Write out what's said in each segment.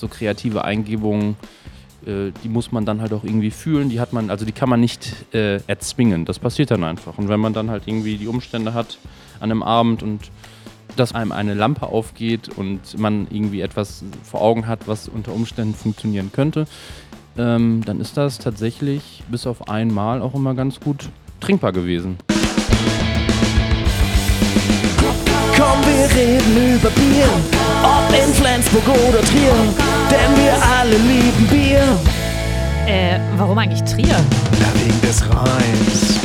so kreative Eingebungen, äh, die muss man dann halt auch irgendwie fühlen. Die hat man, also die kann man nicht äh, erzwingen. Das passiert dann einfach. Und wenn man dann halt irgendwie die Umstände hat an einem Abend und dass einem eine Lampe aufgeht und man irgendwie etwas vor Augen hat, was unter Umständen funktionieren könnte, ähm, dann ist das tatsächlich bis auf einmal auch immer ganz gut trinkbar gewesen. Komm, wir reden über Bier, ob in Flensburg oder Trier, denn wir alle lieben Bier. Äh, warum eigentlich Trier? Ja, wegen des Reims.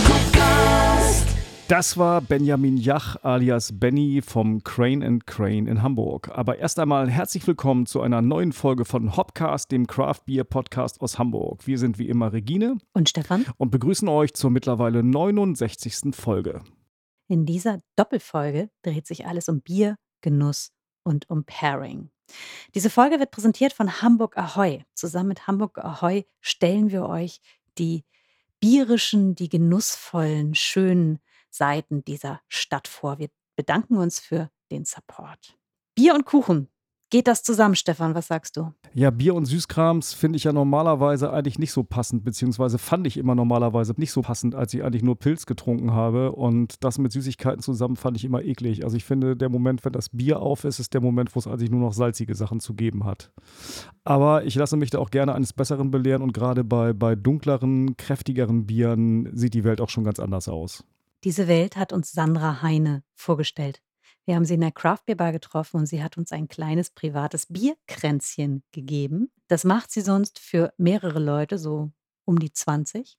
Das war Benjamin Jach alias Benny vom Crane and Crane in Hamburg. Aber erst einmal herzlich willkommen zu einer neuen Folge von Hopcast, dem Craft Beer Podcast aus Hamburg. Wir sind wie immer Regine Und Stefan? und begrüßen euch zur mittlerweile 69. Folge. In dieser Doppelfolge dreht sich alles um Bier, Genuss und um Pairing. Diese Folge wird präsentiert von Hamburg Ahoy. Zusammen mit Hamburg Ahoy stellen wir euch die bierischen, die genussvollen, schönen Seiten dieser Stadt vor. Wir bedanken uns für den Support. Bier und Kuchen. Geht das zusammen, Stefan? Was sagst du? Ja, Bier und Süßkrams finde ich ja normalerweise eigentlich nicht so passend, beziehungsweise fand ich immer normalerweise nicht so passend, als ich eigentlich nur Pilz getrunken habe. Und das mit Süßigkeiten zusammen fand ich immer eklig. Also ich finde, der Moment, wenn das Bier auf ist, ist der Moment, wo es eigentlich nur noch salzige Sachen zu geben hat. Aber ich lasse mich da auch gerne eines Besseren belehren und gerade bei, bei dunkleren, kräftigeren Bieren sieht die Welt auch schon ganz anders aus. Diese Welt hat uns Sandra Heine vorgestellt. Wir haben sie in der Craft Beer Bar getroffen und sie hat uns ein kleines privates Bierkränzchen gegeben. Das macht sie sonst für mehrere Leute, so um die 20,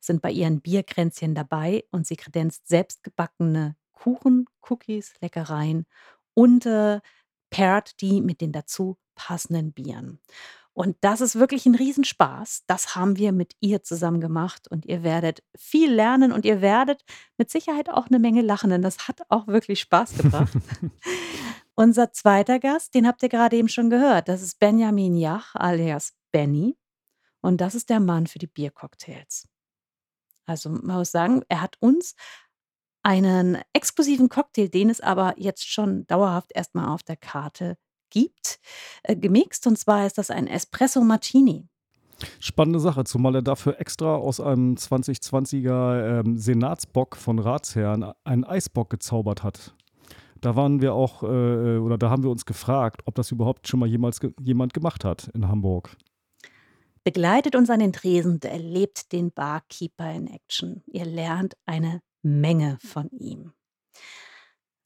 sind bei ihren Bierkränzchen dabei und sie kredenzt selbstgebackene Kuchen, Cookies, Leckereien und äh, pairt die mit den dazu passenden Bieren. Und das ist wirklich ein Riesenspaß. Das haben wir mit ihr zusammen gemacht und ihr werdet viel lernen und ihr werdet mit Sicherheit auch eine Menge lachen, denn das hat auch wirklich Spaß gebracht. Unser zweiter Gast, den habt ihr gerade eben schon gehört, das ist Benjamin Jach alias Benny und das ist der Mann für die Biercocktails. Also man muss sagen, er hat uns einen exklusiven Cocktail, den es aber jetzt schon dauerhaft erstmal auf der Karte gibt, äh, gemixt. Und zwar ist das ein Espresso Martini. Spannende Sache, zumal er dafür extra aus einem 2020er ähm, Senatsbock von Ratsherren einen Eisbock gezaubert hat. Da waren wir auch, äh, oder da haben wir uns gefragt, ob das überhaupt schon mal jemals ge jemand gemacht hat in Hamburg. Begleitet uns an den Tresen und erlebt den Barkeeper in Action. Ihr lernt eine Menge von ihm.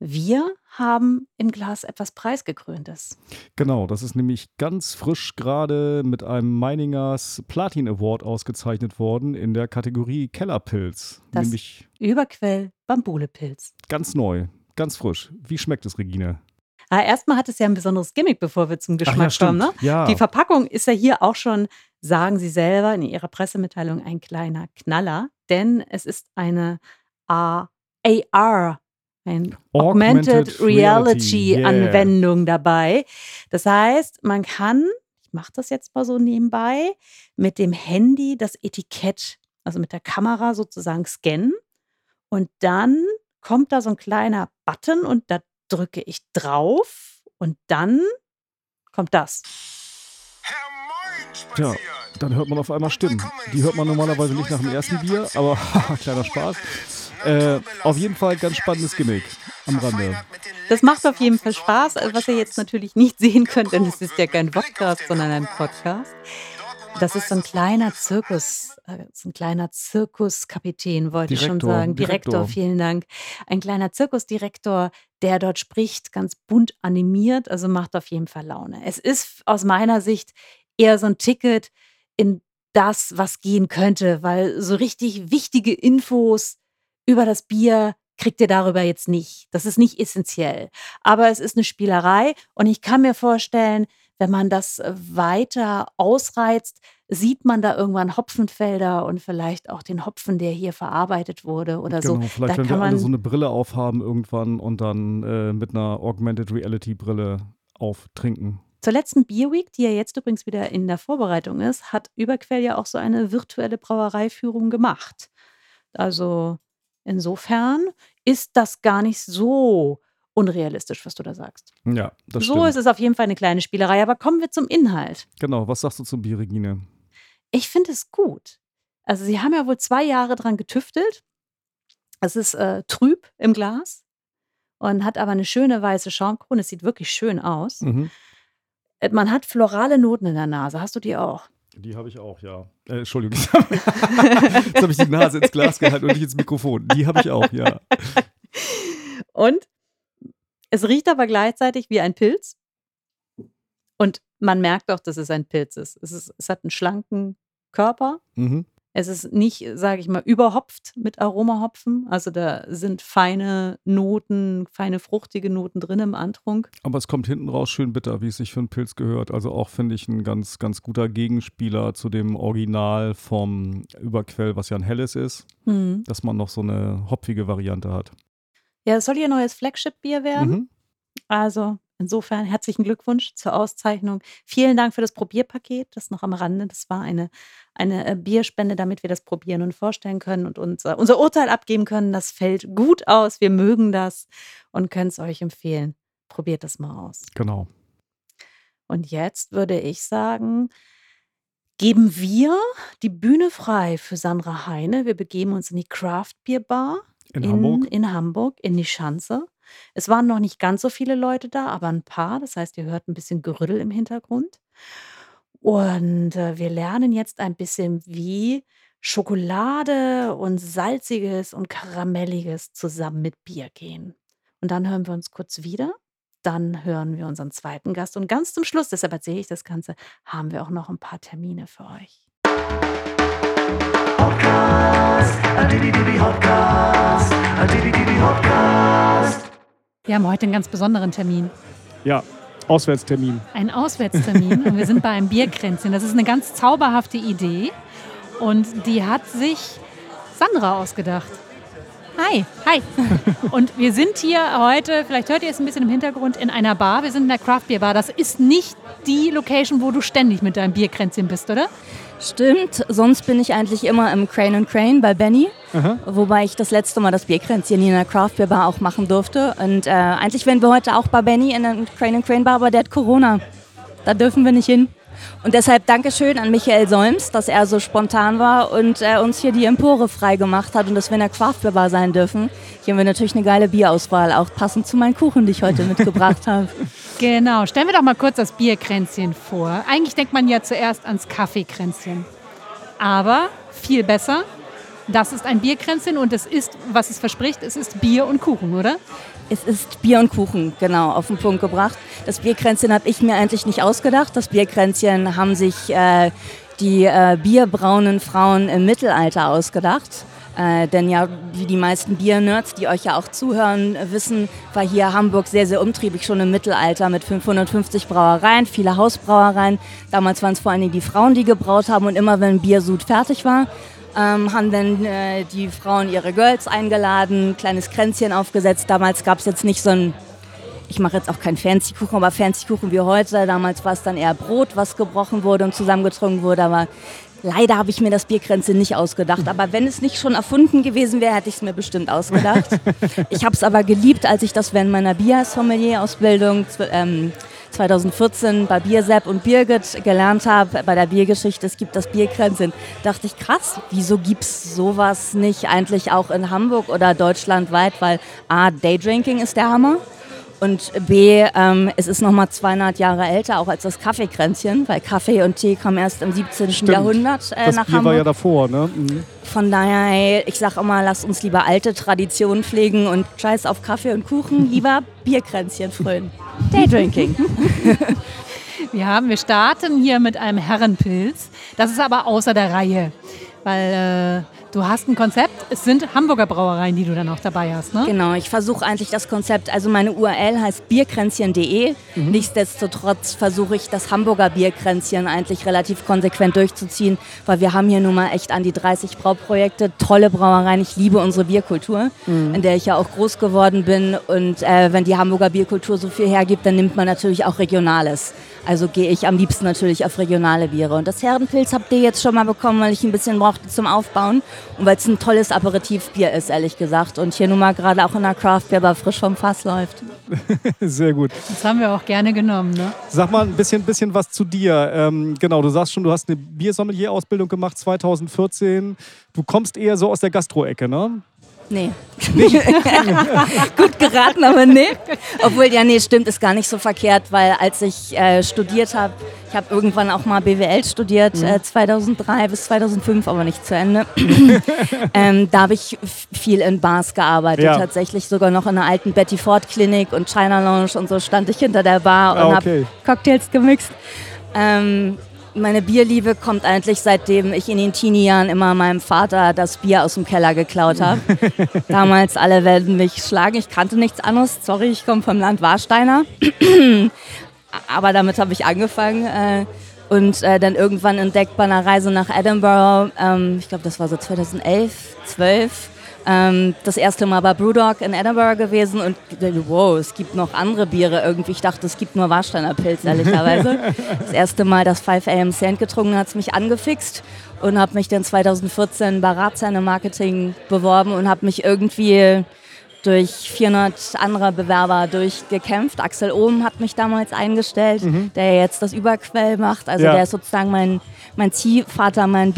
Wir haben im Glas etwas Preisgekröntes. Genau, das ist nämlich ganz frisch gerade mit einem Meiningers Platin Award ausgezeichnet worden in der Kategorie Kellerpilz. Das nämlich Überquell Bambulepilz. ganz neu, ganz frisch. Wie schmeckt es, Regine? Ah, erstmal hat es ja ein besonderes Gimmick, bevor wir zum Ach Geschmack ja, stimmt. kommen. Ne? Ja. Die Verpackung ist ja hier auch schon, sagen Sie selber in Ihrer Pressemitteilung, ein kleiner Knaller, denn es ist eine AR, ein Augmented, Augmented Reality, Reality yeah. Anwendung dabei. Das heißt, man kann, ich mache das jetzt mal so nebenbei, mit dem Handy das Etikett, also mit der Kamera sozusagen scannen und dann kommt da so ein kleiner Button und da drücke ich drauf und dann kommt das. Tja, dann hört man auf einmal Stimmen. Die hört man normalerweise nicht nach dem ersten Bier, aber kleiner Spaß. Äh, auf jeden Fall ganz spannendes Gimmick am Rande. Das macht auf jeden Fall Spaß, also was ihr jetzt natürlich nicht sehen könnt, denn es ist ja kein Podcast, sondern ein Podcast. Das ist so ein kleiner Zirkus, äh, so ein kleiner Zirkuskapitän, wollte ich schon Direktor, sagen. Direktor, Direktor. vielen Dank. Ein kleiner Zirkusdirektor, der dort spricht, ganz bunt animiert, also macht auf jeden Fall Laune. Es ist aus meiner Sicht eher so ein Ticket in das, was gehen könnte, weil so richtig wichtige Infos über das Bier kriegt ihr darüber jetzt nicht. Das ist nicht essentiell. Aber es ist eine Spielerei und ich kann mir vorstellen, wenn man das weiter ausreizt, sieht man da irgendwann Hopfenfelder und vielleicht auch den Hopfen, der hier verarbeitet wurde oder Genau, so. vielleicht da wenn wir kann alle so eine Brille aufhaben irgendwann und dann äh, mit einer Augmented Reality Brille auftrinken. Zur letzten Beer Week, die ja jetzt übrigens wieder in der Vorbereitung ist, hat Überquell ja auch so eine virtuelle Brauereiführung gemacht. Also insofern ist das gar nicht so unrealistisch, was du da sagst. Ja, das so stimmt. ist es auf jeden Fall eine kleine Spielerei. Aber kommen wir zum Inhalt. Genau, was sagst du zum Bier, Regine? Ich finde es gut. Also sie haben ja wohl zwei Jahre dran getüftelt. Es ist äh, trüb im Glas und hat aber eine schöne weiße Schaumkrone. Es sieht wirklich schön aus. Mhm. Äh, Man hat florale Noten in der Nase. Hast du die auch? Die habe ich auch, ja. Äh, Entschuldigung. Jetzt habe ich die Nase ins Glas gehalten und nicht ins Mikrofon. Die habe ich auch, ja. Und es riecht aber gleichzeitig wie ein Pilz. Und man merkt auch, dass es ein Pilz ist. Es, ist, es hat einen schlanken Körper. Mhm. Es ist nicht, sage ich mal, überhopft mit Aromahopfen. Also da sind feine Noten, feine fruchtige Noten drin im Antrunk. Aber es kommt hinten raus schön bitter, wie es sich für einen Pilz gehört. Also auch, finde ich, ein ganz, ganz guter Gegenspieler zu dem Original vom Überquell, was ja ein helles ist, Mhm. dass man noch so eine hopfige Variante hat. Ja, es soll ihr neues Flagship-Bier werden. Mhm. Also insofern herzlichen Glückwunsch zur Auszeichnung. Vielen Dank für das Probierpaket. Das noch am Rande. Das war eine, eine äh, Bierspende, damit wir das probieren und vorstellen können und unser, unser Urteil abgeben können. Das fällt gut aus. Wir mögen das und können es euch empfehlen. Probiert das mal aus. Genau. Und jetzt würde ich sagen, geben wir die Bühne frei für Sandra Heine. Wir begeben uns in die Craft Beer Bar In, Hamburg. in Hamburg, in die Schanze. Es waren noch nicht ganz so viele Leute da, aber ein paar. Das heißt, ihr hört ein bisschen Gerüttel im Hintergrund. Und äh, wir lernen jetzt ein bisschen, wie Schokolade und Salziges und Karamelliges zusammen mit Bier gehen. Und dann hören wir uns kurz wieder. Dann hören wir unseren zweiten Gast. Und ganz zum Schluss, deshalb erzähle ich das Ganze, haben wir auch noch ein paar Termine für euch. Wir haben heute einen ganz besonderen Termin. Ja, Auswärtstermin. Ein Auswärtstermin und wir sind bei einem Bierkränzchen. Das ist eine ganz zauberhafte Idee und die hat sich Sandra ausgedacht. Hi. Hi. Und wir sind hier heute, vielleicht hört ihr es ein bisschen im Hintergrund, in einer Bar. Wir sind in der Craft Beer Bar. Das ist nicht die Location, wo du ständig mit deinem Bierkränzchen bist, oder? Stimmt, sonst bin ich eigentlich immer im Crane and Crane bei Benny, wobei ich das letzte Mal das Bierkränzchen in der Craft Beer Bar auch machen durfte. Und äh, eigentlich wären wir heute auch bei Benny in der Crane and Crane Bar, aber der hat Corona. Da dürfen wir nicht hin. Und deshalb Dankeschön an Michael Solms, dass er so spontan war und äh, uns hier die Empore frei gemacht hat und dass wir in der Craft Beer Bar sein dürfen. Hier haben wir natürlich eine geile Bierauswahl, auch passend zu meinen Kuchen, die ich heute mitgebracht habe. Genau. Stellen wir doch mal kurz das Bierkränzchen vor. Eigentlich denkt man ja zuerst ans Kaffeekränzchen. Aber viel besser. Das ist ein Bierkränzchen und es ist, was es verspricht, es ist Bier und Kuchen, oder? Es ist Bier und Kuchen, genau, auf den Punkt gebracht. Das Bierkränzchen habe ich mir eigentlich nicht ausgedacht. Das Bierkränzchen haben sich äh, die äh, bierbraunen Frauen im Mittelalter ausgedacht. Äh, denn ja, wie die meisten Biernerds, die euch ja auch zuhören, wissen, war hier Hamburg sehr, sehr umtriebig schon im Mittelalter mit 550 Brauereien, viele Hausbrauereien. Damals waren es vor allen Dingen die Frauen, die gebraut haben und immer wenn Biersud fertig war, ähm, haben dann äh, die Frauen ihre Girls eingeladen, kleines Kränzchen aufgesetzt. Damals gab es jetzt nicht so ein, ich mache jetzt auch keinen Fancy-Kuchen, aber Fancy-Kuchen wie heute. Damals war es dann eher Brot, was gebrochen wurde und zusammengetrunken wurde. Aber leider habe ich mir das Bierkränzchen nicht ausgedacht. Aber wenn es nicht schon erfunden gewesen wäre, hätte ich es mir bestimmt ausgedacht. ich habe es aber geliebt, als ich das während meiner Bier-Sommelier-Ausbildung ähm, 2014 bei Biersepp und Birgit gelernt habe, bei der Biergeschichte, es gibt das Bierkränzchen, dachte ich, krass, wieso gibt es sowas nicht eigentlich auch in Hamburg oder deutschlandweit, weil A, Daydrinking ist der Hammer und B, ähm, es ist nochmal 200 Jahre älter, auch als das Kaffeekränzchen, weil Kaffee und Tee kam erst im 17. Stimmt. Jahrhundert äh, Das nach Bier Hamburg. war ja davor, ne? Mhm. Von daher, ich sag immer, lasst uns lieber alte Traditionen pflegen und scheiß auf Kaffee und Kuchen, lieber Bierkränzchen frönen. Daydrinking. Wir haben, wir starten hier mit einem Herrenpilz. Das ist aber außer der Reihe, weil äh, du hast ein Konzept. Es sind Hamburger Brauereien, die du dann auch dabei hast, ne? Genau, ich versuche eigentlich das Konzept, also meine URL heißt bierkränzchen.de. Nichtsdestotrotz versuche ich das Hamburger Bierkränzchen eigentlich relativ konsequent durchzuziehen, weil wir haben hier nun mal echt an die 30 Brauprojekte, tolle Brauereien. Ich liebe unsere Bierkultur, in der ich ja auch groß geworden bin. Und äh, wenn die Hamburger Bierkultur so viel hergibt, dann nimmt man natürlich auch Regionales. Also gehe ich am liebsten natürlich auf regionale Biere. Und das Herrenpilz habt ihr jetzt schon mal bekommen, weil ich ein bisschen brauchte zum Aufbauen und weil es ein tolles Aperitivbier ist, ehrlich gesagt. Und hier nun mal gerade auch in der Craft Beer Bar frisch vom Fass läuft. Sehr gut. Das haben wir auch gerne genommen, ne? Sag mal ein bisschen, bisschen was zu dir. Ähm, genau, du sagst schon, du hast eine Biersommelier-Ausbildung gemacht 2014. Du kommst eher so aus der Gastro-Ecke, ne? Nee. Gut geraten, aber nee. Obwohl, ja, nee, stimmt, ist gar nicht so verkehrt, weil als ich äh, studiert habe, ich habe irgendwann auch mal BWL studiert, Mhm. äh, 2003 bis 2005, aber nicht zu Ende. ähm, da habe ich viel in Bars gearbeitet, Ja. tatsächlich sogar noch in einer alten Betty Ford Klinik und China Lounge und so stand ich hinter der Bar und Ah, habe okay. Cocktails gemixt. Ähm, meine Bierliebe kommt eigentlich seitdem ich in den Teenie-Jahren immer meinem Vater das Bier aus dem Keller geklaut habe. Damals alle werden mich schlagen. Ich kannte nichts anderes. Sorry, ich komme vom Land Warsteiner. Aber damit habe ich angefangen. Äh, und äh, dann irgendwann entdeckt bei einer Reise nach Edinburgh, ähm, ich glaube, das war so 2011, 12, ähm, das erste Mal bei Brewdog in Edinburgh gewesen und wow, es gibt noch andere Biere irgendwie. Ich dachte, es gibt nur Warsteiner Pilz, ehrlicherweise. das erste Mal das 5 AM Sand getrunken hat es mich angefixt und habe mich dann 2014 bei Ratsherrn im Marketing beworben und habe mich irgendwie durch 400 andere Bewerber durchgekämpft. Axel Ohm hat mich damals eingestellt, der jetzt das Überquell macht. Also Ja. der ist sozusagen mein, mein Ziehvater, mein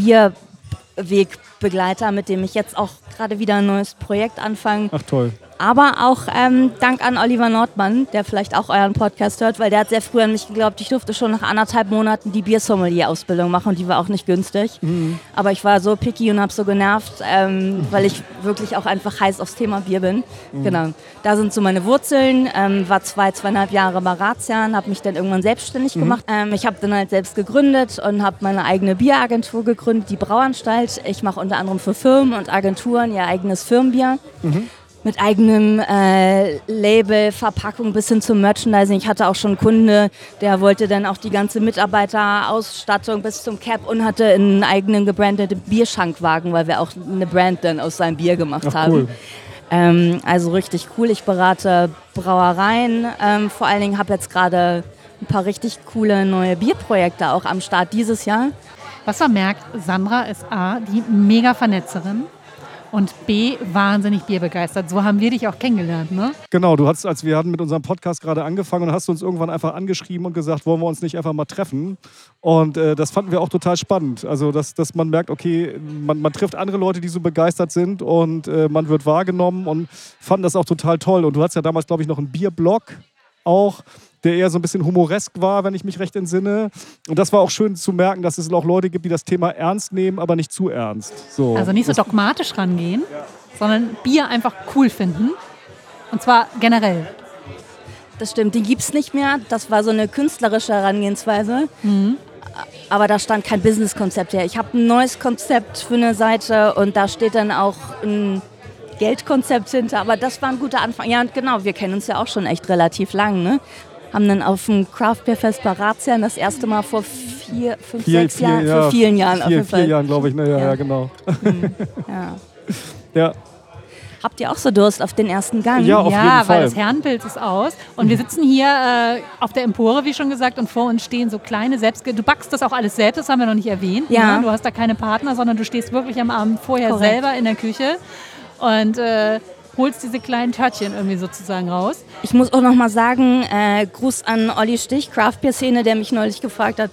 Bierwegbegleiter, mit dem ich jetzt auch gerade wieder ein neues Projekt anfange. Ach toll. Aber auch ähm, Dank an Oliver Nordmann, der vielleicht auch euren Podcast hört, weil der hat sehr früh an mich geglaubt, ich durfte schon nach anderthalb Monaten die Biersommelier-Ausbildung machen und die war auch nicht günstig. Aber ich war so picky und habe so genervt, ähm, weil ich wirklich auch einfach heiß aufs Thema Bier bin. Genau. Da sind so meine Wurzeln. Ähm, war zwei, zweieinhalb Jahre bei Ratsjahren, habe mich dann irgendwann selbstständig gemacht. Ähm, ich habe dann halt selbst gegründet und habe meine eigene Bieragentur gegründet, die Brauanstalt. Ich mache unter anderem für Firmen und Agenturen ihr eigenes Firmenbier mit eigenem äh, Label, Verpackung bis hin zum Merchandising. Ich hatte auch schon einen Kunde, der wollte dann auch die ganze Mitarbeiterausstattung bis zum Cap und hatte einen eigenen gebrandeten Bierschankwagen, weil wir auch eine Brand dann aus seinem Bier gemacht Ach, haben. cool. Ähm, also richtig cool. Ich berate Brauereien. Ähm, vor allen Dingen habe jetzt gerade ein paar richtig coole neue Bierprojekte auch am Start dieses Jahr. Was man merkt, Sandra ist A, die mega Vernetzerin und B, wahnsinnig bierbegeistert. So haben wir dich auch kennengelernt, ne? Genau, du hast, als wir hatten mit unserem Podcast gerade angefangen und hast uns irgendwann einfach angeschrieben und gesagt, wollen wir uns nicht einfach mal treffen? Und äh, das fanden wir auch total spannend. Also, dass, dass man merkt, okay, man, man trifft andere Leute, die so begeistert sind und äh, man wird wahrgenommen und fanden das auch total toll. Und du hast ja damals, glaube ich, noch einen Bierblog auch, der eher so ein bisschen humoresk war, wenn ich mich recht entsinne. Und das war auch schön zu merken, dass es auch Leute gibt, die das Thema ernst nehmen, aber nicht zu ernst. So. Also nicht so dogmatisch rangehen, sondern Bier einfach cool finden. Und zwar generell. Das stimmt, die gibt es nicht mehr. Das war so eine künstlerische Herangehensweise. Aber da stand kein Businesskonzept her. Ich habe ein neues Konzept für eine Seite und da steht dann auch ein Geldkonzept hinter. Aber das war ein guter Anfang. Ja, und genau, wir kennen uns ja auch schon echt relativ lang. Ne? Haben dann auf dem Craft Beer Fest bei Razian das erste Mal vor vier, fünf, Vier, sechs vier, Jahren, ja, vor vielen Jahren auf vier, jeden Fall. Vier Jahren, glaube ich. Ne? Ja, ja. Ja. genau. Ja. Ja. Habt ihr auch so Durst auf den ersten Gang? Ja, auf ja, jeden weil Fall. das Herrenbild ist aus. Und wir sitzen hier äh, auf der Empore, wie schon gesagt, und vor uns stehen so kleine selbst. Du backst das auch alles selbst, das haben wir noch nicht erwähnt. Ja. Ne? Du hast da keine Partner, sondern du stehst wirklich am Abend vorher Korrekt. selber in der Küche und äh, holst diese kleinen Törtchen irgendwie sozusagen raus. Ich muss auch noch mal sagen, äh, Gruß an Olli Stich, Craft Beer Szene, der mich neulich gefragt hat,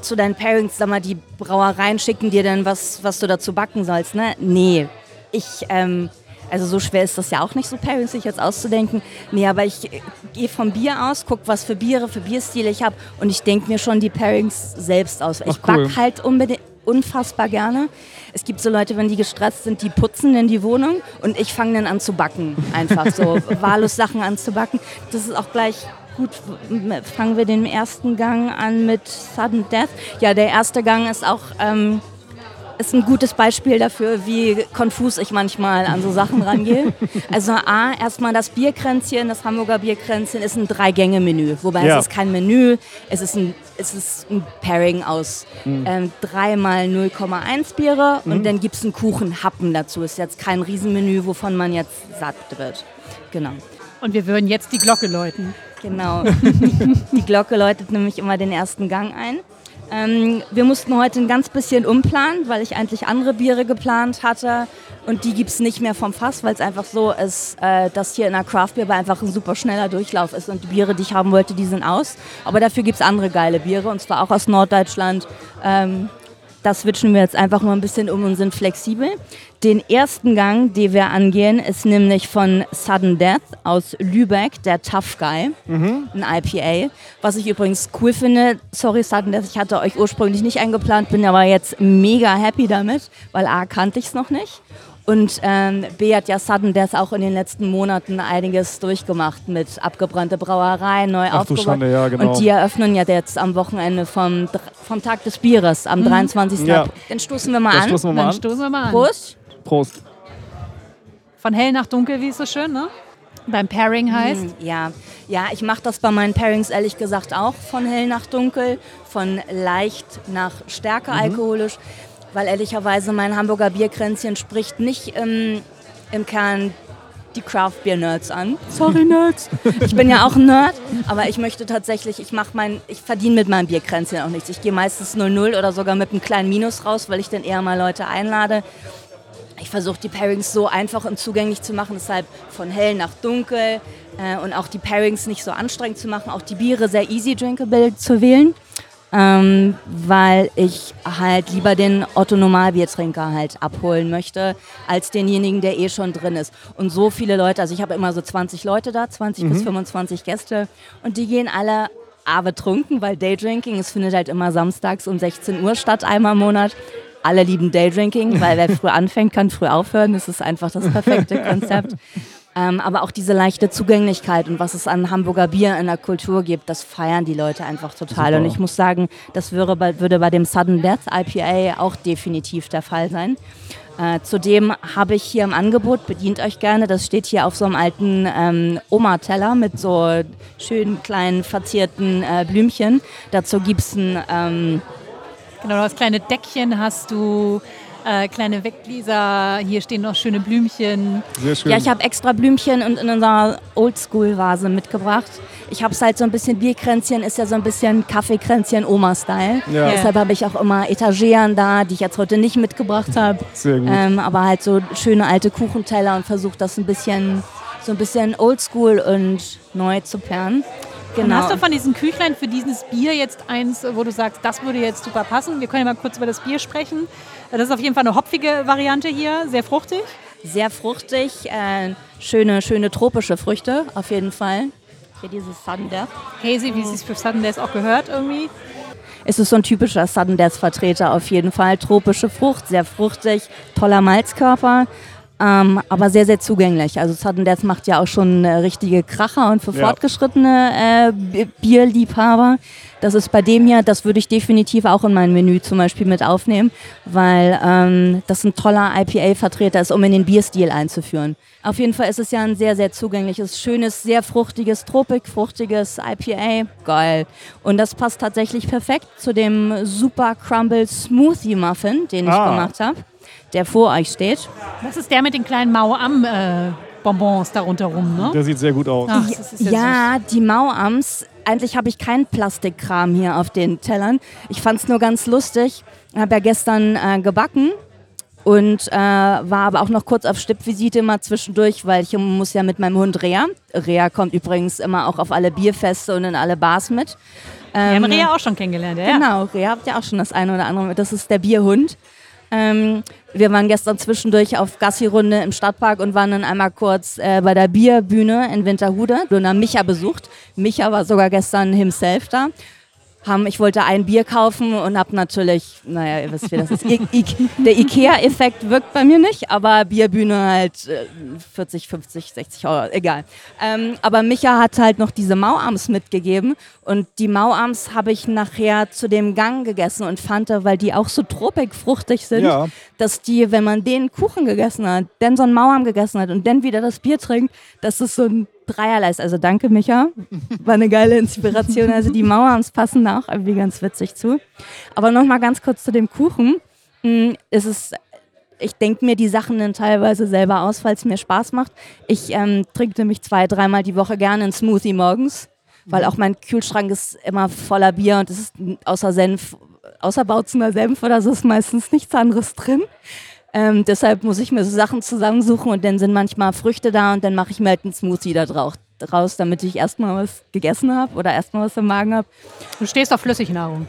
zu deinen Pairings, sag mal, die Brauereien schicken dir dann was, was du dazu backen sollst, ne? Nee, ich, ähm, also so schwer ist das ja auch nicht, so Pairings sich jetzt auszudenken. Nee, aber ich äh, gehe vom Bier aus, guck, was für Biere, für Bierstile ich habe und ich denke mir schon die Pairings selbst aus. Ich Ach, cool. back halt unbedingt unfassbar gerne. Es gibt so Leute, wenn die gestresst sind, die putzen in die Wohnung und ich fange dann an zu backen. Einfach so wahllos Sachen anzubacken. Das ist auch gleich gut. Fangen wir den ersten Gang an mit Sudden Death. Ja, der erste Gang ist auch ähm, ist ein gutes Beispiel dafür, wie konfus ich manchmal an so Sachen rangehe. Also A, erstmal das Bierkränzchen, das Hamburger Bierkränzchen ist ein Drei-Gänge-Menü. Wobei Ja. es ist kein Menü, es ist ein, es ist ein Pairing aus ähm, dreimal 0,1 Biere und dann gibt es einen Kuchenhappen dazu. Ist jetzt kein Riesenmenü, wovon man jetzt satt wird. Genau. Und wir würden jetzt die Glocke läuten. Genau. die Glocke läutet nämlich immer den ersten Gang ein. Ähm, wir mussten heute ein ganz bisschen umplanen, weil ich eigentlich andere Biere geplant hatte. Und die gibt es nicht mehr vom Fass, weil es einfach so ist, äh, dass hier in der Craft Beer einfach ein super schneller Durchlauf ist. Und die Biere, die ich haben wollte, die sind aus. Aber dafür gibt es andere geile Biere, und zwar auch aus Norddeutschland. Ähm, das switchen wir jetzt einfach mal ein bisschen um und sind flexibel. Den ersten Gang, den wir angehen, ist nämlich von Sudden Death aus Lübeck, der Tough Guy, mhm. ein IPA. Was ich übrigens cool finde, sorry Sudden Death, ich hatte euch ursprünglich nicht eingeplant, bin aber jetzt mega happy damit, weil A, kannte ich es noch nicht und ähm, B hat ja Sudden Death auch in den letzten Monaten einiges durchgemacht mit abgebrannte Brauerei, neu Ach, aufgebaut. Schande, ja, genau. Und die eröffnen ja jetzt am Wochenende vom, vom Tag des Bieres, am mhm. 23. Ja. Dann stoßen wir mal Dann an. Stoßen wir mal Dann stoßen wir mal an. Prost. Prost. Von hell nach dunkel, wie es so schön, ne? Beim Pairing heißt. Mhm, ja, ja ich mache das bei meinen Pairings ehrlich gesagt auch von hell nach dunkel, von leicht nach stärker mhm. alkoholisch weil ehrlicherweise mein Hamburger Bierkränzchen spricht nicht ähm, im Kern die Craft Beer Nerds an. Sorry Nerds. Ich bin ja auch ein Nerd, aber ich möchte tatsächlich, ich mache mein, ich verdiene mit meinem Bierkränzchen auch nichts. Ich gehe meistens 0-0 oder sogar mit einem kleinen Minus raus, weil ich dann eher mal Leute einlade. Ich versuche die Pairings so einfach und zugänglich zu machen, deshalb von hell nach dunkel äh, und auch die Pairings nicht so anstrengend zu machen, auch die Biere sehr easy drinkable zu wählen ähm, weil ich halt lieber den Otto-Normalbiertrinker halt abholen möchte, als denjenigen, der eh schon drin ist. Und so viele Leute, also ich habe immer so 20 Leute da, 20 mhm. bis 25 Gäste und die gehen alle A betrunken, weil Daydrinking, es findet halt immer samstags um 16 Uhr statt, einmal im Monat. Alle lieben Daydrinking, weil wer früh anfängt, kann früh aufhören. Das ist einfach das perfekte Konzept. Ähm, aber auch diese leichte Zugänglichkeit und was es an Hamburger Bier in der Kultur gibt, das feiern die Leute einfach total. Super. Und ich muss sagen, das würde bei, würde bei dem Sudden Death IPA auch definitiv der Fall sein. Äh, zudem habe ich hier im Angebot, bedient euch gerne, das steht hier auf so einem alten ähm, Oma-Teller mit so schönen kleinen verzierten äh, Blümchen. Dazu gibt es ein... Ähm, genau, das kleine Deckchen hast du äh, kleine Weggläser, hier stehen noch schöne Blümchen. Sehr schön. Ja, ich habe extra Blümchen in, in unserer Oldschool-Vase mitgebracht. Ich habe es halt so ein bisschen, Bierkränzchen ist ja so ein bisschen Kaffeekränzchen Oma-Style. Ja. Deshalb habe ich auch immer Etageren da, die ich jetzt heute nicht mitgebracht habe. Sehr gut. Ähm, aber halt so schöne alte Kuchenteller und versuche das ein bisschen, so ein bisschen oldschool und neu zu pairen. Genau. Und hast du von diesen Küchlein für dieses Bier jetzt eins, wo du sagst, das würde jetzt super passen? Wir können ja mal kurz über das Bier sprechen. Das ist auf jeden Fall eine hopfige Variante hier, sehr fruchtig. Sehr fruchtig, äh, schöne, schöne tropische Früchte auf jeden Fall. Hier dieses Sudden Death. Hazy, wie es sich für Sudden Death auch gehört irgendwie. Es ist so ein typischer Sudden Death Vertreter auf jeden Fall. Tropische Frucht, sehr fruchtig, toller Malzkörper. Ähm, aber sehr, sehr zugänglich. Also Sudden Death macht ja auch schon äh, richtige Kracher und für ja. fortgeschrittene äh, Bierliebhaber. Das ist bei dem hier, das würde ich definitiv auch in mein Menü zum Beispiel mit aufnehmen, weil ähm, das ein toller IPA-Vertreter ist, um in den Bierstil einzuführen. Auf jeden Fall ist es ja ein sehr, sehr zugängliches, schönes, sehr fruchtiges, tropikfruchtiges IPA. Geil. Und das passt tatsächlich perfekt zu dem Super Crumble Smoothie Muffin, den ich ah. gemacht habe der vor euch steht. Das ist der mit den kleinen Mauam. Äh Bonbons darunter rum, ne? Der sieht sehr gut aus. Ach, ja, ja die Mauams. Eigentlich habe ich keinen Plastikkram hier auf den Tellern. Ich fand es nur ganz lustig. Ich habe ja gestern äh, gebacken und äh, war aber auch noch kurz auf Stippvisite immer zwischendurch, weil ich muss ja mit meinem Hund Rea. Rea kommt übrigens immer auch auf alle Bierfeste und in alle Bars mit. Ähm, Wir haben Rea auch schon kennengelernt, ja? Genau, Rea habt ihr auch schon das eine oder andere mit. Das ist der Bierhund. Ähm, wir waren gestern zwischendurch auf Gassi-Runde im Stadtpark und waren dann einmal kurz äh, bei der Bierbühne in Winterhude. und haben Micha besucht. Micha war sogar gestern himself da haben, ich wollte ein Bier kaufen und habe natürlich, naja, ihr wisst, wie das ist. I I der Ikea-Effekt wirkt bei mir nicht, aber Bierbühne halt 40, 50, 60 Euro, egal. Ähm, aber Micha hat halt noch diese Mauarms mitgegeben und die Mauarms habe ich nachher zu dem Gang gegessen und fand, weil die auch so tropikfruchtig sind, ja. dass die, wenn man den Kuchen gegessen hat, dann so einen Mauarm gegessen hat und dann wieder das Bier trinkt, dass es so ein dreierlei. Also danke, Micha. War eine geile Inspiration. Also die Mauerns passen da auch irgendwie ganz witzig zu. Aber nochmal ganz kurz zu dem Kuchen. Hm, es ist ich denke mir die Sachen dann teilweise selber aus, weil es mir Spaß macht. Ich ähm, trinke nämlich zwei, dreimal die Woche gerne einen Smoothie morgens. weil auch mein Kühlschrank ist immer voller Bier und es ist außer Senf, außer Bautzener Senf oder so ist meistens nichts anderes drin. Ähm, deshalb muss ich mir so Sachen zusammensuchen und dann sind manchmal Früchte da und dann mache ich mir halt einen Smoothie da drauf, draus, damit ich erstmal was gegessen habe oder erstmal was im Magen habe. Du stehst auf Flüssignahrung.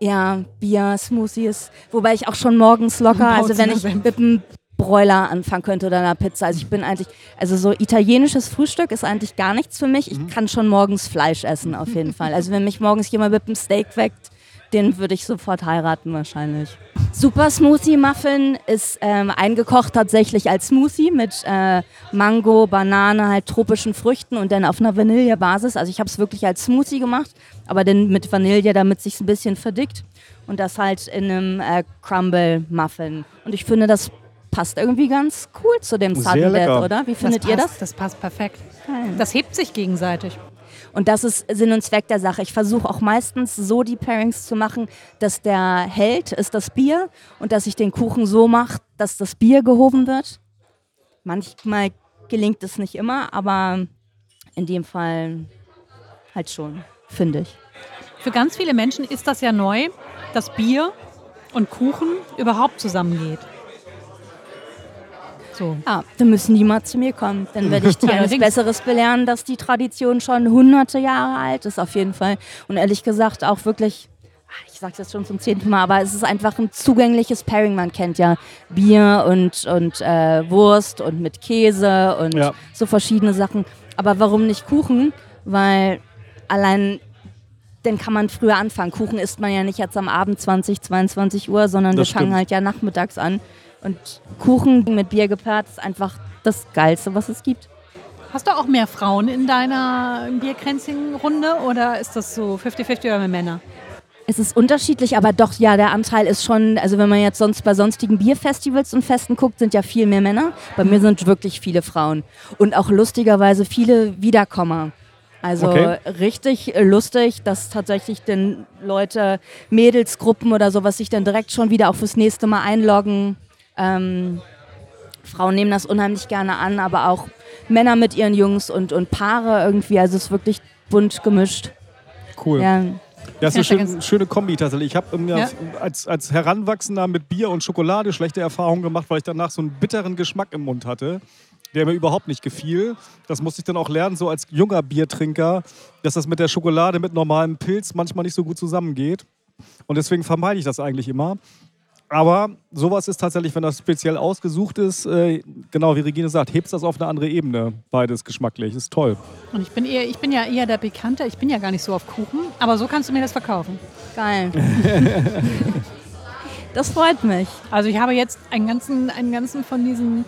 Ja, Bier, Smoothies, wobei ich auch schon morgens locker, also wenn ich mit einem Broiler anfangen könnte oder einer Pizza. Also ich bin eigentlich, also so italienisches Frühstück ist eigentlich gar nichts für mich. Ich kann schon morgens Fleisch essen, auf jeden Fall. Also wenn mich morgens jemand mit einem Steak weckt, den würde ich sofort heiraten wahrscheinlich. Super Smoothie Muffin ist ähm, eingekocht tatsächlich als Smoothie mit äh, Mango, Banane, halt tropischen Früchten und dann auf einer Vanillebasis. Also ich habe es wirklich als Smoothie gemacht, aber dann mit Vanille, damit sich ein bisschen verdickt und das halt in einem äh, Crumble Muffin. Und ich finde, das passt irgendwie ganz cool zu dem Sudden Death, oder? Wie findet das ihr passt, das? Das passt perfekt. Das hebt sich gegenseitig. Und das ist Sinn und Zweck der Sache. Ich versuche auch meistens so die Pairings zu machen, dass der Held ist das Bier und dass ich den Kuchen so mache, dass das Bier gehoben wird. Manchmal gelingt es nicht immer, aber in dem Fall halt schon, finde ich. Für ganz viele Menschen ist das ja neu, dass Bier und Kuchen überhaupt zusammengeht. So. Ja, dann müssen die mal zu mir kommen. Dann werde ich die Allerdings. Besseres belehren, dass die Tradition schon hunderte Jahre alt ist, auf jeden Fall. Und ehrlich gesagt auch wirklich, ah, ich sage es jetzt schon zum zehnten Mal, aber es ist einfach ein zugängliches Pairing. Man kennt ja Bier und, und äh, Wurst und mit Käse und Ja. so verschiedene Sachen. Aber warum nicht Kuchen? Weil allein dann kann man früher anfangen. Kuchen isst man ja nicht jetzt am Abend 20, 22 Uhr, sondern Das wir fangen stimmt. halt ja nachmittags an. Und Kuchen mit Bier gepaart ist einfach das Geilste, was es gibt. Hast du auch mehr Frauen in deiner Bierkränzchen-Runde oder ist das so 50-50 oder mehr Männer? Es ist unterschiedlich, aber doch, ja, der Anteil ist schon, also wenn man jetzt sonst bei sonstigen Bierfestivals und Festen guckt, sind ja viel mehr Männer. Bei mir sind wirklich viele Frauen. Und auch lustigerweise viele Wiederkommer. Also Okay. richtig lustig, dass tatsächlich dann Leute, Mädelsgruppen oder sowas sich dann direkt schon wieder auch fürs nächste Mal einloggen. Ähm, Frauen nehmen das unheimlich gerne an, aber auch Männer mit ihren Jungs und, und Paare irgendwie. Also es ist wirklich bunt gemischt. Cool. Ja. Ja, ist eine Ja, schöne, Kombi tatsächlich. Ich habe ähm, Ja. als, als Heranwachsender mit Bier und Schokolade schlechte Erfahrungen gemacht, weil ich danach so einen bitteren Geschmack im Mund hatte, der mir überhaupt nicht gefiel. Das musste ich dann auch lernen, so als junger Biertrinker, dass das mit der Schokolade mit normalem Pilz manchmal nicht so gut zusammengeht. Und deswegen vermeide ich das eigentlich immer. Aber sowas ist tatsächlich, wenn das speziell ausgesucht ist, äh, genau wie Regine sagt, hebt das auf eine andere Ebene, beides geschmacklich. Ist toll. Und ich bin, eher, ich bin ja eher der Bekannte, ich bin ja gar nicht so auf Kuchen, aber so kannst du mir das verkaufen. Geil. das freut mich. Also ich habe jetzt einen ganzen, einen ganzen von diesen,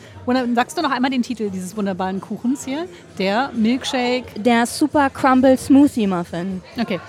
sagst du noch einmal den Titel dieses wunderbaren Kuchens hier? Der Milkshake, Der Super Crumble Smoothie Muffin. okay.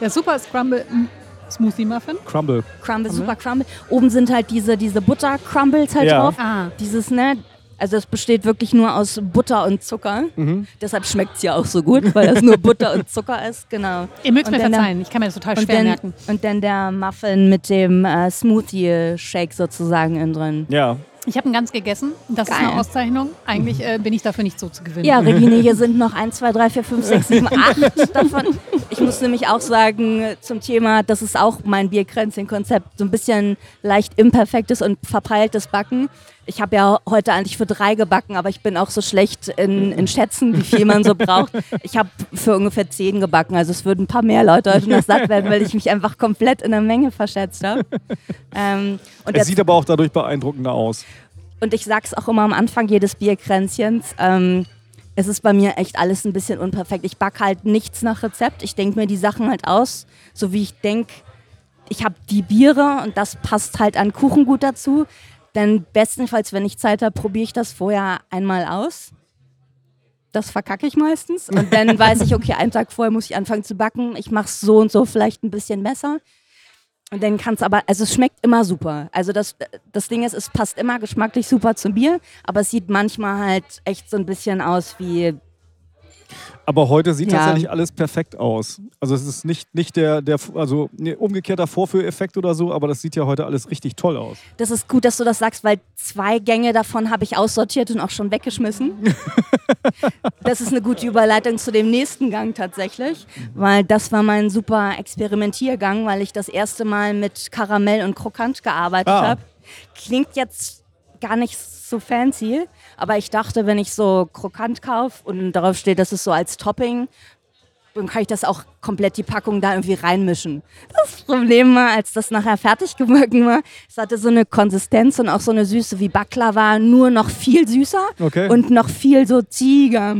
Der Super Scrumble M- Smoothie Muffin. Crumble. Crumble, Super Crumble. Oben sind halt diese, diese Butter-Crumbles halt Ja. drauf. Ah. Dieses, ne? Also es besteht wirklich nur aus Butter und Zucker. Mhm. Deshalb schmeckt es ja auch so gut, weil das nur Butter und Zucker ist, genau. Ihr mögt Und mir dann der- verzeihen, ich kann mir das total schwer dann, merken. und dann der Muffin mit dem äh, Smoothie-Shake sozusagen innen drin. Ja. Ich habe ihn ganz gegessen. Das ist Geil. eine Auszeichnung. Eigentlich äh, bin ich dafür nicht so zu gewinnen. Ja, Regine, hier sind noch 1, 2, 3, 4, 5, 6, 7, 8 davon. Ich muss nämlich auch sagen, zum Thema, das ist auch mein Bierkränzchen-Konzept, so ein bisschen leicht imperfektes und verpeiltes Backen. Ich habe ja heute eigentlich für drei gebacken, aber ich bin auch so schlecht in, in Schätzen, wie viel man so braucht. Ich habe für ungefähr zehn gebacken, also es würden ein paar mehr Leute heute noch satt werden, weil ich mich einfach komplett in der Menge verschätzt habe. Ähm, Es sieht aber auch dadurch beeindruckender aus. und ich sag's auch immer am Anfang jedes Bierkränzchens. Ähm, es ist bei mir echt alles ein bisschen unperfekt. Ich back halt nichts nach Rezept. Ich denke mir die Sachen halt aus, so wie ich denke, ich habe die Biere und das passt halt an Kuchen gut dazu. Dann bestenfalls, wenn ich Zeit habe, probiere ich das vorher einmal aus. Das verkacke ich meistens. Und dann weiß ich, okay, einen Tag vorher muss ich anfangen zu backen. Ich mache es so und so vielleicht ein bisschen besser. Und dann kann es aber, also es schmeckt immer super. Also das, das Ding ist, es passt immer geschmacklich super zum Bier, aber es sieht manchmal halt echt so ein bisschen aus wie Aber heute sieht Ja. tatsächlich alles perfekt aus. Also es ist nicht, nicht der, der also nee, umgekehrter Vorführeffekt oder so, aber das sieht ja heute alles richtig toll aus. Das ist gut, dass du das sagst, weil zwei Gänge davon habe ich aussortiert und auch schon weggeschmissen. das ist eine gute Überleitung zu dem nächsten Gang tatsächlich, weil das war mein super Experimentiergang, weil ich das erste Mal mit Karamell und Krokant gearbeitet Ah. habe. Klingt jetzt gar nicht so fancy, aber ich dachte, wenn ich so Krokant kaufe und darauf steht, das ist so als Topping, dann kann ich das auch komplett die Packung da irgendwie reinmischen. Das Problem war, als das nachher fertig gebacken war, es hatte so eine Konsistenz und auch so eine Süße wie Baklava, nur noch viel süßer Okay. und noch viel so zieger.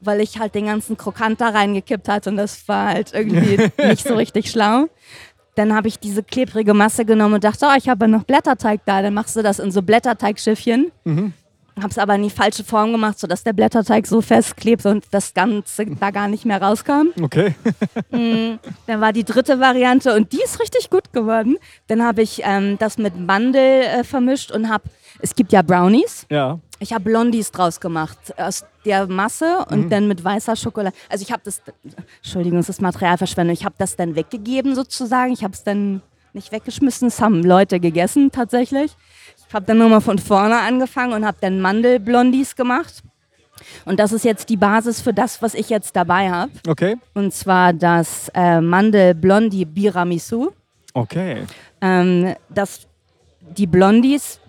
Weil ich halt den ganzen Krokant da reingekippt hatte und das war halt irgendwie nicht so richtig schlau. Dann habe ich diese klebrige Masse genommen und dachte, oh, ich habe noch Blätterteig da. Dann machst du das in so Blätterteigschiffchen. Habe es aber in die falsche Form gemacht, sodass der Blätterteig so festklebt und das Ganze da gar nicht mehr rauskam. Okay. Dann war die dritte Variante und die ist richtig gut geworden. Dann habe ich ähm, das mit Mandel äh, vermischt und habe, es gibt ja Brownies. Ja. Ich habe Blondies draus gemacht aus der Masse und dann mit weißer Schokolade. Also ich habe das, Entschuldigung, es ist Materialverschwendung. Ich habe das dann weggegeben sozusagen. Ich habe es dann nicht weggeschmissen. Es haben Leute gegessen tatsächlich. Ich habe dann nochmal von vorne angefangen und habe dann Mandelblondies gemacht. Und das ist jetzt die Basis für das, was ich jetzt dabei habe. Okay. Und zwar das äh, Mandel-Blondie Biramisu. Okay. Ähm, das, die Blondies,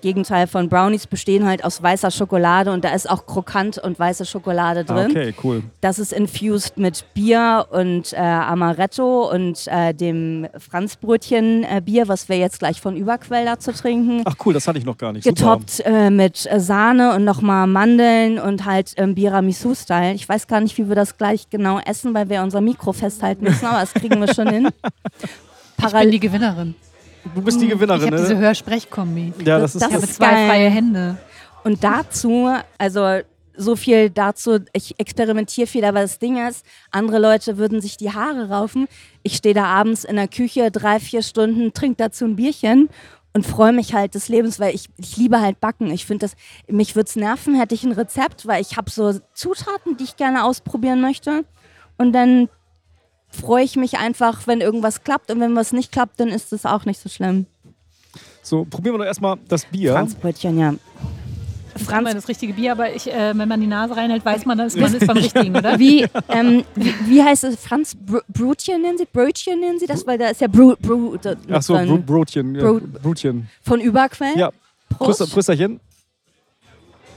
Gegenteil von Brownies, bestehen halt aus weißer Schokolade und da ist auch Krokant und weiße Schokolade Ah, drin. Okay, cool. Das ist infused mit Bier und äh, Amaretto und äh, dem Franzbrötchen äh, Bier, was wir jetzt gleich von Überquell dazu trinken. Ach cool, das hatte ich noch gar nicht. Getoppt äh, mit Sahne und nochmal Mandeln und halt ähm, Biramisu-Style. Ich weiß gar nicht, wie wir das gleich genau essen, weil wir unser Mikro festhalten müssen, aber das kriegen wir schon hin. Ich bin die Gewinnerin. Du bist die Ich Gewinnerin, habe diese ne? Hörsprechkombi. Ja, das ist Das Ich habe ist zwei geil. freie Hände. Und dazu, also so viel dazu, ich experimentiere viel, aber das Ding ist, andere Leute würden sich die Haare raufen. Ich stehe da abends in der Küche drei, vier Stunden, trinke dazu ein Bierchen und freue mich halt des Lebens, weil ich, ich liebe halt Backen. Ich finde das, mich würde es nerven, hätte ich ein Rezept, weil ich habe so Zutaten, die ich gerne ausprobieren möchte. Und dann freue ich mich einfach, wenn irgendwas klappt und wenn was nicht klappt, dann ist es auch nicht so schlimm. So, probieren wir doch erstmal das Bier. Franzbrötchen, ja. Franz das richtige Bier, aber ich, äh, wenn man die Nase reinhält, weiß man, dass man ist beim richtigen, oder? Wie, ähm, wie, wie heißt es? Franz Br Brötchen nennen sie? Brötchen nennen sie das? Weil da ist ja Bru da- Ach so, drin. Bro Brotchen. Ja, Brotchen. Von Überquell? Ja. Prost. Pröster, Prösterchen.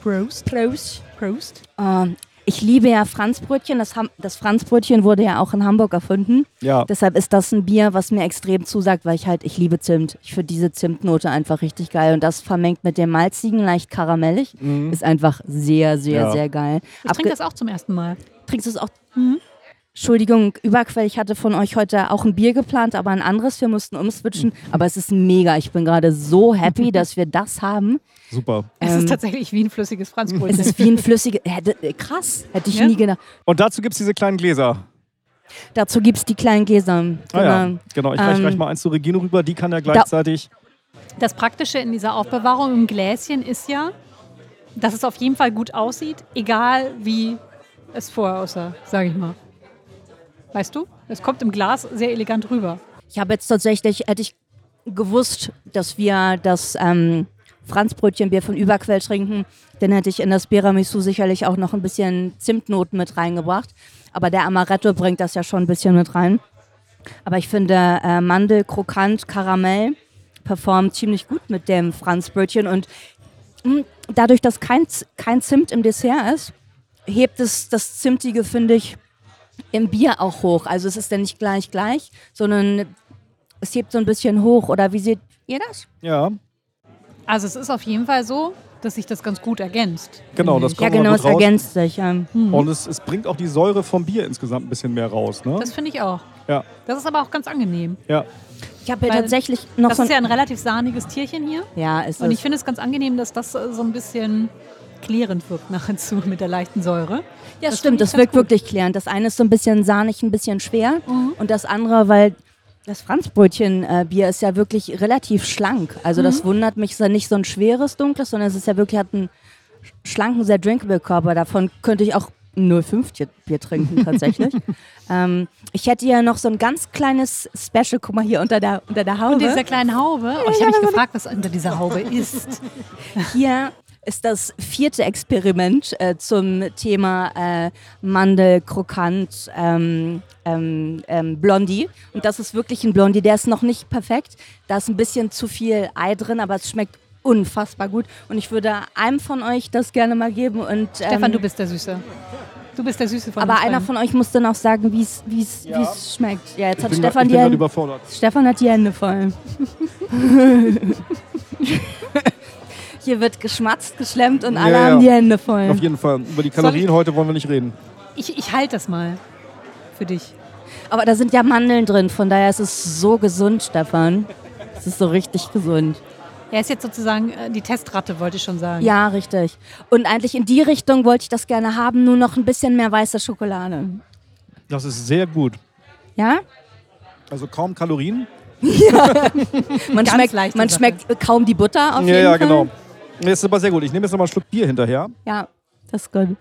Prost. Prost. Prost. Ähm, ich liebe ja Franzbrötchen. Das, Ham- das Franzbrötchen wurde ja auch in Hamburg erfunden. Ja. Deshalb ist das ein Bier, was mir extrem zusagt, weil ich halt, ich liebe Zimt. Ich finde diese Zimtnote einfach richtig geil. Und das vermengt mit dem malzigen, leicht karamellig, ist einfach sehr, sehr, Ja. sehr geil. Ich trinke das auch zum ersten Mal. Trinkst du es auch? Mhm. Entschuldigung, Überquell, ich hatte von euch heute auch ein Bier geplant, aber ein anderes. Wir mussten umswitchen. Aber es ist mega. Ich bin gerade so happy, dass wir das haben. Super. Es Ähm, ist tatsächlich wie ein flüssiges Es Franzbrötchen. ist wie ein flüssiges. Hätte, äh, krass, hätte ich Ja. nie gedacht. Und dazu gibt es diese kleinen Gläser. Dazu gibt es die kleinen Gläser. Genau. Ah, ja. Genau, ich reiche Ähm, gleich mal eins zu Regino rüber. Die kann ja gleichzeitig. Das Praktische in dieser Aufbewahrung im Gläschen ist ja, dass es auf jeden Fall gut aussieht, egal wie es vorher aussah, sage ich mal. Weißt du? Es kommt im Glas sehr elegant rüber. Ich habe jetzt tatsächlich, hätte ich gewusst, dass wir das ähm, Franzbrötchenbier von Überquell trinken, dann hätte ich in das Biramisu sicherlich auch noch ein bisschen Zimtnoten mit reingebracht. Aber der Amaretto bringt das ja schon ein bisschen mit rein. Aber ich finde äh, Mandel, Krokant, Karamell performt ziemlich gut mit dem Franzbrötchen. Und mh, dadurch, dass kein, kein Zimt im Dessert ist, hebt es das Zimtige, finde ich, im Bier auch hoch. Also es ist dann nicht gleich gleich, sondern es hebt so ein bisschen hoch. Oder wie seht ihr das? Ja, Also es ist auf jeden Fall so, dass sich das ganz gut ergänzt. genau. Das kommt ja, genau, es raus. ergänzt sich. Ähm, Und es, es bringt auch die Säure vom Bier insgesamt ein bisschen mehr raus. Ne? Das finde ich auch. Ja, Das ist aber auch ganz angenehm. ja. Ich habe hier Weil tatsächlich noch Das so ist ja ein relativ sahniges Tierchen hier. Ja, ist Und ich finde es ganz angenehm, dass das so ein bisschen klärend wirkt nahezu mit der leichten Säure. Ja, das stimmt, das wirkt wirklich klärend. Das eine ist so ein bisschen sahnig, ein bisschen schwer. Mhm. Und das andere, weil das Franzbrötchen-Bier ist ja wirklich relativ schlank. Also Mhm. das wundert mich, es ist ja nicht so ein schweres, dunkles, sondern es ist ja wirklich, hat einen schlanken, sehr drinkable Körper. Davon könnte ich auch 05 Bier trinken tatsächlich. ähm, ich hätte ja noch so ein ganz kleines Special, guck mal hier unter der, unter der Haube. Und dieser kleinen Haube. Oh, ich habe mich gefragt, was unter dieser Haube ist. Hier ist das vierte Experiment äh, zum Thema äh, Mandel, Krokant, ähm, ähm, ähm, Blondie. Und das ist wirklich ein Blondie. Der ist noch nicht perfekt. Da ist ein bisschen zu viel Ei drin, aber es schmeckt unfassbar gut. Und ich würde einem von euch das gerne mal geben. Und, Stefan, ähm, du bist der Süße. Du bist der Süße von aber uns einer von euch muss dann auch sagen, wie es wie's schmeckt. Ja, jetzt hat bin Stefan ich die Hände. überfordert. Stefan hat die Hände voll. Hier wird geschmatzt, geschlemmt und alle Ja, ja. haben die Hände voll. Auf jeden Fall. Über die Kalorien heute wollen wir nicht reden. Ich, ich halte das mal für dich. Aber da sind ja Mandeln drin, von daher ist es so gesund, Stefan. Es ist so richtig gesund. Er ist jetzt sozusagen äh, die Testratte, wollte ich schon sagen. Ja, richtig. Und eigentlich in die Richtung wollte ich das gerne haben, nur noch ein bisschen mehr weiße Schokolade. Das ist sehr gut. Ja? Also kaum Kalorien. Man, Ganz schmeckt, man schmeckt kaum die Butter auf ja, jeden ja, Fall. genau. Nee, ist aber sehr gut. Ich nehme jetzt noch mal einen Schluck Bier hinterher. Ja, das ist gut.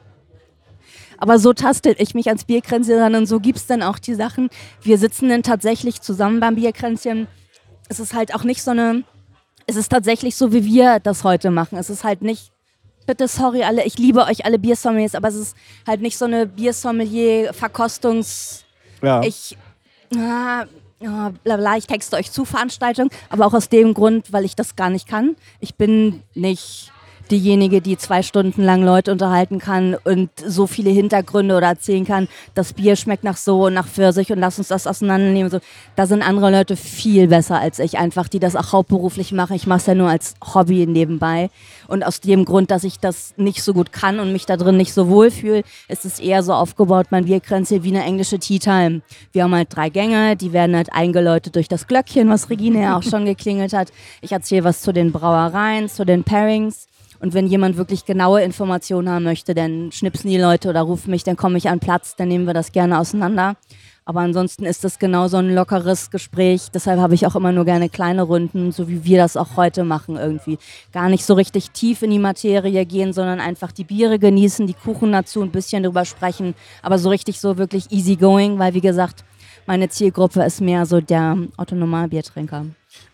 Aber so tastet ich mich ans Bierkränzchen und so gibt es dann auch die Sachen. Wir sitzen dann tatsächlich zusammen beim Bierkränzchen. Es ist halt auch nicht so eine. Es ist tatsächlich so, wie wir das heute machen. Es ist halt nicht. Bitte, sorry, alle, ich liebe euch alle Biersommeliers, aber es ist halt nicht so eine Biersommelier-Verkostungs- Ja. ich, ah, ah, bla bla, ich texte euch zu Veranstaltung, aber auch aus dem Grund, weil ich das gar nicht kann. Ich bin nicht diejenige, die zwei Stunden lang Leute unterhalten kann und so viele Hintergründe oder erzählen kann, das Bier schmeckt nach so und nach Pfirsich und lass uns das auseinandernehmen. So, da sind andere Leute viel besser als ich, einfach, die das auch hauptberuflich machen. Ich mache es ja nur als Hobby nebenbei. Und aus dem Grund, dass ich das nicht so gut kann und mich da drin nicht so wohl fühle, ist es eher so aufgebaut, mein Bierkränzchen, wie eine englische Tea Time. Wir haben halt drei Gänge, die werden halt eingeläutet durch das Glöckchen, was Regine ja auch schon geklingelt hat. Ich erzähle was zu den Brauereien, zu den Pairings. Und wenn jemand wirklich genaue Informationen haben möchte, dann schnipsen die Leute oder rufen mich, dann komme ich an Platz, dann nehmen wir das gerne auseinander. Aber ansonsten ist das genau so ein lockeres Gespräch. Deshalb habe ich auch immer nur gerne kleine Runden, so wie wir das auch heute machen irgendwie. Gar nicht so richtig tief in die Materie gehen, sondern einfach die Biere genießen, die Kuchen dazu, ein bisschen drüber sprechen. Aber so richtig so wirklich easy going, weil wie gesagt, meine Zielgruppe ist mehr so der Autonomalbiertrinker.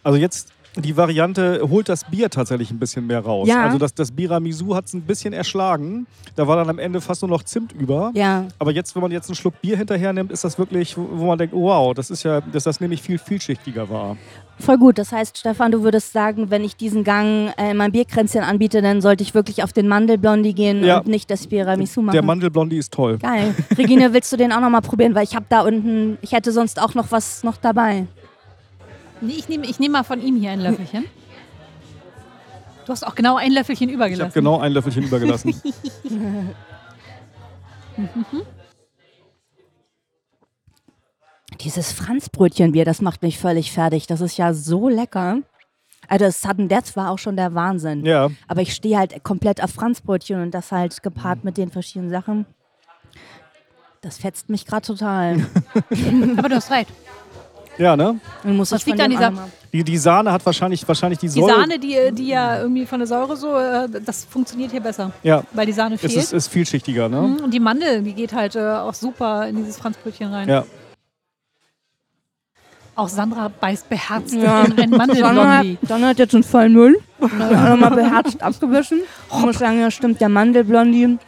Also jetzt die Variante holt das Bier tatsächlich ein bisschen mehr raus. Ja. Also das, das Biramisu hat es ein bisschen erschlagen. Da war dann am Ende fast nur noch Zimt über. Ja, Aber jetzt, wenn man jetzt einen Schluck Bier hinterher nimmt, ist das wirklich, wo man denkt, oh, wow, das ist ja, dass das nämlich viel vielschichtiger war. Voll gut. Das heißt, Stefan, du würdest sagen, wenn ich diesen Gang äh, in meinem Bierkränzchen anbiete, dann sollte ich wirklich auf den Mandelblondie gehen Ja. und nicht das Tiramisu machen. Der Mandelblondie ist toll. Geil. Regine, willst du den auch nochmal probieren? Weil ich habe da unten, ich hätte sonst auch noch was noch dabei. Nee, ich nehme ich nehm mal von ihm hier ein Löffelchen. Du hast auch genau ein Löffelchen Ich übergelassen. habe genau ein Löffelchen übergelassen. Dieses Franzbrötchenbier, das macht mich völlig fertig. Das ist ja so lecker. Also das Sudden Death war auch schon der Wahnsinn. ja. Aber ich stehe halt komplett auf Franzbrötchen und das halt gepaart mit den verschiedenen Sachen. Das fetzt mich gerade total. Aber du hast recht. Ja, ne? Dann muss von liegt an dieser- Die, die Sahne hat wahrscheinlich, wahrscheinlich die Die Säure. Sahne, die, die ja irgendwie von der Säure so, äh, das funktioniert hier besser, Ja, weil die Sahne es fehlt. ist, ist vielschichtiger, ne? Mhm, Und die Mandel, die geht halt äh, auch super in dieses Franzbrötchen rein. Ja. Auch Sandra beißt beherzt Ja. in ein Dann Mandelblondie. hat, dann hat jetzt einen vollen Null. Nochmal beherzt abgewaschen. Ich muss sagen, ja stimmt, der Mandelblondie,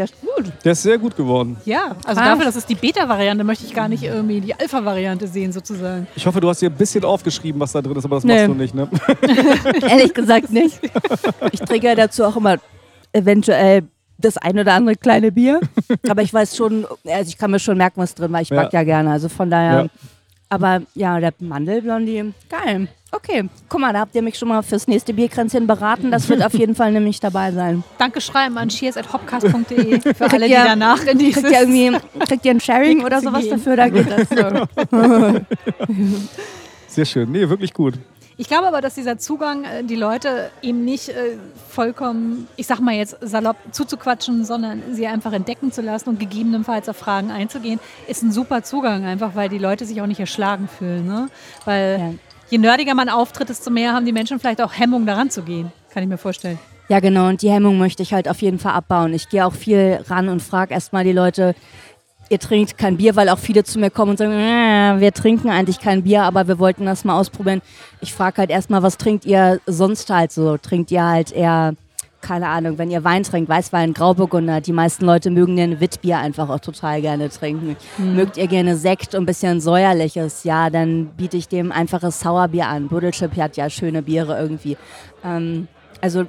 der ist gut. Der ist sehr gut geworden. Ja, also Krass. dafür, dass es die Beta-Variante, möchte ich gar nicht irgendwie die Alpha-Variante sehen sozusagen. Ich hoffe, du hast dir ein bisschen aufgeschrieben, was da drin ist, aber das Nee. machst du nicht, ne? Ehrlich gesagt nicht. Ich trinke ja dazu auch immer eventuell das ein oder andere kleine Bier. Aber ich weiß schon, also ich kann mir schon merken, was drin war. Ich Ja. back ja gerne, also von daher. Ja. Aber ja, der Mandelblondie, geil. Okay, guck mal, da habt ihr mich schon mal fürs nächste Bierkränzchen beraten. Das wird auf jeden Fall nämlich dabei sein. Danke schreiben an cheers.hopcast.de für alle, die ihr- danach in dieses... Kriegt ihr irgendwie kriegt ihr ein Sharing oder sowas dafür? Da geht das so. Sehr schön. Nee, wirklich gut. Ich glaube aber, dass dieser Zugang äh, die Leute eben nicht äh, vollkommen, ich sag mal jetzt salopp zuzuquatschen, sondern sie einfach entdecken zu lassen und gegebenenfalls auf Fragen einzugehen, ist ein super Zugang, einfach weil die Leute sich auch nicht erschlagen fühlen. Ne? Weil Ja. Je nerdiger man auftritt, desto mehr haben die Menschen vielleicht auch Hemmung, daran zu gehen. Kann ich mir vorstellen. Ja, genau. Und die Hemmung möchte ich halt auf jeden Fall abbauen. Ich gehe auch viel ran und frage erstmal die Leute, ihr trinkt kein Bier, weil auch viele zu mir kommen und sagen, äh, wir trinken eigentlich kein Bier, aber wir wollten das mal ausprobieren. Ich frage halt erstmal, was trinkt ihr sonst halt so? Trinkt ihr halt eher, keine Ahnung, wenn ihr Wein trinkt, Weißwein, Grauburgunder, die meisten Leute mögen den Witbier einfach auch total gerne trinken. Mögt ihr gerne Sekt und ein bisschen säuerliches, ja, dann biete ich dem einfaches Sauerbier an. Buddelchip hat ja schöne Biere irgendwie. Ähm, also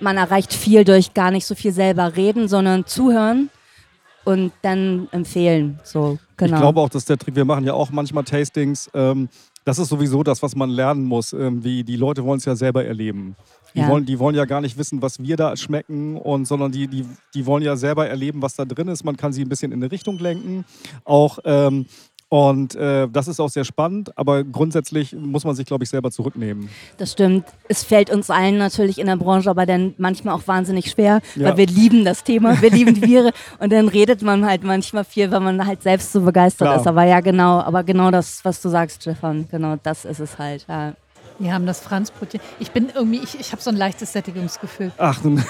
man erreicht viel durch gar nicht so viel selber reden, sondern zuhören und dann empfehlen. So, genau. Ich glaube auch, dass der Trick, wir machen ja auch manchmal Tastings, ähm, das ist sowieso das, was man lernen muss. Ähm, wie die Leute wollen es ja selber erleben. Die, Ja. wollen, die wollen ja gar nicht wissen, was wir da schmecken, und, sondern die, die, die wollen ja selber erleben, was da drin ist. Man kann sie ein bisschen in eine Richtung lenken. Auch, ähm, und äh, das ist auch sehr spannend, aber grundsätzlich muss man sich, glaube ich, selber zurücknehmen. Das stimmt. Es fällt uns allen natürlich in der Branche aber dann manchmal auch wahnsinnig schwer, Ja. weil wir lieben das Thema, wir lieben die Biere und dann redet man halt manchmal viel, weil man halt selbst so begeistert Klar. ist. Aber ja, genau, aber genau das, was du sagst, Stefan, genau das ist es halt. Ja. Wir haben das Franzbrötchen. Ich bin irgendwie, ich, ich habe so ein leichtes Sättigungsgefühl. Ach, nun,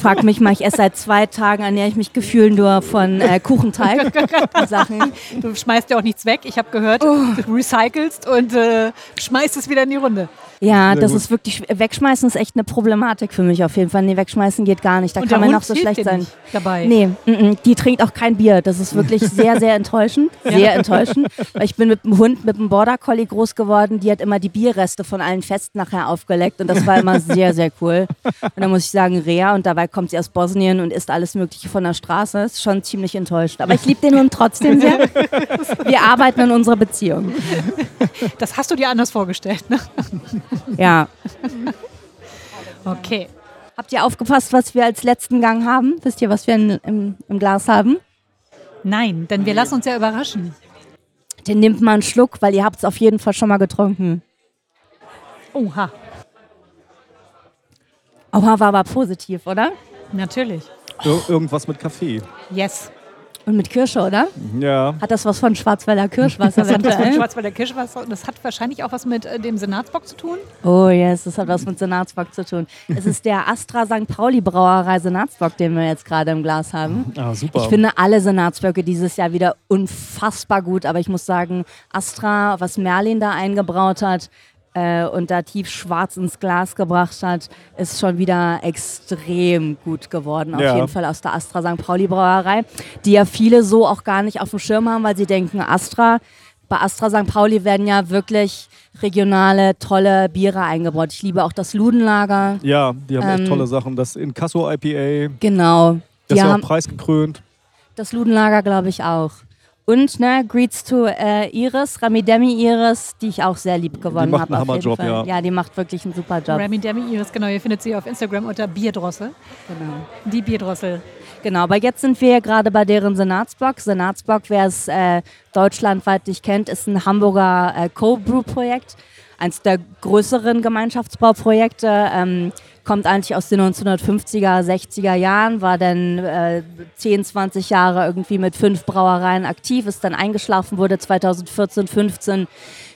Frag mich mal, ich esse seit zwei Tagen, ernähre ich mich gefühlt nur von äh, Kuchenteig und Sachen. Du schmeißt ja auch nichts weg. Ich habe gehört, du recycelst und äh, schmeißt es wieder in die Runde. Ja, Sehr das gut. ist wirklich, wegschmeißen ist echt eine Problematik für mich auf jeden Fall. Nee, wegschmeißen geht gar nicht, da und kann der man Hund noch so schlecht sein. nicht dabei. Nee, mm, mm, die trinkt auch kein Bier. Das ist wirklich sehr, sehr enttäuschend. Sehr enttäuschend. Weil ich bin mit dem Hund, mit dem Border Collie groß geworden. Die hat immer die Bierreste von allen Festen nachher aufgeleckt. Und das war immer sehr, sehr cool. Und dann muss ich sagen, Rea. Und dabei kommt sie aus Bosnien und isst alles Mögliche von der Straße. Ist schon ziemlich enttäuscht. Aber ich liebe den Hund trotzdem sehr. Wir arbeiten an unserer Beziehung. Das hast du dir anders vorgestellt. Ne? Ja. Okay. Habt ihr aufgepasst, was wir als letzten Gang haben? Wisst ihr, was wir in, im, im Glas haben? Nein, denn wir lassen uns ja überraschen. Den nimmt mal einen Schluck, weil ihr habt es auf jeden Fall schon mal getrunken. Oha, Oha, war aber positiv, oder? natürlich. ir irgendwas mit Kaffee. Yes. Und mit Kirsche, oder? Ja. Hat das was von Schwarzwälder Kirschwasser Das hat was mit eventuell? Schwarzwälder Kirschwasser und das hat wahrscheinlich auch was mit äh, dem Senatsbock zu tun. Oh yes, das hat was mit Senatsbock zu tun. Es ist der Astra St. Pauli Brauerei Senatsbock, den wir jetzt gerade im Glas haben. Ah, super. Ich finde alle Senatsböcke dieses Jahr wieder unfassbar gut, aber ich muss sagen, Astra, was Merlin da eingebraut hat äh, und da tief schwarz ins Glas gebracht hat, ist schon wieder extrem gut geworden. Auf Ja. jeden Fall aus der Astra St. Pauli Brauerei, die ja viele so auch gar nicht auf dem Schirm haben, weil sie denken, Astra. Bei Astra St. Pauli werden ja wirklich regionale, tolle Biere eingebaut. Ich liebe auch das Ludenlager. ja, die haben echt Ähm, tolle Sachen. Das Inkasso IPA, Genau. das Die ist ja auch preisgekrönt. Das Ludenlager glaube ich auch. Und ne, Greets to äh, Iris, Rami Demi Iris, die ich auch sehr lieb gewonnen macht habe. Hammerjob, Fall. ja. Ja, die macht wirklich einen super Job. Remy Demi Iris, genau, ihr findet sie auf Instagram unter Bierdrossel. Genau. Die Bierdrossel. genau, aber jetzt sind wir gerade bei deren Senatsbock. Senatsbock, wer es äh, deutschlandweit nicht kennt, ist ein Hamburger äh, Co-Brew-Projekt. Eins der größeren Gemeinschaftsbauprojekte. Ähm, kommt eigentlich aus den 1950er, 60er Jahren, war dann äh, 10, 20 Jahre irgendwie mit fünf Brauereien aktiv, ist dann eingeschlafen, wurde 2014, 15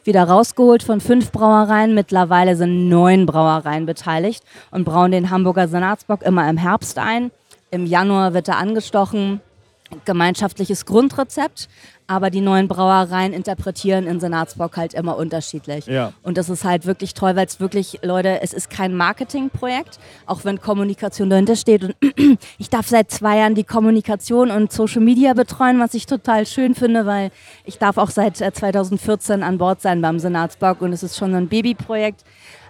wieder rausgeholt von fünf Brauereien. Mittlerweile sind neun Brauereien beteiligt und brauen den Hamburger Senatsbock immer im Herbst ein. Im Januar wird er angestochen. Gemeinschaftliches Grundrezept, aber die neuen Brauereien interpretieren in Senatsbock halt immer unterschiedlich. Ja. Und das ist halt wirklich toll, weil es wirklich, Leute, es ist kein Marketingprojekt, auch wenn Kommunikation dahinter steht. Und ich darf seit zwei Jahren die Kommunikation und Social Media betreuen, was ich total schön finde, weil ich darf auch seit äh, 2014 an Bord sein beim Senatsbock und es ist schon ein Babyprojekt.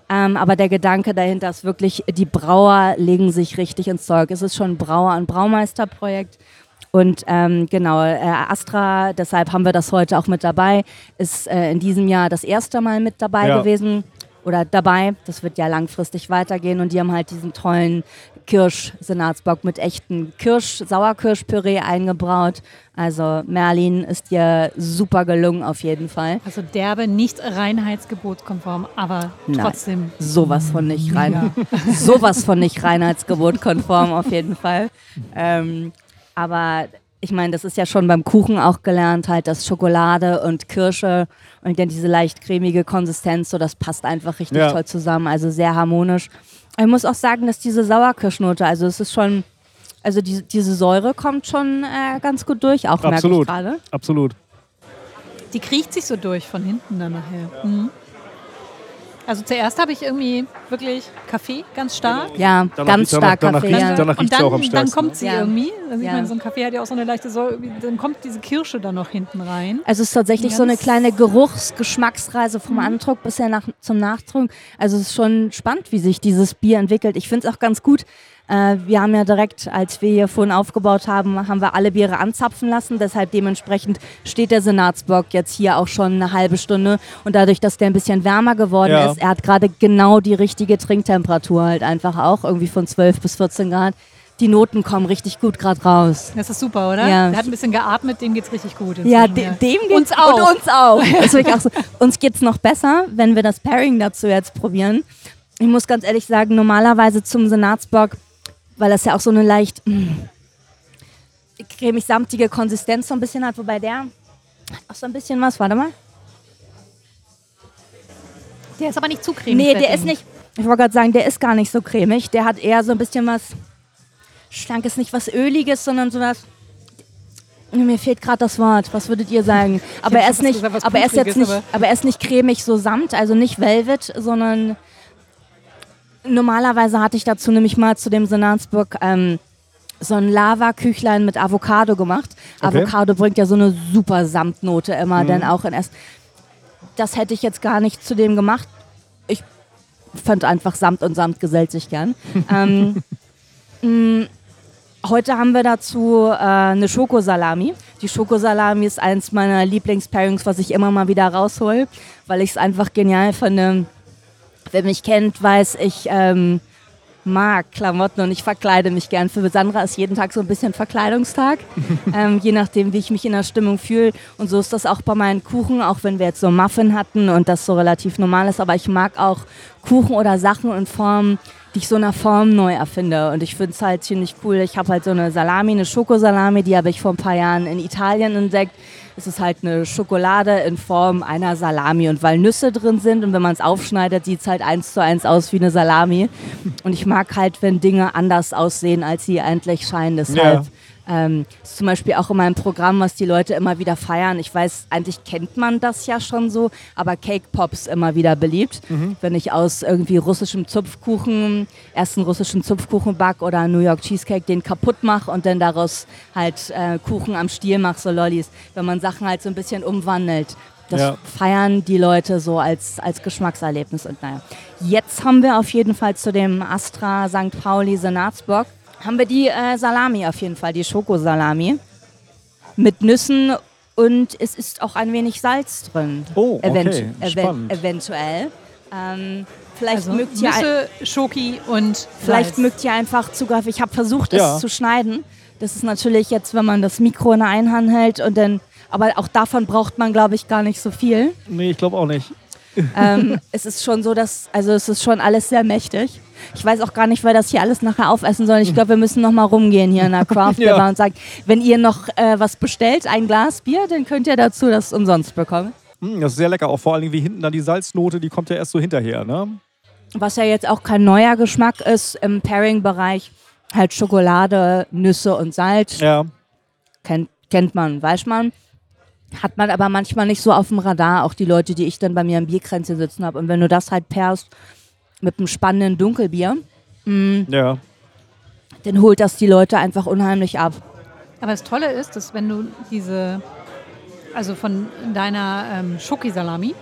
Ähm, aber der Gedanke dahinter ist wirklich, die Brauer legen sich richtig ins Zeug. Es ist schon ein Brauer- und Braumeisterprojekt. Und ähm, genau, äh, Astra, deshalb haben wir das heute auch mit dabei, ist äh, in diesem Jahr das erste Mal mit dabei Ja. gewesen. Oder dabei, das wird ja langfristig weitergehen. Und die haben halt diesen tollen Kirsch-Senatsbock mit echten Kirsch, Sauerkirschpüree eingebraut. Also Merlin ist dir super gelungen auf jeden Fall. Also derbe, nicht reinheitsgebotskonform, aber Nein. trotzdem. Sowas von nicht rein. Sowas von nicht reinheitsgebotkonform auf jeden Fall. Ähm, aber ich meine, das ist ja schon beim Kuchen auch gelernt, halt, dass Schokolade und Kirsche und dann diese leicht cremige Konsistenz, so das passt einfach richtig Ja. toll zusammen, also sehr harmonisch. Ich muss auch sagen, dass diese Sauerkirschnote, also es ist schon, also diese, diese Säure kommt schon äh, ganz gut durch, auch merke ich Absolut. gerade. Absolut. Die kriecht sich so durch von hinten dann nachher. Mhm. Also zuerst habe ich irgendwie wirklich Kaffee, ganz stark. Ja, Danach- ganz danach- stark danach Kaffee. riecht- ja. danach- Und riecht's auch am dann, dann kommt sie Ja. irgendwie. Also ich Ja. meine, so ein Kaffee hat ja auch so eine leichte Säure. Dann kommt diese Kirsche da noch hinten rein. Also es ist tatsächlich so eine kleine Geruchs-Geschmacksreise vom Andruck bisher nach, zum Nachdruck. Also es ist schon spannend, wie sich dieses Bier entwickelt. Ich finde es auch ganz gut. Äh, wir haben ja direkt, als wir hier vorhin aufgebaut haben, haben wir alle Biere anzapfen lassen. Deshalb dementsprechend steht der Senatsbock jetzt hier auch schon eine halbe Stunde. Und dadurch, dass der ein bisschen wärmer geworden Ja. ist, er hat gerade genau die richtige Trinktemperatur halt einfach auch, irgendwie von 12 bis 14 Grad. Die Noten kommen richtig gut gerade raus. Das ist super, oder? Ja. Der hat ein bisschen geatmet, dem geht's richtig gut. Ja, de dem geht's Uns auch. Und uns auch. Auch so. Uns geht's noch besser, wenn wir das Pairing dazu jetzt probieren. Ich muss ganz ehrlich sagen, normalerweise zum Senatsbock, weil das ja auch so eine leicht mm, cremig-samtige Konsistenz so ein bisschen hat, wobei der auch so ein bisschen was, warte mal. Der ist aber nicht zu cremig. Nee, der ist nicht, ich wollte gerade sagen, der ist gar nicht so cremig. Der hat eher so ein bisschen was Schlankes, nicht was Öliges, sondern sowas. Mir fehlt gerade das Wort. Was würdet ihr sagen? Aber er ist fast nicht, gesagt, was aber er ist jetzt nicht, aber er ist nicht cremig so samt, also nicht Velvet, sondern normalerweise hatte ich dazu nämlich mal zu dem Senatsburg ähm, so ein Lava-Küchlein mit Avocado gemacht. Okay. Avocado bringt ja so eine super Samtnote immer, denn auch in Essen. Das hätte ich jetzt gar nicht zu dem gemacht. Ich fand einfach Samt und Samt gesellt sich gern. ähm, mh, heute haben wir dazu äh, eine Schokosalami. Die Schokosalami ist eins meiner Lieblingspairings, was ich immer mal wieder raushol, weil ich es einfach genial finde. Wer mich kennt, weiß, ich ähm, mag Klamotten und ich verkleide mich gern. Für Sandra ist jeden Tag so ein bisschen Verkleidungstag, ähm, je nachdem, wie ich mich in der Stimmung fühle. Und so ist das auch bei meinen Kuchen, auch wenn wir jetzt so Muffin hatten und das so relativ normal ist. Aber ich mag auch Kuchen oder Sachen in Formen, die ich so in einer Form neu erfinde. Und ich finde es halt ziemlich cool. Ich habe halt so eine Salami, eine Schokosalami, die habe ich vor ein paar Jahren in Italien entdeckt. Es ist halt eine Schokolade in Form einer Salami. Und weil Nüsse drin sind und wenn man es aufschneidet, sieht es halt eins zu eins aus wie eine Salami. Und ich mag halt, wenn Dinge anders aussehen, als sie eigentlich scheinen. Deshalb ähm, ist zum Beispiel auch in meinem Programm, was die Leute immer wieder feiern. Ich weiß, eigentlich kennt man das ja schon so, aber Cake Pops immer wieder beliebt. Wenn ich aus irgendwie russischem Zupfkuchen, erst einen russischen Zupfkuchen back oder einen New York Cheesecake, den kaputt mache und dann daraus halt äh, Kuchen am Stiel mache, so Lollis. Wenn man Sachen halt so ein bisschen umwandelt. Das Ja. feiern die Leute so als, als Geschmackserlebnis. Und naja, jetzt haben wir auf jeden Fall zu dem Astra St. Pauli Senatsbock haben wir die äh, Salami auf jeden Fall, die Schokosalami. Mit Nüssen und es ist auch ein wenig Salz drin. Oh, okay, Eventu- spannend. eventuell. Ähm, vielleicht Also mögt ihr Nüsse, Schoki und vielleicht Salz. mögt ihr einfach zugreifen. Ich habe versucht, Ja. es zu schneiden. Das ist natürlich jetzt, wenn man das Mikro in der einen Hand hält und dann, aber auch davon braucht man, glaube ich, gar nicht so viel. Nee, ich glaube auch nicht. ähm, es ist schon so, dass, also es ist schon alles sehr mächtig. Ich weiß auch gar nicht, wer das hier alles nachher aufessen soll. Ich glaube, wir müssen noch mal rumgehen hier in der Craft Beer Ja. Bar und sagen, wenn ihr noch äh, was bestellt, ein Glas Bier, dann könnt ihr dazu das umsonst bekommen. Mm, das ist sehr lecker. Auch vor allem wie hinten dann die Salznote, die kommt ja erst so hinterher, ne? Was ja jetzt auch kein neuer Geschmack ist im Pairing-Bereich, halt Schokolade, Nüsse und Salz. Ja. Kennt, kennt man, weiß man. Hat man aber manchmal nicht so auf dem Radar, auch die Leute, die ich dann bei mir im Bierkränzchen sitzen habe. Und wenn du das halt pairst mit einem spannenden Dunkelbier, Ja. dann holt das die Leute einfach unheimlich ab. Aber das Tolle ist, dass wenn du diese, also von deiner ähm, Schoki-Salami,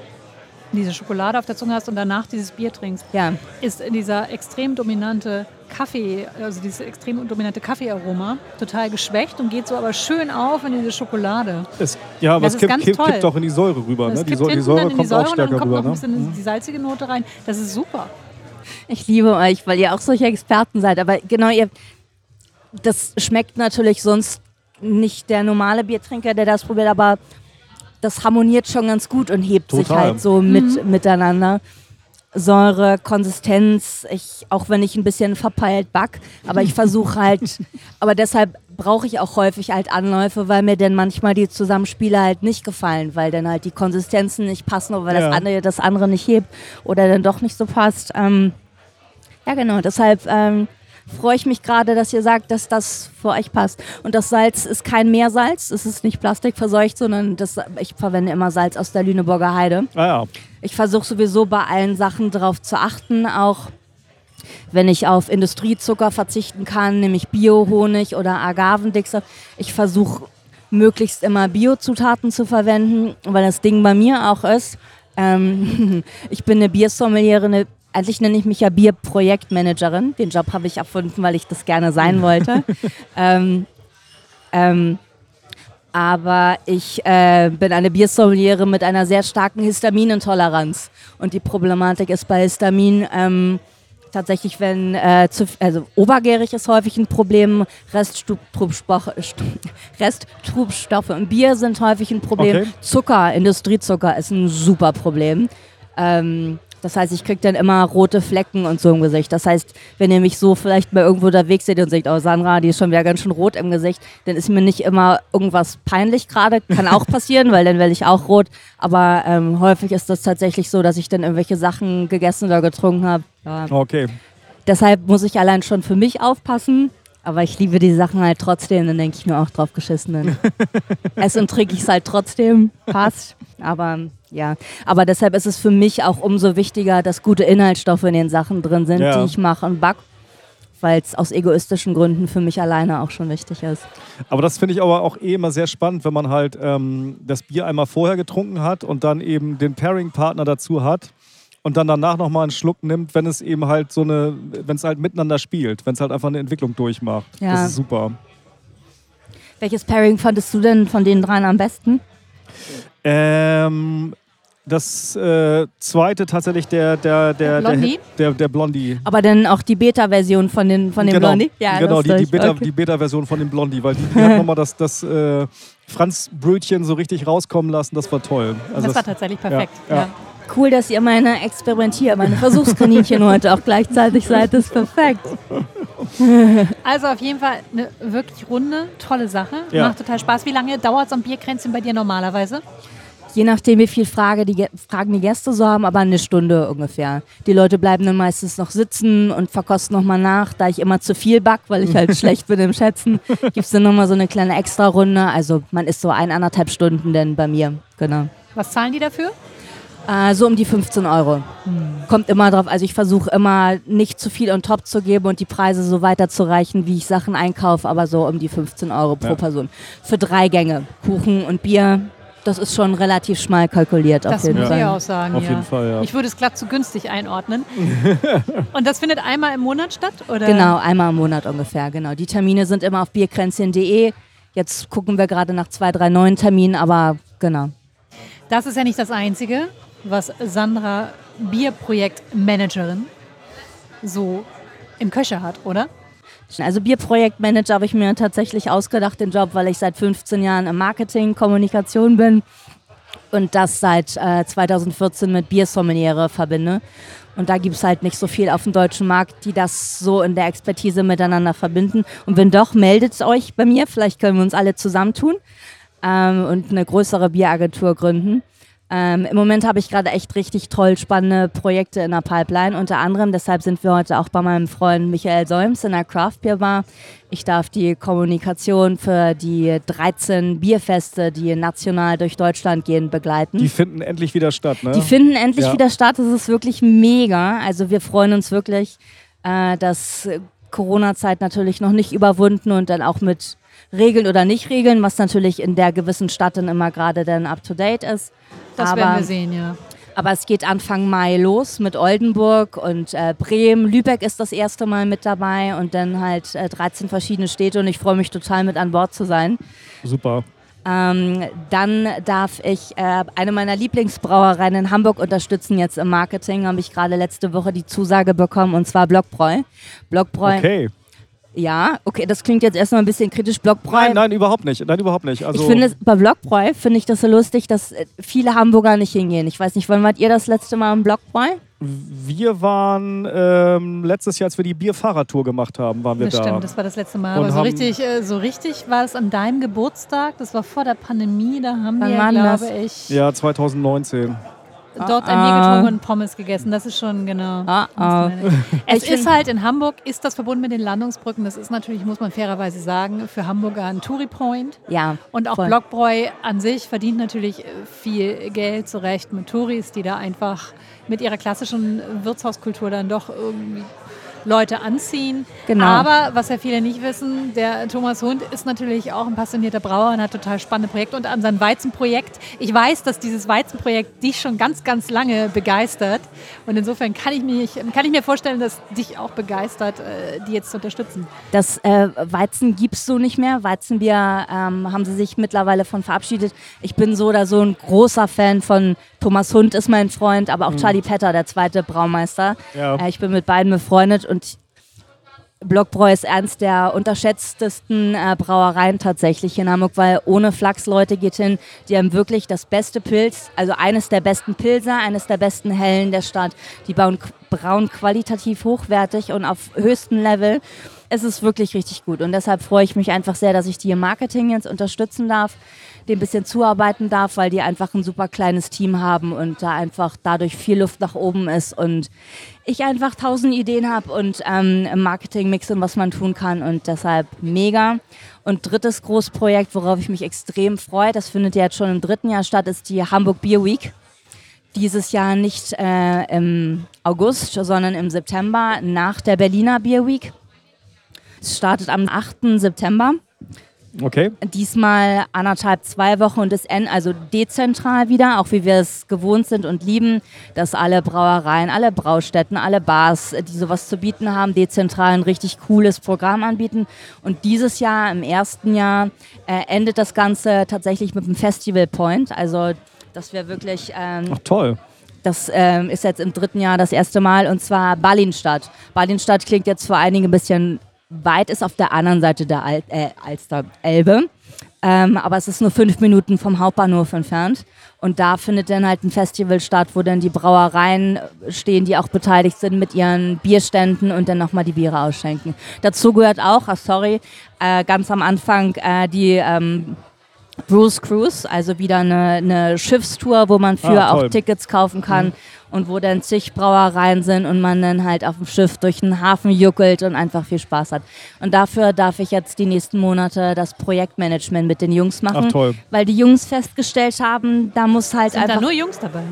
diese Schokolade auf der Zunge hast und danach dieses Bier trinkst, Ja, ist dieser extrem dominante Kaffee, also dieses extrem dominante Kaffeearoma total geschwächt und geht so aber schön auf in diese Schokolade. Es, ja, aber Das es kippt, ganz kippt, toll. kippt auch in die Säure rüber. Das Ne? Die, Säure, die Säure kommt die auch Säure und dann stärker kommt rüber. noch ein Ne? bisschen die salzige Note rein. Das ist super. Ich liebe euch, weil ihr auch solche Experten seid. Aber genau, ihr, das schmeckt natürlich sonst nicht der normale Biertrinker, der das probiert, aber das harmoniert schon ganz gut und hebt sich Total. halt so mit, miteinander. Säure, Konsistenz, ich, auch wenn ich ein bisschen verpeilt back, aber ich versuche halt, aber deshalb brauche ich auch häufig halt Anläufe, weil mir dann manchmal die Zusammenspiele halt nicht gefallen, weil dann halt die Konsistenzen nicht passen oder weil Ja. das andere das andere nicht hebt oder dann doch nicht so passt. Ähm, ja, genau, deshalb ähm, freue ich mich gerade, dass ihr sagt, dass das für euch passt. Und das Salz ist kein Meersalz, es ist nicht plastikverseucht, sondern das, ich verwende immer Salz aus der Lüneburger Heide. Ah ja. Ich versuche sowieso bei allen Sachen darauf zu achten, auch wenn ich auf Industriezucker verzichten kann, nämlich Biohonig oder Agavendicksaft. Ich versuche möglichst immer Biozutaten zu verwenden, weil das Ding bei mir auch ist, ähm, ich bin eine Biersommeliere, eine, eigentlich nenne ich mich ja Bierprojektmanagerin. Den Job habe ich erfunden, weil ich das gerne sein wollte. ähm, ähm, aber ich äh, bin eine Biersommeliere mit einer sehr starken Histaminintoleranz. Und die Problematik ist bei Histamin tatsächlich, wenn äh, zu, also obergärig ist häufig ein Problem, Resttrubstoffe Resttrubstoffe im Bier sind häufig ein Problem. Okay. Zucker, Industriezucker ist ein super Problem. Ähm, das heißt, ich kriege dann immer rote Flecken und so im Gesicht. Das heißt, wenn ihr mich so vielleicht mal irgendwo unterwegs seht und sagt, oh Sandra, die ist schon wieder ganz schön rot im Gesicht, dann ist mir nicht immer irgendwas peinlich gerade. Kann auch passieren, weil dann werde ich auch rot. Aber ähm, häufig ist das tatsächlich so, dass ich dann irgendwelche Sachen gegessen oder getrunken habe. Ja. Okay. Deshalb muss ich allein schon für mich aufpassen. Aber ich liebe die Sachen halt trotzdem, dann denke ich mir auch drauf geschissen. Dann esse und trinke ich es halt trotzdem, passt. Aber ja, aber deshalb ist es für mich auch umso wichtiger, dass gute Inhaltsstoffe in den Sachen drin sind, Ja. die ich mache und back, weil es aus egoistischen Gründen für mich alleine auch schon wichtig ist. Aber das finde ich aber auch eh immer sehr spannend, wenn man halt ähm, das Bier einmal vorher getrunken hat und dann eben den Pairing-Partner dazu hat und dann danach nochmal einen Schluck nimmt, wenn es eben halt so eine, wenn es halt miteinander spielt, wenn es halt einfach eine Entwicklung durchmacht. Ja. Das ist super. Welches Pairing fandest du denn von den dreien am besten? Ähm, das äh, zweite tatsächlich der, der, der, Der Blondie? der, der, der Blondie. Aber dann auch die Beta-Version von den, von den genau, Blondie? genau die, die lustig. Beta- Okay. die Beta-Version von dem Blondie, weil die, die hat nochmal das, das äh, Franz-Brötchen so richtig rauskommen lassen. Das war toll. Also das war tatsächlich perfekt. ja. Ja. Cool, dass ihr meine Experimentier, meine Versuchskaninchen heute auch gleichzeitig seid. Das ist perfekt. Also auf jeden Fall eine wirklich runde, tolle Sache. Ja. Macht total Spaß. Wie lange dauert so ein Bierkränzchen bei dir normalerweise? Je nachdem, wie viel Frage die, Fragen die Gäste so haben, aber eine Stunde ungefähr. Die Leute bleiben dann meistens noch sitzen und verkosten nochmal nach. Da ich immer zu viel back, weil ich halt schlecht bin im Schätzen, gibt es dann nochmal so eine kleine Extra-Runde. Also man ist so ein, anderthalb Stunden denn bei mir. Genau. Was zahlen die dafür? Äh, so um die 15 Euro. Kommt immer drauf. Also ich versuche immer nicht zu viel on top zu geben und die Preise so weiterzureichen, wie ich Sachen einkaufe, aber so um die 15 Euro pro Ja. Person. Für drei Gänge. Kuchen und Bier. Das ist schon relativ schmal kalkuliert auf Das jeden muss Fall. ich auch sagen. Auf ja. jeden Fall, ja. Ich würde es glatt zu günstig einordnen. Und das findet einmal im Monat statt? Oder? Genau, einmal im Monat ungefähr, genau. Die Termine sind immer auf bierkränzchen.de. Jetzt gucken wir gerade nach zwei, drei neuen Terminen, aber genau. Das ist ja nicht das Einzige, was Sandra, Bierprojektmanagerin, so im Köcher hat, oder? Also Bierprojektmanager habe ich mir tatsächlich ausgedacht, den Job, weil ich seit 15 Jahren im Marketing, Kommunikation bin und das seit äh, 2014 mit Biersommeliere verbinde. Und da gibt es halt nicht so viel auf dem deutschen Markt, die das so in der Expertise miteinander verbinden. Und wenn doch, meldet euch bei mir. Vielleicht können wir uns alle zusammentun ähm, und eine größere Bieragentur gründen. Ähm, Im Moment habe ich gerade echt richtig toll spannende Projekte in der Pipeline. Unter anderem, deshalb sind wir heute auch bei meinem Freund Michael Solms in der Craft Beer Bar. Ich darf die Kommunikation für die 13 Bierfeste, die national durch Deutschland gehen, begleiten. Die finden endlich wieder statt, ne? Die finden endlich Ja. wieder statt. Das ist wirklich mega. Also wir freuen uns wirklich, äh, dass Corona-Zeit natürlich noch nicht überwunden und dann auch mit Regeln oder nicht Regeln, was natürlich in der gewissen Stadt dann immer gerade dann up to date ist. Das Aber- werden wir sehen, ja. aber es geht Anfang Mai los mit Oldenburg und äh, Bremen. Lübeck ist das erste Mal mit dabei und dann halt äh, 13 verschiedene Städte und ich freue mich total mit an Bord zu sein. Super. Ähm, dann darf ich äh, eine meiner Lieblingsbrauereien in Hamburg unterstützen jetzt im Marketing. Habe ich gerade letzte Woche die Zusage bekommen und zwar Blockbräu. Blockbräu. Okay. Ja, okay, das klingt jetzt erstmal ein bisschen kritisch. Blockbräu. Nein, nein, überhaupt nicht. Nein, überhaupt nicht. Also, Ich finde, es- bei Blockbräu finde ich das so lustig, dass äh, viele Hamburger nicht hingehen. Ich weiß nicht, wann wart ihr das letzte Mal im Blockbräu? Wir waren ähm, letztes Jahr, als wir die Bierfahrradtour gemacht haben, waren wir Das da. stimmt, das war das letzte Mal. Und Aber so richtig, äh, so richtig war es an deinem Geburtstag. Das war vor der Pandemie. Da haben Wann wir, glaube das? ich, ja, 2019. dort ein Ah, Bier ah. getrunken und Pommes gegessen. Das ist schon genau. Ah, ah. Es ist halt in Hamburg, ist das verbunden mit den Landungsbrücken. Das ist natürlich, muss man fairerweise sagen, für Hamburger ein Touri-Point. Ja. Und auch voll. Blockbräu an sich verdient natürlich viel Geld zurecht mit Touris, die da einfach mit ihrer klassischen Wirtshauskultur dann doch irgendwie Leute anziehen. Genau. Aber was ja viele nicht wissen, der Thomas Hund ist natürlich auch ein passionierter Brauer und hat total spannende Projekte. Und an sein Weizenprojekt, ich weiß, dass dieses Weizenprojekt dich schon ganz, ganz lange begeistert. Und insofern kann ich, mich, kann ich mir vorstellen, dass dich auch begeistert, äh, die jetzt zu unterstützen. Das äh, Weizen gibt es so nicht mehr. Weizenbier ähm, haben sie sich mittlerweile von verabschiedet. Ich bin so oder so ein großer Fan von Thomas Hund ist mein Freund, aber auch Charlie Petter, der zweite Braumeister. Ja. Äh, ich bin mit beiden befreundet und Blockbräu ist eins der unterschätztesten äh, Brauereien tatsächlich in Hamburg, weil ohne Flachs Leute geht hin, die haben wirklich das beste Pilz, also eines der besten Pilzer, eines der besten Hellen der Stadt. Die bauen, brauen qualitativ hochwertig und auf höchstem Level. Es ist wirklich richtig gut und deshalb freue ich mich einfach sehr, dass ich die im Marketing jetzt unterstützen darf, dem ein bisschen zuarbeiten darf, weil die einfach ein super kleines Team haben und da einfach dadurch viel Luft nach oben ist und ich einfach tausend Ideen habe und ähm, im Marketing mixen, was man tun kann und deshalb mega. Und drittes Großprojekt, worauf ich mich extrem freue, das findet ja jetzt schon im dritten Jahr statt, ist die Hamburg Beer Week. Dieses Jahr nicht äh, im August, sondern im September nach der Berliner Beer Week. Es startet am 8. September. Okay. Diesmal anderthalb, zwei Wochen und das N, also dezentral wieder, auch wie wir es gewohnt sind und lieben, dass alle Brauereien, alle Braustätten, alle Bars, die sowas zu bieten haben, dezentral ein richtig cooles Programm anbieten. Und dieses Jahr, im ersten Jahr, äh, endet das Ganze tatsächlich mit einem Festival Point. Also, dass wir wirklich ähm, Ach toll. das ähm, ist jetzt im dritten Jahr das erste Mal und zwar Ballinstadt. Ballinstadt klingt jetzt für einige ein bisschen weit, ist auf der anderen Seite der Al äh, Alster Elbe. Ähm, aber es ist nur fünf Minuten vom Hauptbahnhof entfernt. Und da findet dann halt ein Festival statt, wo dann die Brauereien stehen, die auch beteiligt sind mit ihren Bierständen und dann nochmal die Biere ausschenken. Dazu gehört auch, ach sorry, äh, ganz am Anfang äh, die ähm, Bruce Cruise, also wieder eine, eine Schiffstour, wo man für Ah, auch Tickets kaufen kann und wo dann zig Brauereien sind und man dann halt auf dem Schiff durch den Hafen juckelt und einfach viel Spaß hat. Und dafür darf ich jetzt die nächsten Monate das Projektmanagement mit den Jungs machen, Ach toll. weil die Jungs festgestellt haben, da muss halt Sind einfach da nur Jungs dabei?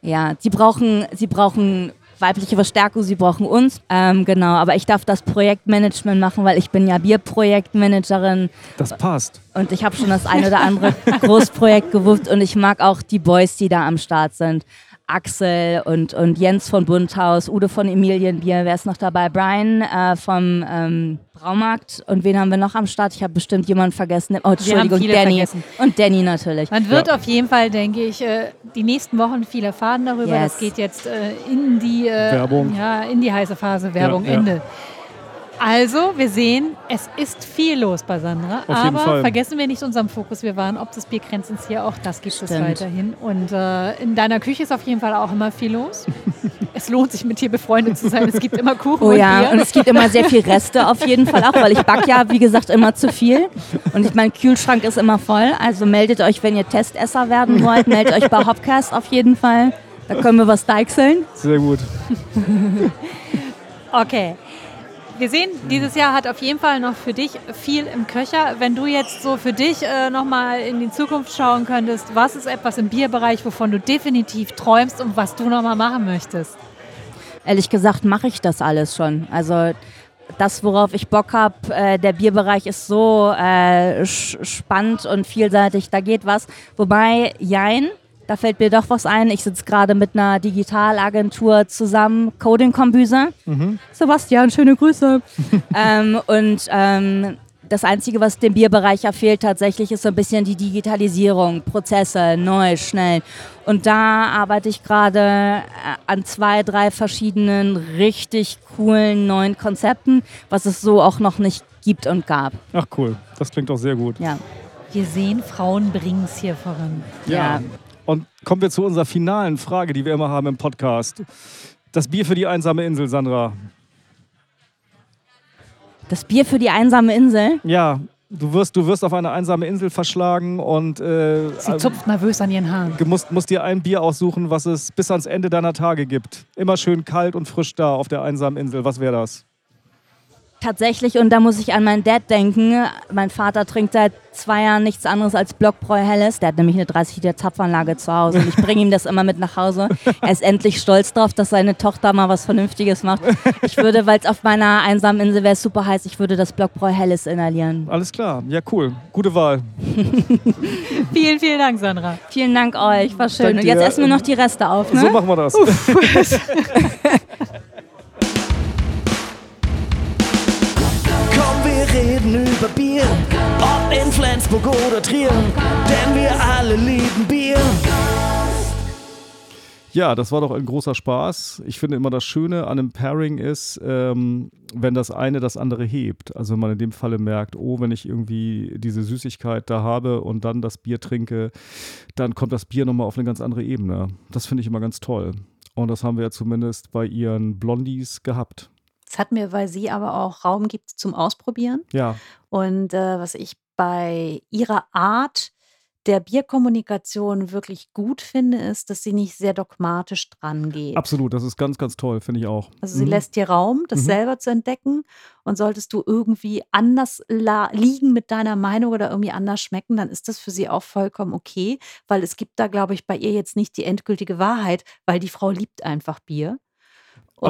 ja, sie brauchen, sie brauchen weibliche Verstärkung, sie brauchen uns. Ähm, genau, aber ich darf das Projektmanagement machen, weil ich bin ja Bierprojektmanagerin Das passt. und ich habe schon das ein oder andere Großprojekt gewuppt und ich mag auch die Boys, die da am Start sind. Axel und, und Jens von Bunthaus, Ude von Emilienbier, wer ist noch dabei? Brian äh, vom ähm, Braumarkt und wen haben wir noch am Start? Ich habe bestimmt jemanden vergessen. Oh, Entschuldigung, Danny. vergessen. Und Danny natürlich. Man wird auf jeden Fall, denke ich, äh, die nächsten Wochen viel erfahren darüber. Yes. Das geht jetzt äh, in die äh, Werbung. Ja, in die heiße Phase Werbung Ja, ja. Ende. Also, wir sehen, es ist viel los bei Sandra. Auf jeden aber Fall. vergessen wir nicht unseren Fokus. Wir waren ob des Bierkränzens hier, auch das gibt es Stimmt. weiterhin. Und äh, in deiner Küche ist auf jeden Fall auch immer viel los. es lohnt sich, mit dir befreundet zu sein. Es gibt immer Kuchen Oh und ja, Bier. und es gibt immer sehr viel Reste auf jeden Fall auch, weil ich back ja, wie gesagt, immer zu viel. Und ich, mein Kühlschrank ist immer voll. Also meldet euch, wenn ihr Testesser werden wollt. Meldet euch bei Hopcast auf jeden Fall. Da können wir was deichseln. Sehr gut. Okay. Wir sehen, dieses Jahr hat auf jeden Fall noch für dich viel im Köcher. Wenn du jetzt so für dich äh, nochmal in die Zukunft schauen könntest, was ist etwas im Bierbereich, wovon du definitiv träumst und was du nochmal machen möchtest? Ehrlich gesagt mache ich das alles schon. Also das, worauf ich Bock habe, äh, der Bierbereich ist so äh, spannend und vielseitig, da geht was. Wobei, jein, da fällt mir doch was ein. Ich sitze gerade mit einer Digitalagentur zusammen, Coding Kombüse. Sebastian, schöne Grüße. ähm, und ähm, das Einzige, was dem Bierbereich ja fehlt tatsächlich, ist so ein bisschen die Digitalisierung, Prozesse, neu, schnell. Und da arbeite ich gerade äh, an zwei, drei verschiedenen richtig coolen neuen Konzepten, was es so auch noch nicht gibt und gab. Ach cool. Das klingt doch sehr gut. Ja. Wir sehen, Frauen bringen es hier voran. Ja. Und kommen wir zu unserer finalen Frage, die wir immer haben im Podcast. Das Bier für die einsame Insel, Sandra. Das Bier für die einsame Insel. Ja, du wirst, du wirst auf eine einsame Insel verschlagen und äh, Sie zupft nervös an ihren Haaren. Du musst, musst dir ein Bier aussuchen, was es bis ans Ende deiner Tage gibt. Immer schön kalt und frisch da auf der einsamen Insel. Was wäre das? Tatsächlich, und da muss ich an meinen Dad denken. Mein Vater trinkt seit zwei Jahren nichts anderes als Blockbräu Helles. Der hat nämlich eine 30 Liter Zapfanlage zu Hause und ich bringe ihm das immer mit nach Hause. Er ist endlich stolz drauf, dass seine Tochter mal was Vernünftiges macht. Ich würde, weil es auf meiner einsamen Insel wäre, super heiß, ich würde das Blockbräu Helles inhalieren. Alles klar. Ja, cool. Gute Wahl. Vielen, vielen Dank, Sandra. Vielen Dank euch, war schön. Und jetzt essen wir noch die Reste auf, ne? So machen wir das. reden über Bier, ob in Flensburg oder Trier, denn wir alle lieben Bier. Ja, das war doch ein großer Spaß. Ich finde immer das Schöne an einem Pairing ist, ähm, wenn das eine das andere hebt. Also wenn man in dem Falle merkt, oh, wenn ich irgendwie diese Süßigkeit da habe und dann das Bier trinke, dann kommt das Bier nochmal auf eine ganz andere Ebene. Das finde ich immer ganz toll. Und das haben wir ja zumindest bei ihren Blondies gehabt. Das hat mir, weil sie aber auch Raum gibt zum Ausprobieren. Ja, Und äh, was ich bei ihrer Art der Bierkommunikation wirklich gut finde, ist, dass sie nicht sehr dogmatisch dran geht. absolut. Das ist ganz, ganz toll, finde ich auch. Also sie Mhm. lässt dir Raum, das Mhm. selber zu entdecken. Und solltest du irgendwie anders liegen mit deiner Meinung oder irgendwie anders schmecken, dann ist das für sie auch vollkommen okay, weil es gibt da, glaube ich, bei ihr jetzt nicht die endgültige Wahrheit, weil die Frau liebt einfach Bier.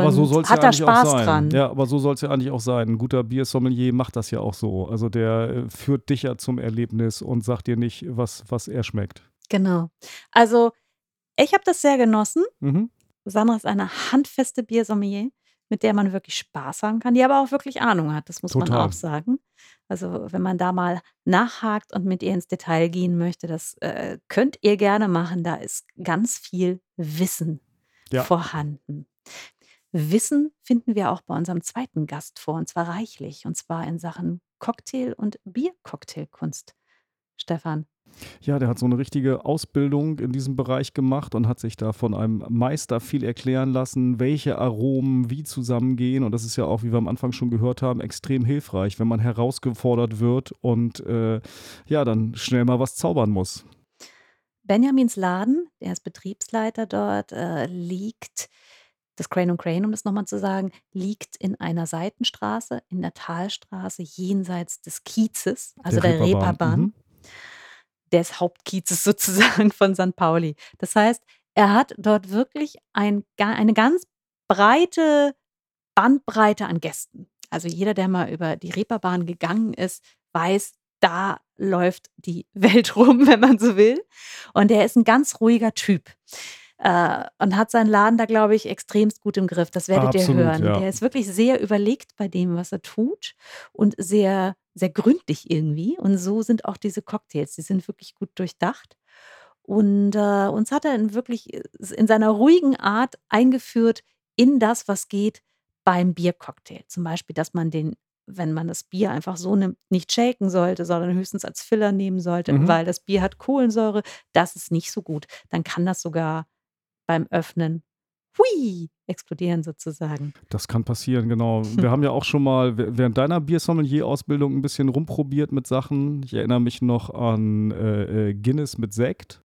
Aber so und soll es ja hat da eigentlich Spaß auch sein. dran. Ja, aber so soll es ja eigentlich auch sein. Ein guter Biersommelier macht das ja auch so. Also der äh, führt dich ja zum Erlebnis und sagt dir nicht, was, was er schmeckt. Genau. Also, ich habe das sehr genossen. Mhm. Sandra ist eine handfeste Biersommelier, mit der man wirklich Spaß haben kann, die aber auch wirklich Ahnung hat, das muss man Total. auch sagen. Also, wenn man da mal nachhakt und mit ihr ins Detail gehen möchte, das äh, könnt ihr gerne machen. Da ist ganz viel Wissen Ja. vorhanden. Wissen finden wir auch bei unserem zweiten Gast vor, und zwar reichlich, und zwar in Sachen Cocktail- und Biercocktailkunst. Stefan, Ja, der hat so eine richtige Ausbildung in diesem Bereich gemacht und hat sich da von einem Meister viel erklären lassen, welche Aromen wie zusammengehen. Und das ist ja auch, wie wir am Anfang schon gehört haben, extrem hilfreich, wenn man herausgefordert wird und äh, ja, dann schnell mal was zaubern muss. Benjamins Laden, der ist Betriebsleiter dort, äh, liegt, das Crane Crane, um das nochmal zu sagen, liegt in einer Seitenstraße, in der Talstraße, jenseits des Kiezes, also der, Reeperbahn, Mhm. des Hauptkiezes sozusagen von St. Pauli. Das heißt, er hat dort wirklich ein, eine ganz breite Bandbreite an Gästen. Also jeder, der mal über die Reeperbahn gegangen ist, weiß, da läuft die Welt rum, wenn man so will. Und er ist ein ganz ruhiger Typ. Äh, und hat seinen Laden da, glaube ich, extremst gut im Griff. Das werdet Absolut, ihr hören. ja. Der ist wirklich sehr überlegt bei dem, was er tut und sehr, sehr gründlich irgendwie. Und so sind auch diese Cocktails. Die sind wirklich gut durchdacht. Und äh, uns hat er in wirklich äh, in seiner ruhigen Art eingeführt in das, was geht beim Biercocktail. Zum Beispiel, dass man den, wenn man das Bier einfach so nimmt, nicht shaken sollte, sondern höchstens als Filler nehmen sollte, Mhm. weil das Bier hat Kohlensäure. Das ist nicht so gut. Dann kann das sogar beim Öffnen hui, explodieren sozusagen. Das kann passieren, genau. Wir haben ja auch schon mal während deiner Biersommelier-Ausbildung ein bisschen rumprobiert mit Sachen. Ich erinnere mich noch an äh, äh, Guinness mit Sekt.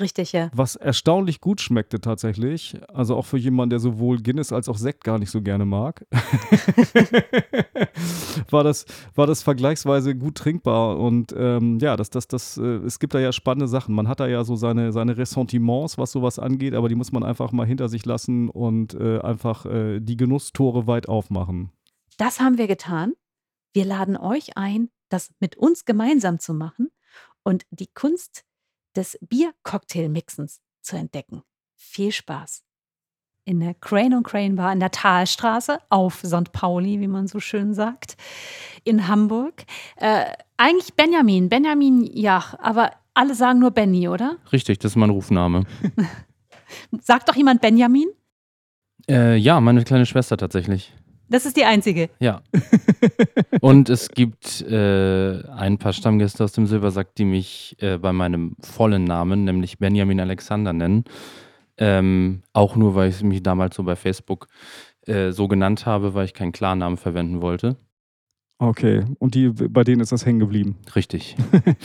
Richtig, ja. Was erstaunlich gut schmeckte tatsächlich. Also auch für jemanden, der sowohl Guinness als auch Sekt gar nicht so gerne mag. war, das, war das vergleichsweise gut trinkbar. Und ähm, ja, das, das, das, äh, es gibt da ja spannende Sachen. Man hat da ja so seine, seine Ressentiments, was sowas angeht, aber die muss man einfach mal hinter sich lassen und äh, einfach äh, die Genusstore weit aufmachen. Das haben wir getan. Wir laden euch ein, das mit uns gemeinsam zu machen und die Kunst des Bier-Cocktail-Mixens zu entdecken. Viel Spaß. In der Crane Crane Bar in der Talstraße auf St. Pauli, wie man so schön sagt, in Hamburg. Äh, eigentlich Benjamin, Benjamin Jach, aber alle sagen nur Benny, oder? Richtig, das ist mein Rufname. Sagt doch jemand Benjamin? Äh, ja, meine kleine Schwester tatsächlich. Das ist die einzige. Ja. Und es gibt äh, ein paar Stammgäste aus dem Silbersack, die mich äh, bei meinem vollen Namen, nämlich Benjamin Alexander, nennen. Ähm, auch nur, weil ich mich damals so bei Facebook äh, so genannt habe, weil ich keinen Klarnamen verwenden wollte. Okay, und die, bei denen ist das hängen geblieben. Richtig.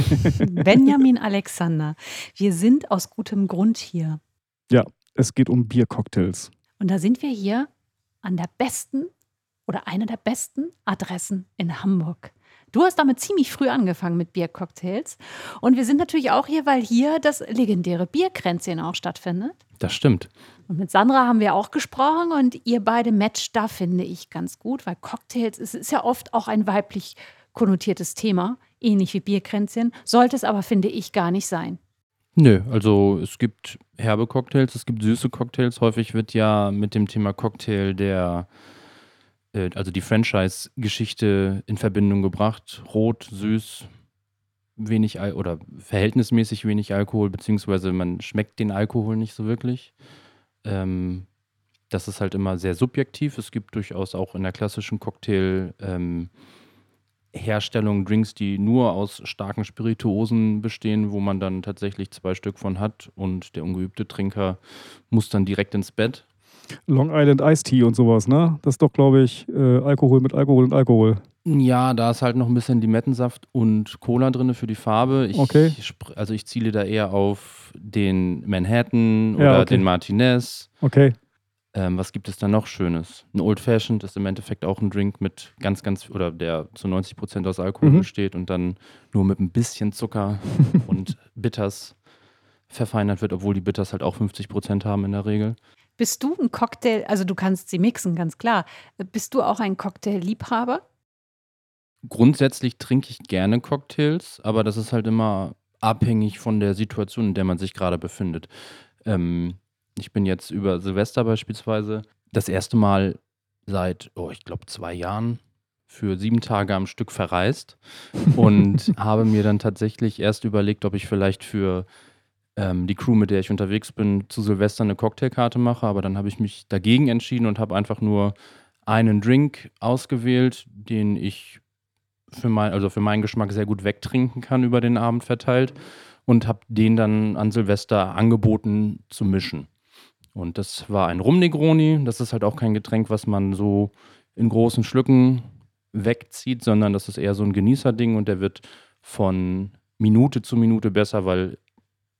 Benjamin Alexander, wir sind aus gutem Grund hier. Ja, es geht um Biercocktails. Und da sind wir hier an der besten oder einer der besten Adressen in Hamburg. Du hast damit ziemlich früh angefangen mit Biercocktails. Und wir sind natürlich auch hier, weil hier das legendäre Bierkränzchen auch stattfindet. Das stimmt. Und mit Sandra haben wir auch gesprochen und ihr beide matcht da, finde ich, ganz gut, weil Cocktails ist, ist ja oft auch ein weiblich konnotiertes Thema, ähnlich wie Bierkränzchen, sollte es aber, finde ich, gar nicht sein. Nö, also es gibt herbe Cocktails, es gibt süße Cocktails. Häufig wird ja mit dem Thema Cocktail der, äh, also die Franchise-Geschichte in Verbindung gebracht. Rot, süß, wenig Al oder verhältnismäßig wenig Alkohol, beziehungsweise man schmeckt den Alkohol nicht so wirklich. Ähm, das ist halt immer sehr subjektiv. Es gibt durchaus auch in der klassischen Cocktail ähm, Herstellung Drinks, die nur aus starken Spirituosen bestehen, wo man dann tatsächlich zwei Stück von hat und der ungeübte Trinker muss dann direkt ins Bett. Long Island Ice Tea und sowas, ne? Das ist doch, glaube ich, äh, Alkohol mit Alkohol und Alkohol. Ja, da ist halt noch ein bisschen Limettensaft und Cola drin für die Farbe. Ich, Okay. Also ich ziele da eher auf den Manhattan Ja, oder okay. den Martinez. Okay. Ähm, was gibt es da noch Schönes? Ein Old Fashioned ist im Endeffekt auch ein Drink mit ganz, ganz, oder der zu 90 Prozent aus Alkohol Mhm. besteht und dann nur mit ein bisschen Zucker und Bitters verfeinert wird, obwohl die Bitters halt auch 50 Prozent haben in der Regel. Bist du ein Cocktail, also du kannst sie mixen, ganz klar. Bist du auch ein Cocktail-Liebhaber? Grundsätzlich trinke ich gerne Cocktails, aber das ist halt immer abhängig von der Situation, in der man sich gerade befindet. Ähm, ich bin jetzt über Silvester beispielsweise das erste Mal seit, oh, ich glaube, zwei Jahren für sieben Tage am Stück verreist und habe mir dann tatsächlich erst überlegt, ob ich vielleicht für ähm, die Crew, mit der ich unterwegs bin, zu Silvester eine Cocktailkarte mache, aber dann habe ich mich dagegen entschieden und habe einfach nur einen Drink ausgewählt, den ich für mein, also für meinen Geschmack sehr gut wegtrinken kann über den Abend verteilt und habe den dann an Silvester angeboten zu mischen. Und das war ein Rum Negroni. Das ist halt auch kein Getränk, was man so in großen Schlücken wegzieht, sondern das ist eher so ein Genießerding und der wird von Minute zu Minute besser, weil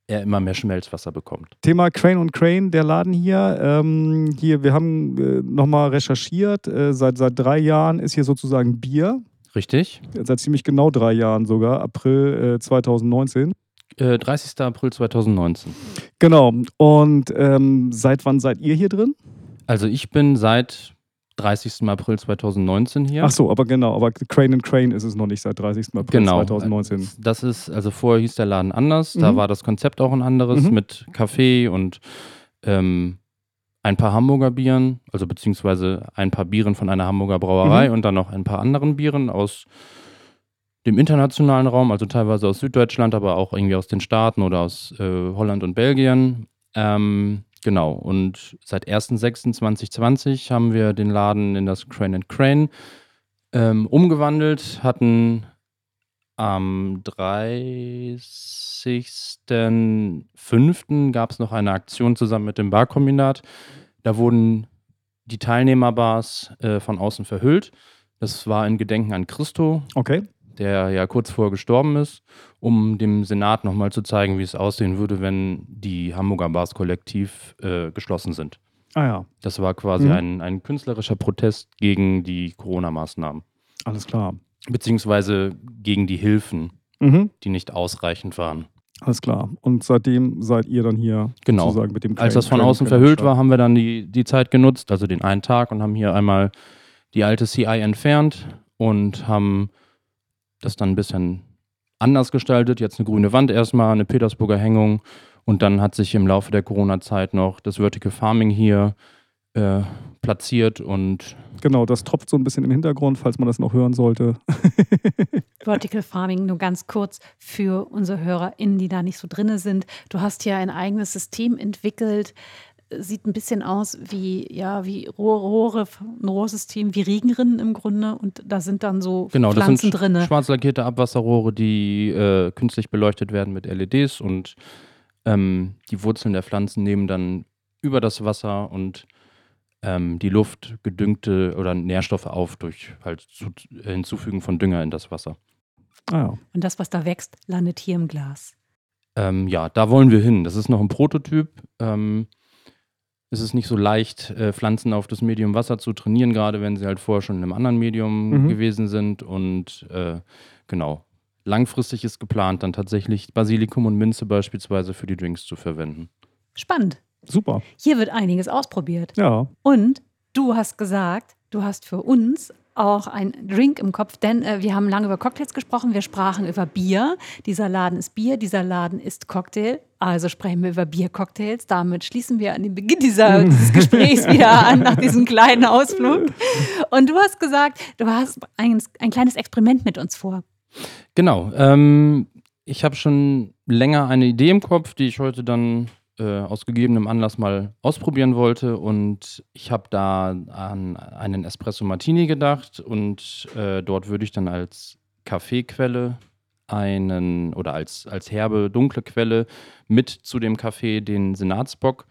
er immer mehr Schmelzwasser bekommt. Thema Crane und Crane, der Laden hier. Ähm, hier, wir haben äh, nochmal recherchiert. Äh, seit, seit drei Jahren ist hier sozusagen Bier. Richtig? Seit ziemlich genau drei Jahren sogar, April äh, 2019. Äh, 30. April 2019. Genau. Und ähm, seit wann seid ihr hier drin? Also ich bin seit 30. April 2019 hier. Ach so, aber genau, aber Crane and Crane ist es noch nicht seit 30. April Genau. 2019. Das ist, also vorher hieß der Laden anders, da Mhm. war das Konzept auch ein anderes Mhm. mit Kaffee und ähm, ein paar Hamburger Bieren, also beziehungsweise ein paar Bieren von einer Hamburger Brauerei Mhm. und dann noch ein paar anderen Bieren aus dem internationalen Raum, also teilweise aus Süddeutschland, aber auch irgendwie aus den Staaten oder aus äh, Holland und Belgien. Ähm, genau, und seit 1.6.2020 haben wir den Laden in das Crane and Crane ähm, umgewandelt, hatten am 30.05. gab es noch eine Aktion zusammen mit dem Barkombinat. Da wurden die Teilnehmerbars äh, von außen verhüllt. Das war in Gedenken an Christo, Okay. Der ja kurz vorher gestorben ist, um dem Senat nochmal zu zeigen, wie es aussehen würde, wenn die Hamburger Bars kollektiv äh, geschlossen sind. Ah ja, Das war quasi Mhm. ein, ein künstlerischer Protest gegen die Corona-Maßnahmen, alles klar. beziehungsweise gegen die Hilfen, Mhm. die nicht ausreichend waren. Alles klar. Und seitdem seid ihr dann hier Genau. sozusagen mit dem Als das von außen Crane- verhüllt war, haben wir dann die, die Zeit genutzt, also den einen Tag, und haben hier einmal die alte CI entfernt und haben das dann ein bisschen anders gestaltet. Jetzt eine grüne Wand erstmal, eine Petersburger Hängung und dann hat sich im Laufe der Corona-Zeit noch das Vertical Farming hier äh, platziert und Genau, das tropft so ein bisschen im Hintergrund, falls man das noch hören sollte. Vertical Farming nur ganz kurz für unsere HörerInnen, die da nicht so drinne sind. Du hast hier ein eigenes System entwickelt. Sieht ein bisschen aus wie, ja, wie Rohre, Rohre ein Rohrsystem, wie Regenrinnen im Grunde. Und da sind dann so genau, das Pflanzen sind sch- drinne. schwarz lackierte Abwasserrohre, die äh, künstlich beleuchtet werden mit LEDs und ähm, die Wurzeln der Pflanzen nehmen dann über das Wasser und ähm, die Luft gedüngte oder Nährstoffe auf durch halt zu, Hinzufügen von Dünger in das Wasser. Ah, ja. Und das, was da wächst, landet hier im Glas. Ähm, ja, da wollen wir hin. Das ist noch ein Prototyp. Ähm, es ist nicht so leicht, äh, Pflanzen auf das Medium Wasser zu trainieren, gerade wenn sie halt vorher schon in einem anderen Medium Mhm. gewesen sind. Und äh, genau, langfristig ist geplant, dann tatsächlich Basilikum und Minze beispielsweise für die Drinks zu verwenden. Spannend. Super. Hier wird einiges ausprobiert. Ja. Und du hast gesagt, du hast für uns auch einen Drink im Kopf, denn äh, wir haben lange über Cocktails gesprochen, wir sprachen über Bier. Dieser Laden ist Bier, dieser Laden ist Cocktail. Also sprechen wir über Biercocktails. Damit schließen wir an den Beginn dieser, dieses Gesprächs wieder an, nach diesem kleinen Ausflug. Und du hast gesagt, du hast ein, ein kleines Experiment mit uns vor. Genau. Ähm, ich habe schon länger eine Idee im Kopf, die ich heute dann äh, aus gegebenem Anlass mal ausprobieren wollte. Und ich habe da an einen Espresso Martini gedacht. Und äh, dort würde ich dann als Kaffeequelle einen oder als, als herbe, dunkle Quelle mit zu dem Kaffee den Senatsbock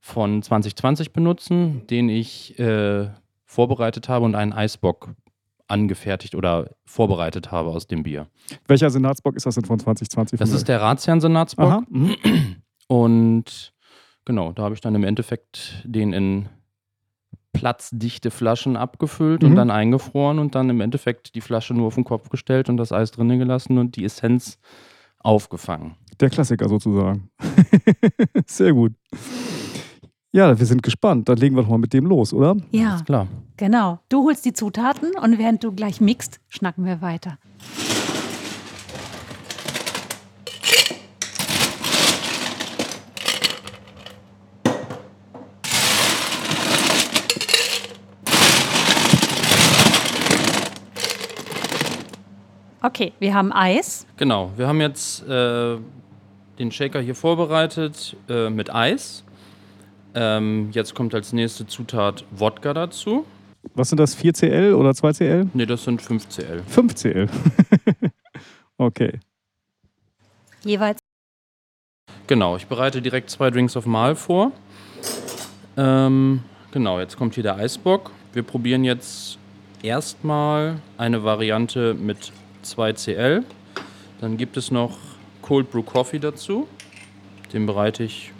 von 2020 benutzen, den ich äh, vorbereitet habe und einen Eisbock angefertigt oder vorbereitet habe aus dem Bier. Welcher Senatsbock ist das denn von 2020? Das ist der Ratsherrn-Senatsbock. Und genau, da habe ich dann im Endeffekt den in platzdichte Flaschen abgefüllt Mhm. und dann eingefroren und dann im Endeffekt die Flasche nur auf den Kopf gestellt und das Eis drinnen gelassen und die Essenz aufgefangen. Der Klassiker sozusagen. Sehr gut. Ja, wir sind gespannt. Dann legen wir doch mal mit dem los, oder? Ja, Ist klar. genau. Du holst die Zutaten und während du gleich mixt, schnacken wir weiter. Okay, wir haben Eis. Genau, wir haben jetzt äh, den Shaker hier vorbereitet äh, mit Eis. Ähm, jetzt kommt als nächste Zutat Wodka dazu. Was sind das? 4CL oder 2CL? Ne, das sind 5cl. 5CL. okay. Jeweils Genau, ich bereite direkt zwei Drinks auf Mal vor. Ähm, genau, jetzt kommt hier der Eisbock. Wir probieren jetzt erstmal eine Variante mit 2CL. Dann gibt es noch Cold Brew Coffee dazu. Den bereite ich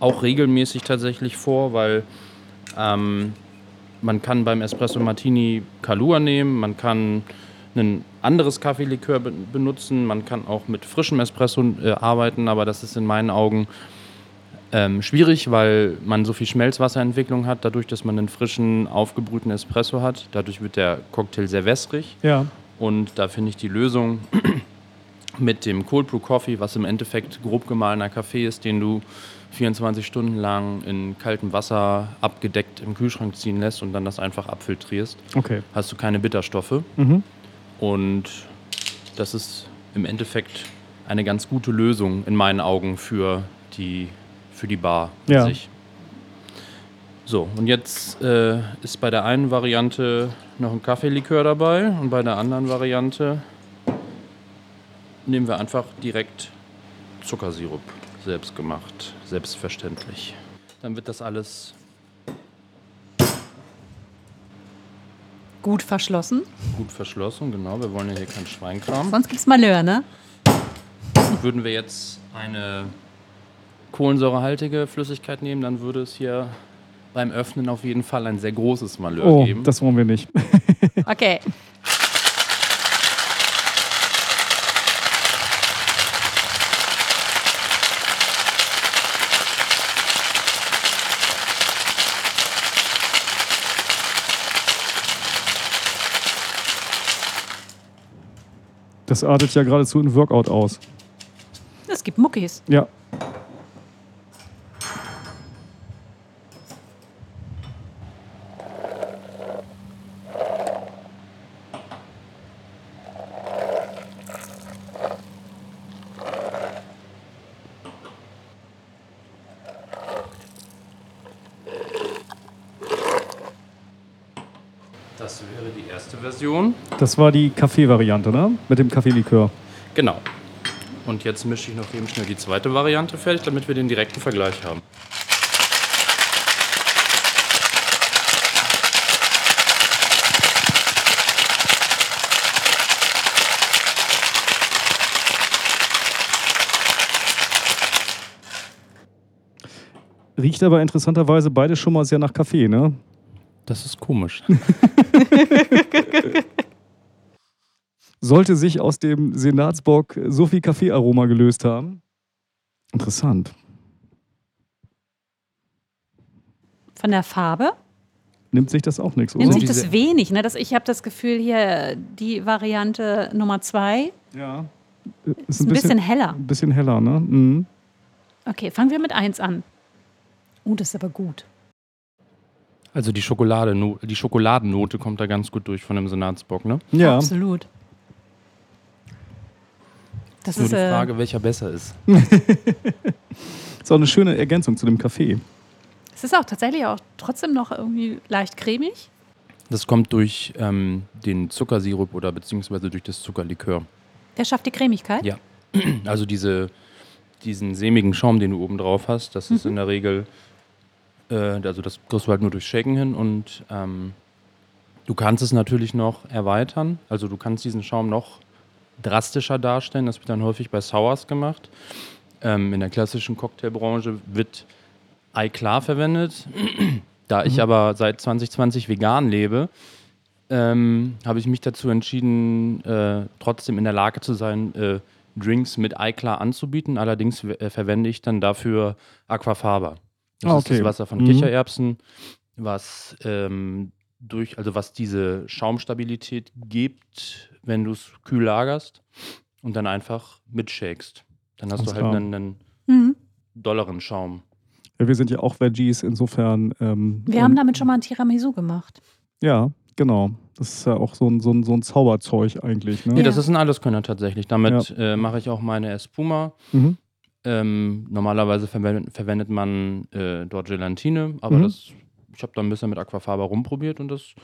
auch regelmäßig tatsächlich vor, weil ähm, man kann beim Espresso Martini Kalua nehmen, man kann ein anderes Kaffeelikör be benutzen, man kann auch mit frischem Espresso äh, arbeiten, aber das ist in meinen Augen ähm, schwierig, weil man so viel Schmelzwasserentwicklung hat, dadurch, dass man einen frischen, aufgebrühten Espresso hat. Dadurch wird der Cocktail sehr wässrig. Ja. Und da finde ich die Lösung mit dem Cold Brew Coffee, was im Endeffekt grob gemahlener Kaffee ist, den du 24 Stunden lang in kaltem Wasser abgedeckt im Kühlschrank ziehen lässt und dann das einfach abfiltrierst, Okay. hast du keine Bitterstoffe. Mhm. Und das ist im Endeffekt eine ganz gute Lösung in meinen Augen für die, für die Bar an Ja. sich. So, und jetzt äh, ist bei der einen Variante noch ein Kaffeelikör dabei und bei der anderen Variante nehmen wir einfach direkt Zuckersirup selbst gemacht, selbstverständlich. Dann wird das alles gut verschlossen. gut verschlossen, genau. Wir wollen ja hier keinen Schweinkram. Sonst gibt's Malheur, ne? Würden wir jetzt eine kohlensäurehaltige Flüssigkeit nehmen, dann würde es hier beim Öffnen auf jeden Fall ein sehr großes Malheur Oh, geben. das wollen wir nicht. Okay. Das artet ja geradezu in Workout aus. Es gibt Muckis. Ja. Das war die Kaffee-Variante, ne? Mit dem Kaffeelikör. Genau. Und jetzt mische ich noch eben schnell die zweite Variante fertig, damit wir den direkten Vergleich haben. Riecht aber interessanterweise beide schon mal sehr nach Kaffee, ne? Das ist komisch. Sollte sich aus dem Senatsbock so viel Kaffeearoma gelöst haben. Interessant. Von der Farbe Nimmt sich das auch nichts, nimmt oder? sich diese- das wenig. Ne? Das, ich habe das Gefühl, hier die Variante Nummer zwei Ja. ist ein bisschen heller. ein bisschen heller, ne? Mhm. Okay, fangen wir mit eins an. Oh, das ist aber gut. Also die Schokolade, die Schokoladennote kommt da ganz gut durch von dem Senatsbock, ne? Ja. Absolut. Das Nur ist die äh, Frage, welcher besser ist. Ist auch eine schöne Ergänzung zu dem Kaffee. es ist auch tatsächlich auch trotzdem noch irgendwie leicht cremig. Das kommt durch ähm, den Zuckersirup oder beziehungsweise durch das Zuckerlikör. Der schafft die Cremigkeit. Ja. Also diese, diesen sämigen Schaum, den du oben drauf hast, das ist in der Regel, äh, also das kriegst du halt nur durch Shaken hin und ähm, du kannst es natürlich noch erweitern. Also du kannst diesen Schaum noch drastischer darstellen. Das wird dann häufig bei Sours gemacht. Ähm, in der klassischen Cocktailbranche wird Ei klar verwendet. da ich aber seit 2020 vegan lebe, ähm, habe ich mich dazu entschieden, äh, trotzdem in der Lage zu sein, äh, Drinks mit Eiklar anzubieten. Allerdings äh, verwende ich dann dafür Aquafaba. Das Ah, ist okay. das Wasser von Mhm. Kichererbsen, was ähm, durch, also was diese Schaumstabilität gibt, wenn du es kühl lagerst und dann einfach mitshakest. Dann hast Alles du halt klar. einen, einen Mhm. dolleren Schaum. Ja, wir sind ja auch Veggies, insofern. Ähm, Wir haben damit schon mal ein Tiramisu gemacht. Ja, genau. Das ist ja auch so ein, so ein, so ein Zauberzeug eigentlich. Ne? Nee, Ja. das ist ein Alleskönner tatsächlich. Damit äh, mache ich auch meine Espuma. Mhm. Ähm, normalerweise verwendet, verwendet man äh, dort Gelatine, aber Mhm. das, ich habe da ein bisschen mit Aquafaba rumprobiert und das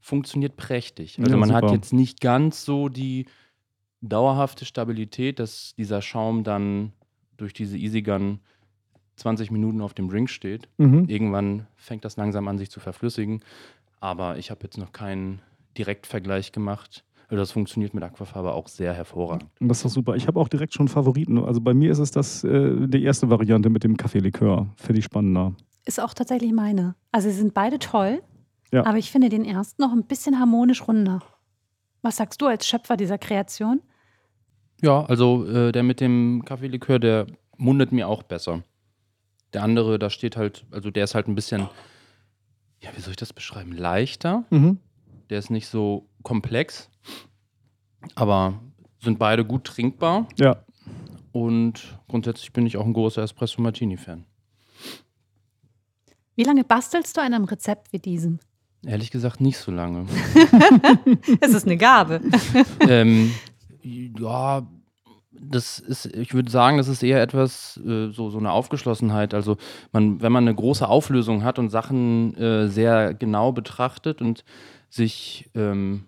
funktioniert prächtig. Also Ja, man hat super. jetzt nicht ganz so die dauerhafte Stabilität, dass dieser Schaum dann durch diese Easy Gun 20 Minuten auf dem Drink steht. Mhm. Irgendwann fängt das langsam an, sich zu verflüssigen. Aber ich habe jetzt noch keinen Direktvergleich gemacht. Also das funktioniert mit Aquafaba auch sehr hervorragend. Das ist doch super. Ich habe auch direkt schon Favoriten. Also bei mir ist es das, äh, die erste Variante mit dem Kaffeelikör. Finde ich spannender. Ist auch tatsächlich meine. Also sie sind beide toll, Ja. aber ich finde den ersten noch ein bisschen harmonisch runder. Was sagst du als Schöpfer dieser Kreation? Ja, also äh, der mit dem Kaffeelikör, der mundet mir auch besser. Der andere, da steht halt, also der ist halt ein bisschen, ja, wie soll ich das beschreiben? Leichter. Mhm. Der ist nicht so komplex, aber sind beide gut trinkbar. Ja. Und grundsätzlich bin ich auch ein großer Espresso Martini-Fan. Wie lange bastelst du an einem Rezept wie diesem? Ehrlich gesagt, nicht so lange. Es ist eine Gabe. ähm, ja, das ist, ich würde sagen, das ist eher etwas, äh, so, so eine Aufgeschlossenheit. Also, man, wenn man eine große Auflösung hat und Sachen äh, sehr genau betrachtet und sich ähm,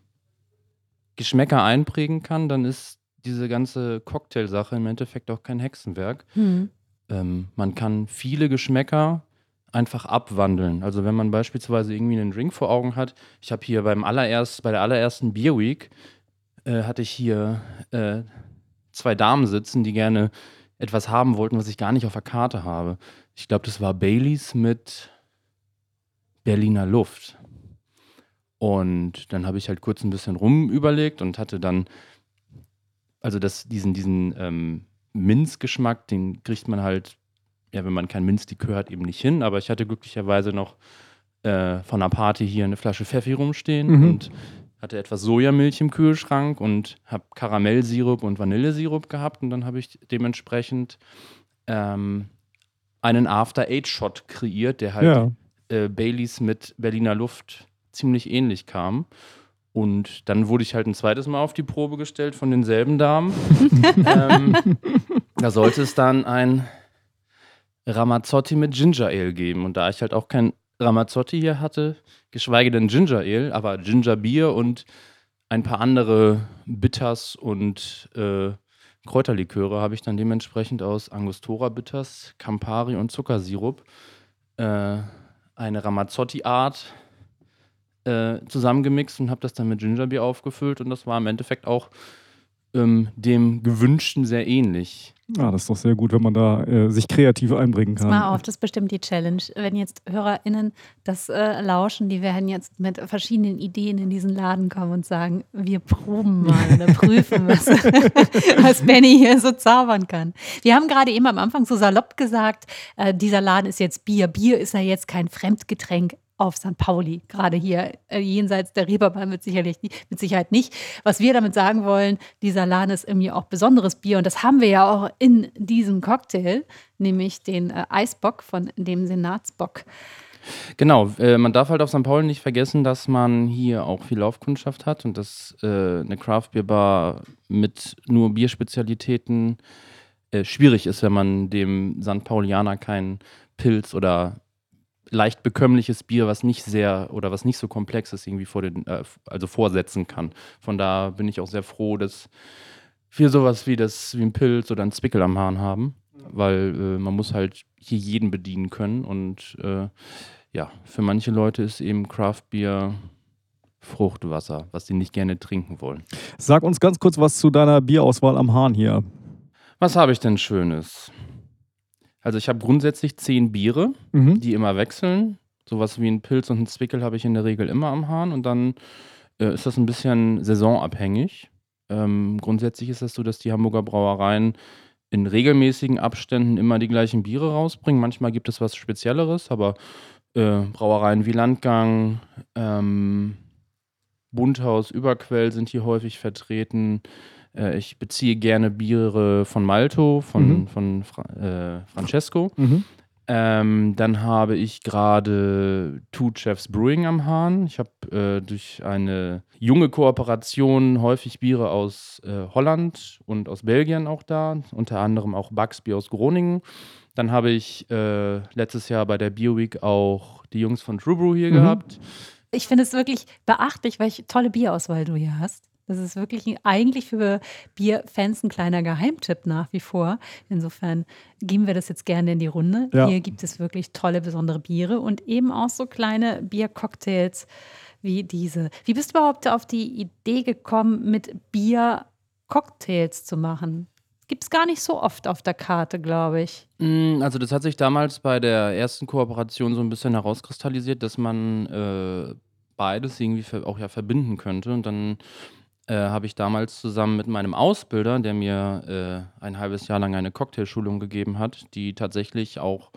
Geschmäcker einprägen kann, dann ist diese ganze Cocktailsache im Endeffekt auch kein Hexenwerk. Hm. Ähm, man kann viele Geschmäcker einfach abwandeln. Also wenn man beispielsweise irgendwie einen Drink vor Augen hat, ich habe hier beim allererst, bei der allerersten Beer Week äh, hatte ich hier äh, zwei Damen sitzen, die gerne etwas haben wollten, was ich gar nicht auf der Karte habe. Ich glaube, das war Baileys mit Berliner Luft. Und dann habe ich halt kurz ein bisschen rumüberlegt und hatte dann, also das, diesen, diesen ähm, Minzgeschmack, den kriegt man halt, ja, wenn man kein Minzlikör hat, eben nicht hin. Aber ich hatte glücklicherweise noch äh, von einer Party hier eine Flasche Pfeffi rumstehen Mhm. und hatte etwas Sojamilch im Kühlschrank und habe Karamellsirup und Vanillesirup gehabt. Und dann habe ich dementsprechend ähm, einen After-Eight-Shot kreiert, der halt Ja. äh, Baileys mit Berliner Luft ziemlich ähnlich kam. Und dann wurde ich halt ein zweites Mal auf die Probe gestellt von denselben Damen. ähm, da sollte es dann ein Ramazzotti mit Ginger Ale geben. Und da ich halt auch kein Ramazzotti hier hatte, geschweige denn Ginger Ale, aber Ginger Bier und ein paar andere Bitters und äh, Kräuterliköre habe ich dann dementsprechend aus Angostura Bitters, Campari und Zuckersirup äh, eine Ramazzotti-Art äh, zusammengemixt und habe das dann mit Gingerbier aufgefüllt und das war im Endeffekt auch ähm, dem Gewünschten sehr ähnlich. Ja, das ist doch sehr gut, wenn man da äh, sich kreativ einbringen Pass kann. mal auf, das ist bestimmt die Challenge. Wenn jetzt HörerInnen das äh, lauschen, die werden jetzt mit verschiedenen Ideen in diesen Laden kommen und sagen, wir proben mal oder prüfen, was, was Benny hier so zaubern kann. Wir haben gerade eben am Anfang so salopp gesagt, äh, dieser Laden ist jetzt Bier. Bier ist ja jetzt kein Fremdgetränk auf St. Pauli, gerade hier äh, jenseits der Reeperbahn mit, sicherlich, mit Sicherheit nicht. Was wir damit sagen wollen, dieser Laden ist irgendwie auch besonderes Bier und das haben wir ja auch in diesem Cocktail, nämlich den äh, Eisbock von dem Senatsbock. Genau, äh, man darf halt auf St. Pauli nicht vergessen, dass man hier auch viel Laufkundschaft hat und dass äh, eine Craft Beer Bar mit nur Bierspezialitäten äh, schwierig ist, wenn man dem St. Paulianer keinen Pilz oder leicht bekömmliches Bier, was nicht sehr oder was nicht so komplex ist, irgendwie vor den, äh, also vorsetzen kann. Von da bin ich auch sehr froh, dass wir sowas wie das wie ein Pilz oder ein Zwickel am Hahn haben, weil äh, man muss halt hier jeden bedienen können und äh, ja, für manche Leute ist eben Craft Beer Fruchtwasser, was sie nicht gerne trinken wollen. Sag uns ganz kurz was zu deiner Bierauswahl am Hahn hier. Was habe ich denn Schönes? Also ich habe grundsätzlich zehn Biere, Mhm. die immer wechseln. Sowas wie ein Pilz und ein Zwickel habe ich in der Regel immer am Hahn und dann äh, ist das ein bisschen saisonabhängig. Ähm, grundsätzlich ist das so, dass die Hamburger Brauereien in regelmäßigen Abständen immer die gleichen Biere rausbringen. Manchmal gibt es was Spezielleres, aber äh, Brauereien wie Landgang, ähm, Bunthaus, Überquell sind hier häufig vertreten. Äh, ich beziehe gerne Biere von Malto, von, Mhm. von Fra äh, Francesco. Mhm. Ähm, dann habe ich gerade Two Chefs Brewing am Hahn. Ich habe äh, durch eine junge Kooperation häufig Biere aus äh, Holland und aus Belgien auch da, unter anderem auch Bugs Bier aus Groningen. Dann habe ich äh, letztes Jahr bei der Beer Week auch die Jungs von True Brew hier Mhm. gehabt. Ich finde es wirklich beachtlich, welche tolle Bierauswahl du hier hast. Das ist wirklich eigentlich für Bierfans ein kleiner Geheimtipp nach wie vor. Insofern geben wir das jetzt gerne in die Runde. Ja. Hier gibt es wirklich tolle, besondere Biere und eben auch so kleine Biercocktails wie diese. Wie bist du überhaupt auf die Idee gekommen, mit Bier Cocktails zu machen? Gibt es gar nicht so oft auf der Karte, glaube ich. Mm, Also das hat sich damals bei der ersten Kooperation so ein bisschen herauskristallisiert, dass man äh, beides irgendwie auch ja verbinden könnte. Und dann äh, habe ich damals zusammen mit meinem Ausbilder, der mir äh, ein halbes Jahr lang eine Cocktailschulung gegeben hat, die tatsächlich auch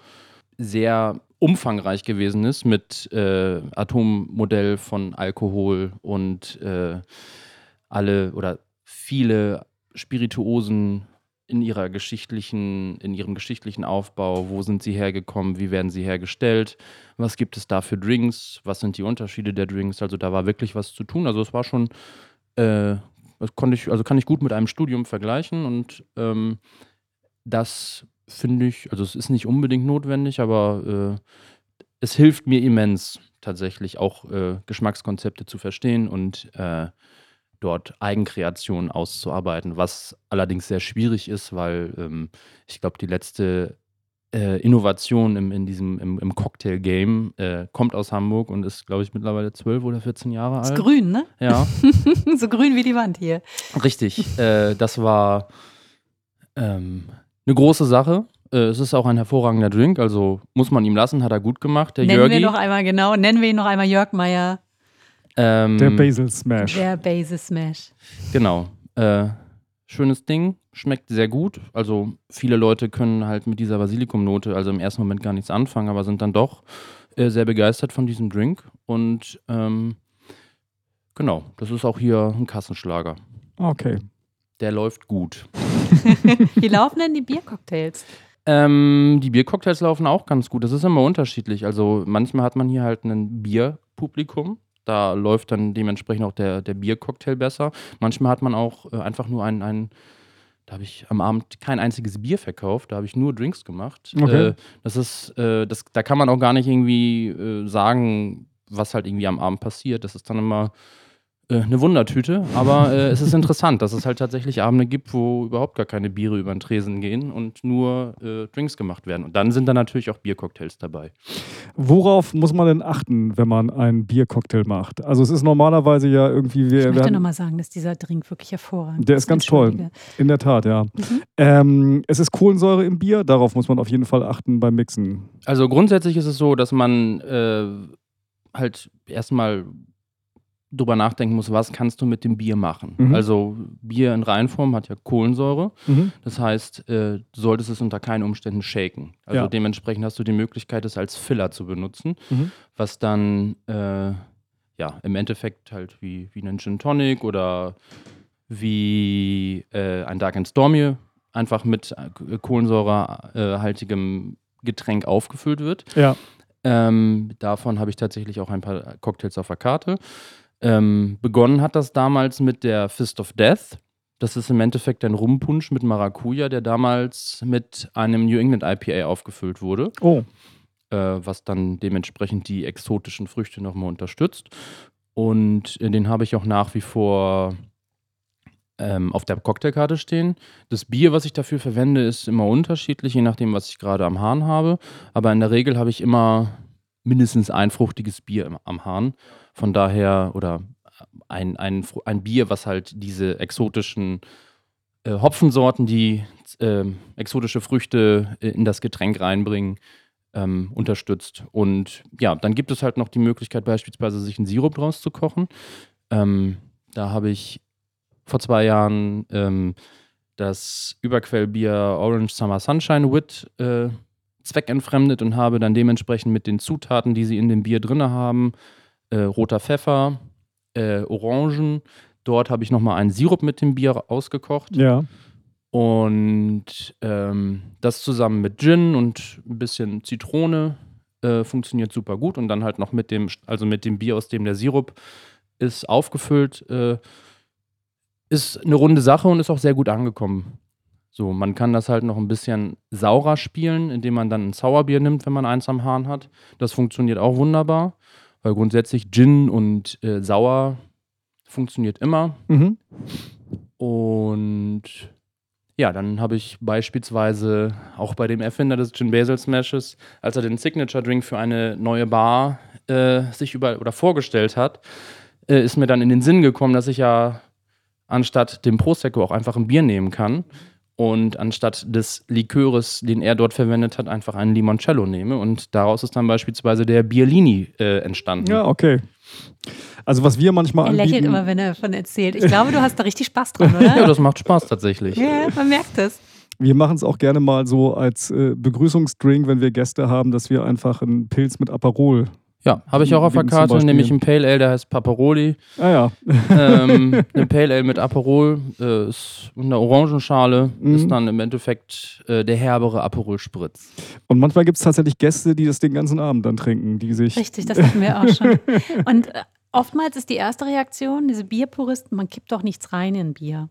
sehr umfangreich gewesen ist mit äh, Atommodell von Alkohol und äh, alle oder viele Spirituosen in ihrer geschichtlichen, in ihrem geschichtlichen Aufbau, wo sind sie hergekommen, wie werden sie hergestellt, was gibt es da für Drinks, was sind die Unterschiede der Drinks, also da war wirklich was zu tun. Also es war schon, äh, das konnte ich, also kann ich gut mit einem Studium vergleichen und ähm, das finde ich, also es ist nicht unbedingt notwendig, aber äh, es hilft mir immens tatsächlich auch äh, Geschmackskonzepte zu verstehen und äh, dort Eigenkreationen auszuarbeiten, was allerdings sehr schwierig ist, weil ähm, ich glaube, die letzte äh, Innovation im, in diesem, im, im Cocktail-Game äh, kommt aus Hamburg und ist, glaube ich, mittlerweile 12 oder 14 Jahre Ist alt. grün, ne? Ja, so grün wie die Wand hier. richtig. äh, das war ähm, eine große Sache. Äh, es ist auch ein hervorragender Drink, also muss man ihm lassen, hat er gut gemacht. Der Nennen Jörgi. wir noch einmal genau, nennen wir ihn noch einmal Jörg Meier, ähm, Der Basil Smash. der Basis Smash. Genau. Äh, schönes Ding, schmeckt sehr gut. Also viele Leute können halt mit dieser Basilikumnote, also im ersten Moment gar nichts anfangen, aber sind dann doch äh, sehr begeistert von diesem Drink. Und ähm, genau, das ist auch hier ein Kassenschlager. Okay. Der läuft gut. Wie laufen denn die Biercocktails? Ähm, die Biercocktails laufen auch ganz gut. Das ist immer unterschiedlich. Also manchmal hat man hier halt ein Bierpublikum. Da läuft dann dementsprechend auch der, der Biercocktail besser. Manchmal hat man auch äh, einfach nur einen, einen da habe ich am Abend kein einziges Bier verkauft, da habe ich nur Drinks gemacht. Okay. Äh, das ist, äh, das, da kann man auch gar nicht irgendwie äh, sagen, was halt irgendwie am Abend passiert. Das ist dann immer eine Wundertüte, aber äh, es ist interessant, dass es halt tatsächlich Abende gibt, wo überhaupt gar keine Biere über den Tresen gehen und nur äh, Drinks gemacht werden. Und dann sind da natürlich auch Biercocktails dabei. Worauf muss man denn achten, wenn man einen Biercocktail macht? Also es ist normalerweise ja irgendwie... Wir, Ich möchte nochmal sagen, dass dieser Drink wirklich hervorragend Der ist ganz toll. In der Tat, ja. Mhm. Ähm, es ist Kohlensäure im Bier, darauf muss man auf jeden Fall achten beim Mixen. Also grundsätzlich ist es so, dass man äh, halt erstmal drüber nachdenken muss, was kannst du mit dem Bier machen. Mhm. Also Bier in Reinform hat ja Kohlensäure. Mhm. Das heißt, äh, du solltest es unter keinen Umständen shaken. Also Ja. dementsprechend hast du die Möglichkeit, es als Filler zu benutzen, Mhm. was dann äh, ja im Endeffekt halt wie, wie ein Gin Tonic oder wie äh, ein Dark and Stormy einfach mit äh, kohlensäurehaltigem Getränk aufgefüllt wird. Ja. Ähm, davon habe ich tatsächlich auch ein paar Cocktails auf der Karte. Ähm, begonnen hat das damals mit der Fist of Death. Das ist im Endeffekt ein Rumpunsch mit Maracuja, der damals mit einem New England IPA aufgefüllt wurde, Oh, äh, was dann dementsprechend die exotischen Früchte nochmal unterstützt. Und den habe ich auch nach wie vor ähm, auf der Cocktailkarte stehen. Das Bier, was ich dafür verwende, ist immer unterschiedlich, je nachdem, was ich gerade am Hahn habe. Aber in der Regel habe ich immer mindestens ein fruchtiges Bier im, am Hahn. Von daher, oder ein, ein, ein Bier, was halt diese exotischen äh, Hopfensorten, die ähm, exotische Früchte äh, in das Getränk reinbringen, ähm, unterstützt. Und ja, dann gibt es halt noch die Möglichkeit, beispielsweise sich einen Sirup draus zu kochen. Ähm, da habe ich vor zwei Jahren ähm, das Überquellbier Orange Summer Sunshine Wit äh, zweckentfremdet und habe dann dementsprechend mit den Zutaten, die sie in dem Bier drin haben, äh, roter Pfeffer, äh, Orangen. Dort habe ich nochmal einen Sirup mit dem Bier ausgekocht. ja. Und ähm, das zusammen mit Gin und ein bisschen Zitrone äh, funktioniert super gut. Und dann halt noch mit dem, also mit dem Bier, aus dem der Sirup ist, aufgefüllt. Äh, ist eine runde Sache und ist auch sehr gut angekommen. So, man kann das halt noch ein bisschen saurer spielen, indem man dann ein Sauerbier nimmt, wenn man eins am Hahn hat. Das funktioniert auch wunderbar, weil grundsätzlich Gin und äh, Sauer funktioniert immer. Mhm. Und ja, dann habe ich beispielsweise auch bei dem Erfinder des Gin Basil Smashes, als er den Signature Drink für eine neue Bar äh, sich über oder vorgestellt hat, äh, ist mir dann in den Sinn gekommen, dass ich ja anstatt dem Prosecco auch einfach ein Bier nehmen kann und anstatt des Liköres, den er dort verwendet hat, einfach einen Limoncello nehme und daraus ist dann beispielsweise der Bierlini äh, entstanden. Ja, okay. Also was wir manchmal Er lächelt immer, wenn er davon erzählt. Ich glaube, du hast da richtig Spaß dran, oder? Ja, das macht Spaß tatsächlich. Ja, man merkt es. wir machen es auch gerne mal so als äh, Begrüßungsdrink, wenn wir Gäste haben, dass wir einfach einen Pilz mit Aperol. Ja, habe ich auch auf der Karte, nämlich ein Pale Ale, der heißt Paparoli. Ah ja. ähm, eine Pale Ale mit Aperol äh, ist eine Orangenschale, Mhm. ist dann im Endeffekt äh, der herbere Aperol Spritz. Und manchmal gibt es tatsächlich Gäste, die das den ganzen Abend dann trinken, die sich. Richtig, das hatten wir auch schon. Und äh, oftmals ist die erste Reaktion, diese Bierpuristen, man kippt doch nichts rein in Bier.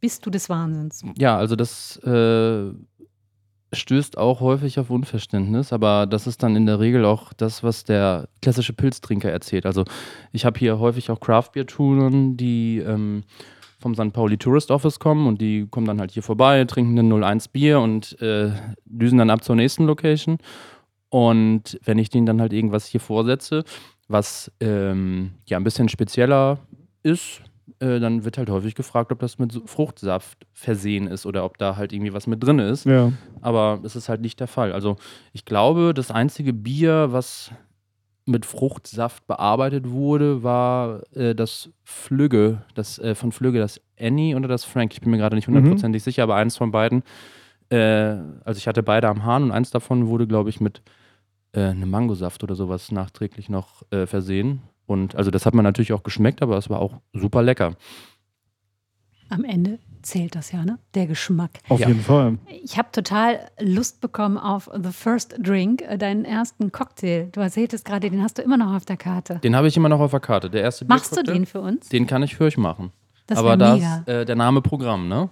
Bist du des Wahnsinns? Ja, also das äh, stößt auch häufig auf Unverständnis, aber das ist dann in der Regel auch das, was der klassische Pilztrinker erzählt. Also ich habe hier häufig auch Craft-Bier-Touren, die ähm, vom St. Pauli Tourist Office kommen und die kommen dann halt hier vorbei, trinken ein 01 Bier und äh, düsen dann ab zur nächsten Location. Und wenn ich denen dann halt irgendwas hier vorsetze, was ähm, ja ein bisschen spezieller ist, äh, dann wird halt häufig gefragt, ob das mit Fruchtsaft versehen ist oder ob da halt irgendwie was mit drin ist. Ja. Aber das ist halt nicht der Fall. Also ich glaube, das einzige Bier, was mit Fruchtsaft bearbeitet wurde, war äh, das Flügge, das äh, von Flügge, das Annie oder das Frank. Ich bin mir gerade nicht hundertprozentig sicher, aber eins von beiden. Äh, also ich hatte beide am Hahn und eins davon wurde, glaube ich, mit äh, einem Mangosaft oder sowas nachträglich noch versehen. Und also das hat man natürlich auch geschmeckt, aber es war auch super lecker. Am Ende zählt das ja, ne? Der Geschmack. Auf Ja. jeden Fall. Ich habe total Lust bekommen auf The First Drink, äh, deinen ersten Cocktail. Du erzähltest gerade, den hast du immer noch auf der Karte. Den habe ich immer noch auf der Karte. Der erste Machst du den für uns? Den kann ich für euch machen. Das aber das mega. ist äh, der Name Programm, ne?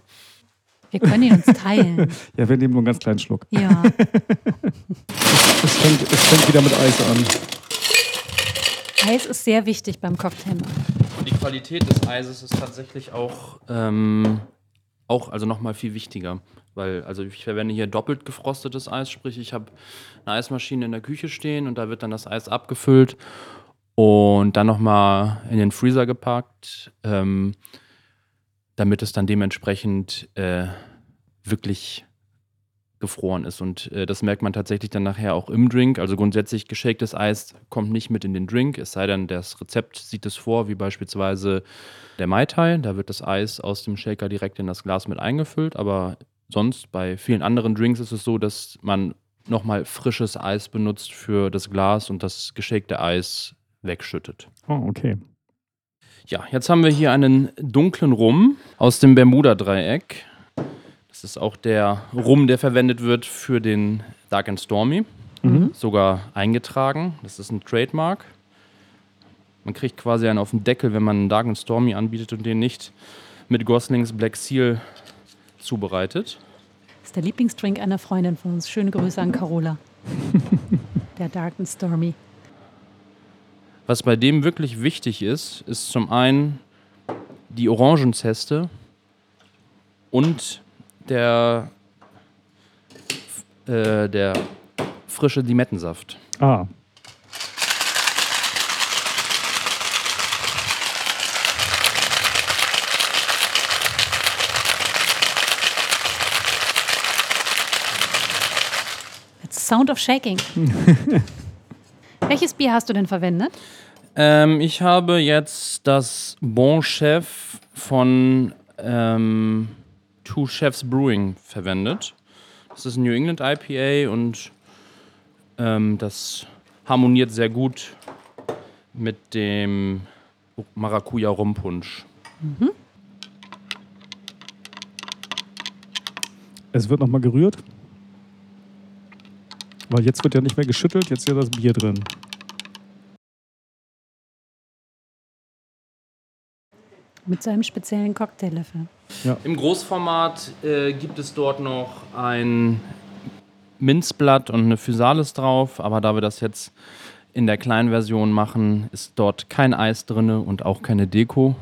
Wir können ihn uns teilen. Ja, wir nehmen nur einen ganz kleinen Schluck. Ja. Es fängt, es fängt wieder mit Eis an. Eis ist sehr wichtig beim Cocktail. machen. die Qualität des Eises ist tatsächlich auch, ähm, auch also nochmal viel wichtiger. Weil, also ich verwende hier doppelt gefrostetes Eis, sprich ich habe eine Eismaschine in der Küche stehen und da wird dann das Eis abgefüllt und dann nochmal in den Freezer gepackt, ähm, damit es dann dementsprechend äh, wirklich gefroren ist. Und äh, das merkt man tatsächlich dann nachher auch im Drink. Also grundsätzlich geshakedes Eis kommt nicht mit in den Drink, es sei denn, das Rezept sieht es vor, wie beispielsweise der Mai Tai. Da wird das Eis aus dem Shaker direkt in das Glas mit eingefüllt. Aber sonst bei vielen anderen Drinks ist es so, dass man nochmal frisches Eis benutzt für das Glas und das geshakte Eis wegschüttet. Oh, okay. Ja, jetzt haben wir hier einen dunklen Rum aus dem Bermuda-Dreieck. Das ist auch der Rum, der verwendet wird für den Dark and Stormy. Mhm. Sogar eingetragen. Das ist ein Trademark. Man kriegt quasi einen auf den Deckel, wenn man einen Dark and Stormy anbietet und den nicht mit Goslings Black Seal zubereitet. Das ist der Lieblingsdrink einer Freundin von uns. Schöne Grüße an Carola. der Dark and Stormy. Was bei dem wirklich wichtig ist, ist zum einen die Orangenzeste und der, äh, der frische Limettensaft. Ah. It's Sound of Shaking. Welches Bier hast du denn verwendet? Ähm, ich habe jetzt das Bon Chef von ähm, Two Chefs Brewing verwendet. Das ist ein New England IPA und ähm, das harmoniert sehr gut mit dem Maracuja Rumpunsch. Es wird nochmal gerührt. Weil jetzt wird ja nicht mehr geschüttelt, jetzt ist ja das Bier drin. Mit seinem speziellen Cocktaillöffel. Im Großformat äh, gibt es dort noch ein Minzblatt und eine Physalis drauf, aber da wir das jetzt in der kleinen Version machen, ist dort kein Eis drin und auch keine Deko.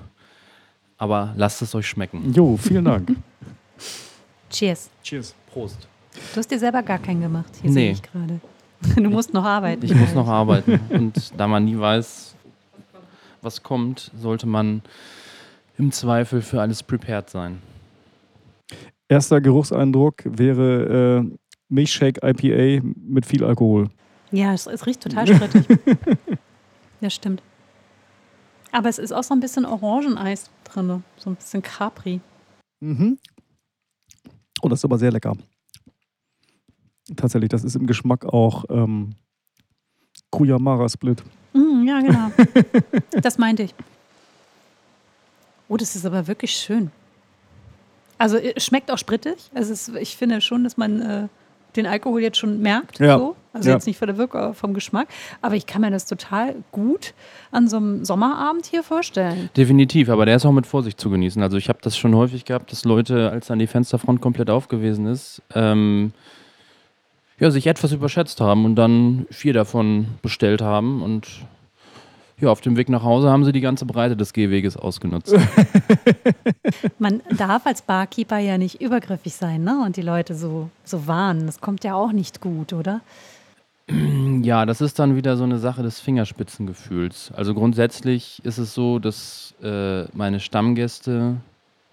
Aber lasst es euch schmecken. Jo, vielen Dank. Cheers. Cheers. Prost. Du hast dir selber gar keinen gemacht. Hier Nee. sehe ich gerade. Du musst noch arbeiten. Ich muss noch arbeiten. Und da man nie weiß, was kommt, sollte man im Zweifel für alles prepared sein. Erster Geruchseindruck wäre äh, Milchshake IPA mit viel Alkohol. Ja, es, es riecht total strittig. ja, stimmt. Aber es ist auch so ein bisschen Orangeneis drin. So ein bisschen Capri. Mhm. Oh, das ist aber sehr lecker. Tatsächlich, das ist im Geschmack auch ähm, Kuyamara Split. Mm, ja, genau. das meinte ich. Oh, das ist aber wirklich schön. Also es schmeckt auch sprittig. Also es, ich finde schon, dass man äh, den Alkohol jetzt schon merkt. Ja. So. Also Ja. jetzt nicht von der Wirkung, vom Geschmack. Aber ich kann mir das total gut an so einem Sommerabend hier vorstellen. Definitiv, aber der ist auch mit Vorsicht zu genießen. Also ich habe das schon häufig gehabt, dass Leute, als dann die Fensterfront komplett aufgewesen ist, ähm, ja, sich etwas überschätzt haben und dann vier davon bestellt haben und ja, auf dem Weg nach Hause haben sie die ganze Breite des Gehweges ausgenutzt. Man darf als Barkeeper ja nicht übergriffig sein ne? und die Leute so, so warnen. Das kommt ja auch nicht gut, oder? Ja, das ist dann wieder so eine Sache des Fingerspitzengefühls. Also grundsätzlich ist es so, dass äh, meine Stammgäste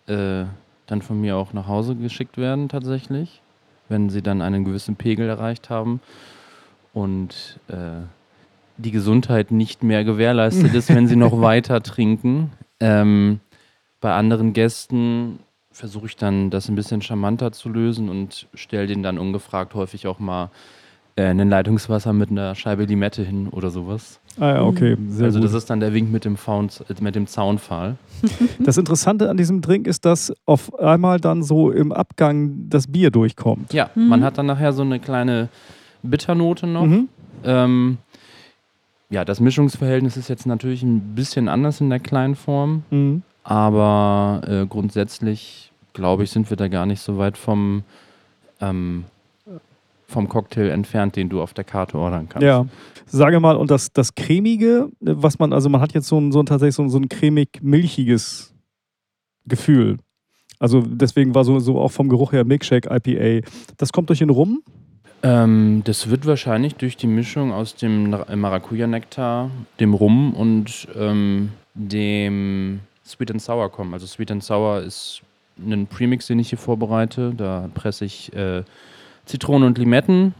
äh, dann von mir auch nach Hause geschickt werden tatsächlich, wenn sie dann einen gewissen Pegel erreicht haben und äh, die Gesundheit nicht mehr gewährleistet ist, wenn sie noch weiter trinken. Ähm, bei anderen Gästen versuche ich dann das ein bisschen charmanter zu lösen und stelle denen dann ungefragt häufig auch mal äh, ein Leitungswasser mit einer Scheibe Limette hin oder sowas. Ah ja, okay, sehr also gut. das ist dann der Wink mit dem, Faun, äh, mit dem Zaunpfahl. Das Interessante an diesem Drink ist, dass auf einmal dann so im Abgang das Bier durchkommt. Ja, man hat dann nachher so eine kleine Bitternote noch. Mhm. Ähm, ja, das Mischungsverhältnis ist jetzt natürlich ein bisschen anders in der kleinen Form, Mhm. aber äh, grundsätzlich glaube ich, sind wir da gar nicht so weit vom, ähm, vom Cocktail entfernt, den du auf der Karte ordern kannst. Ja. Sage mal, und das, das cremige, was man, also man hat jetzt so ein, so ein tatsächlich so ein, so ein cremig-milchiges Gefühl. Also deswegen war so, so auch vom Geruch her Milkshake IPA. Das kommt durch den Rum? Ähm, das wird wahrscheinlich durch die Mischung aus dem Maracuja-Nektar, dem Rum und ähm, dem Sweet and Sour kommen. Also Sweet and Sour ist ein Premix, den ich hier vorbereite. Da presse ich äh, Zitronen und Limetten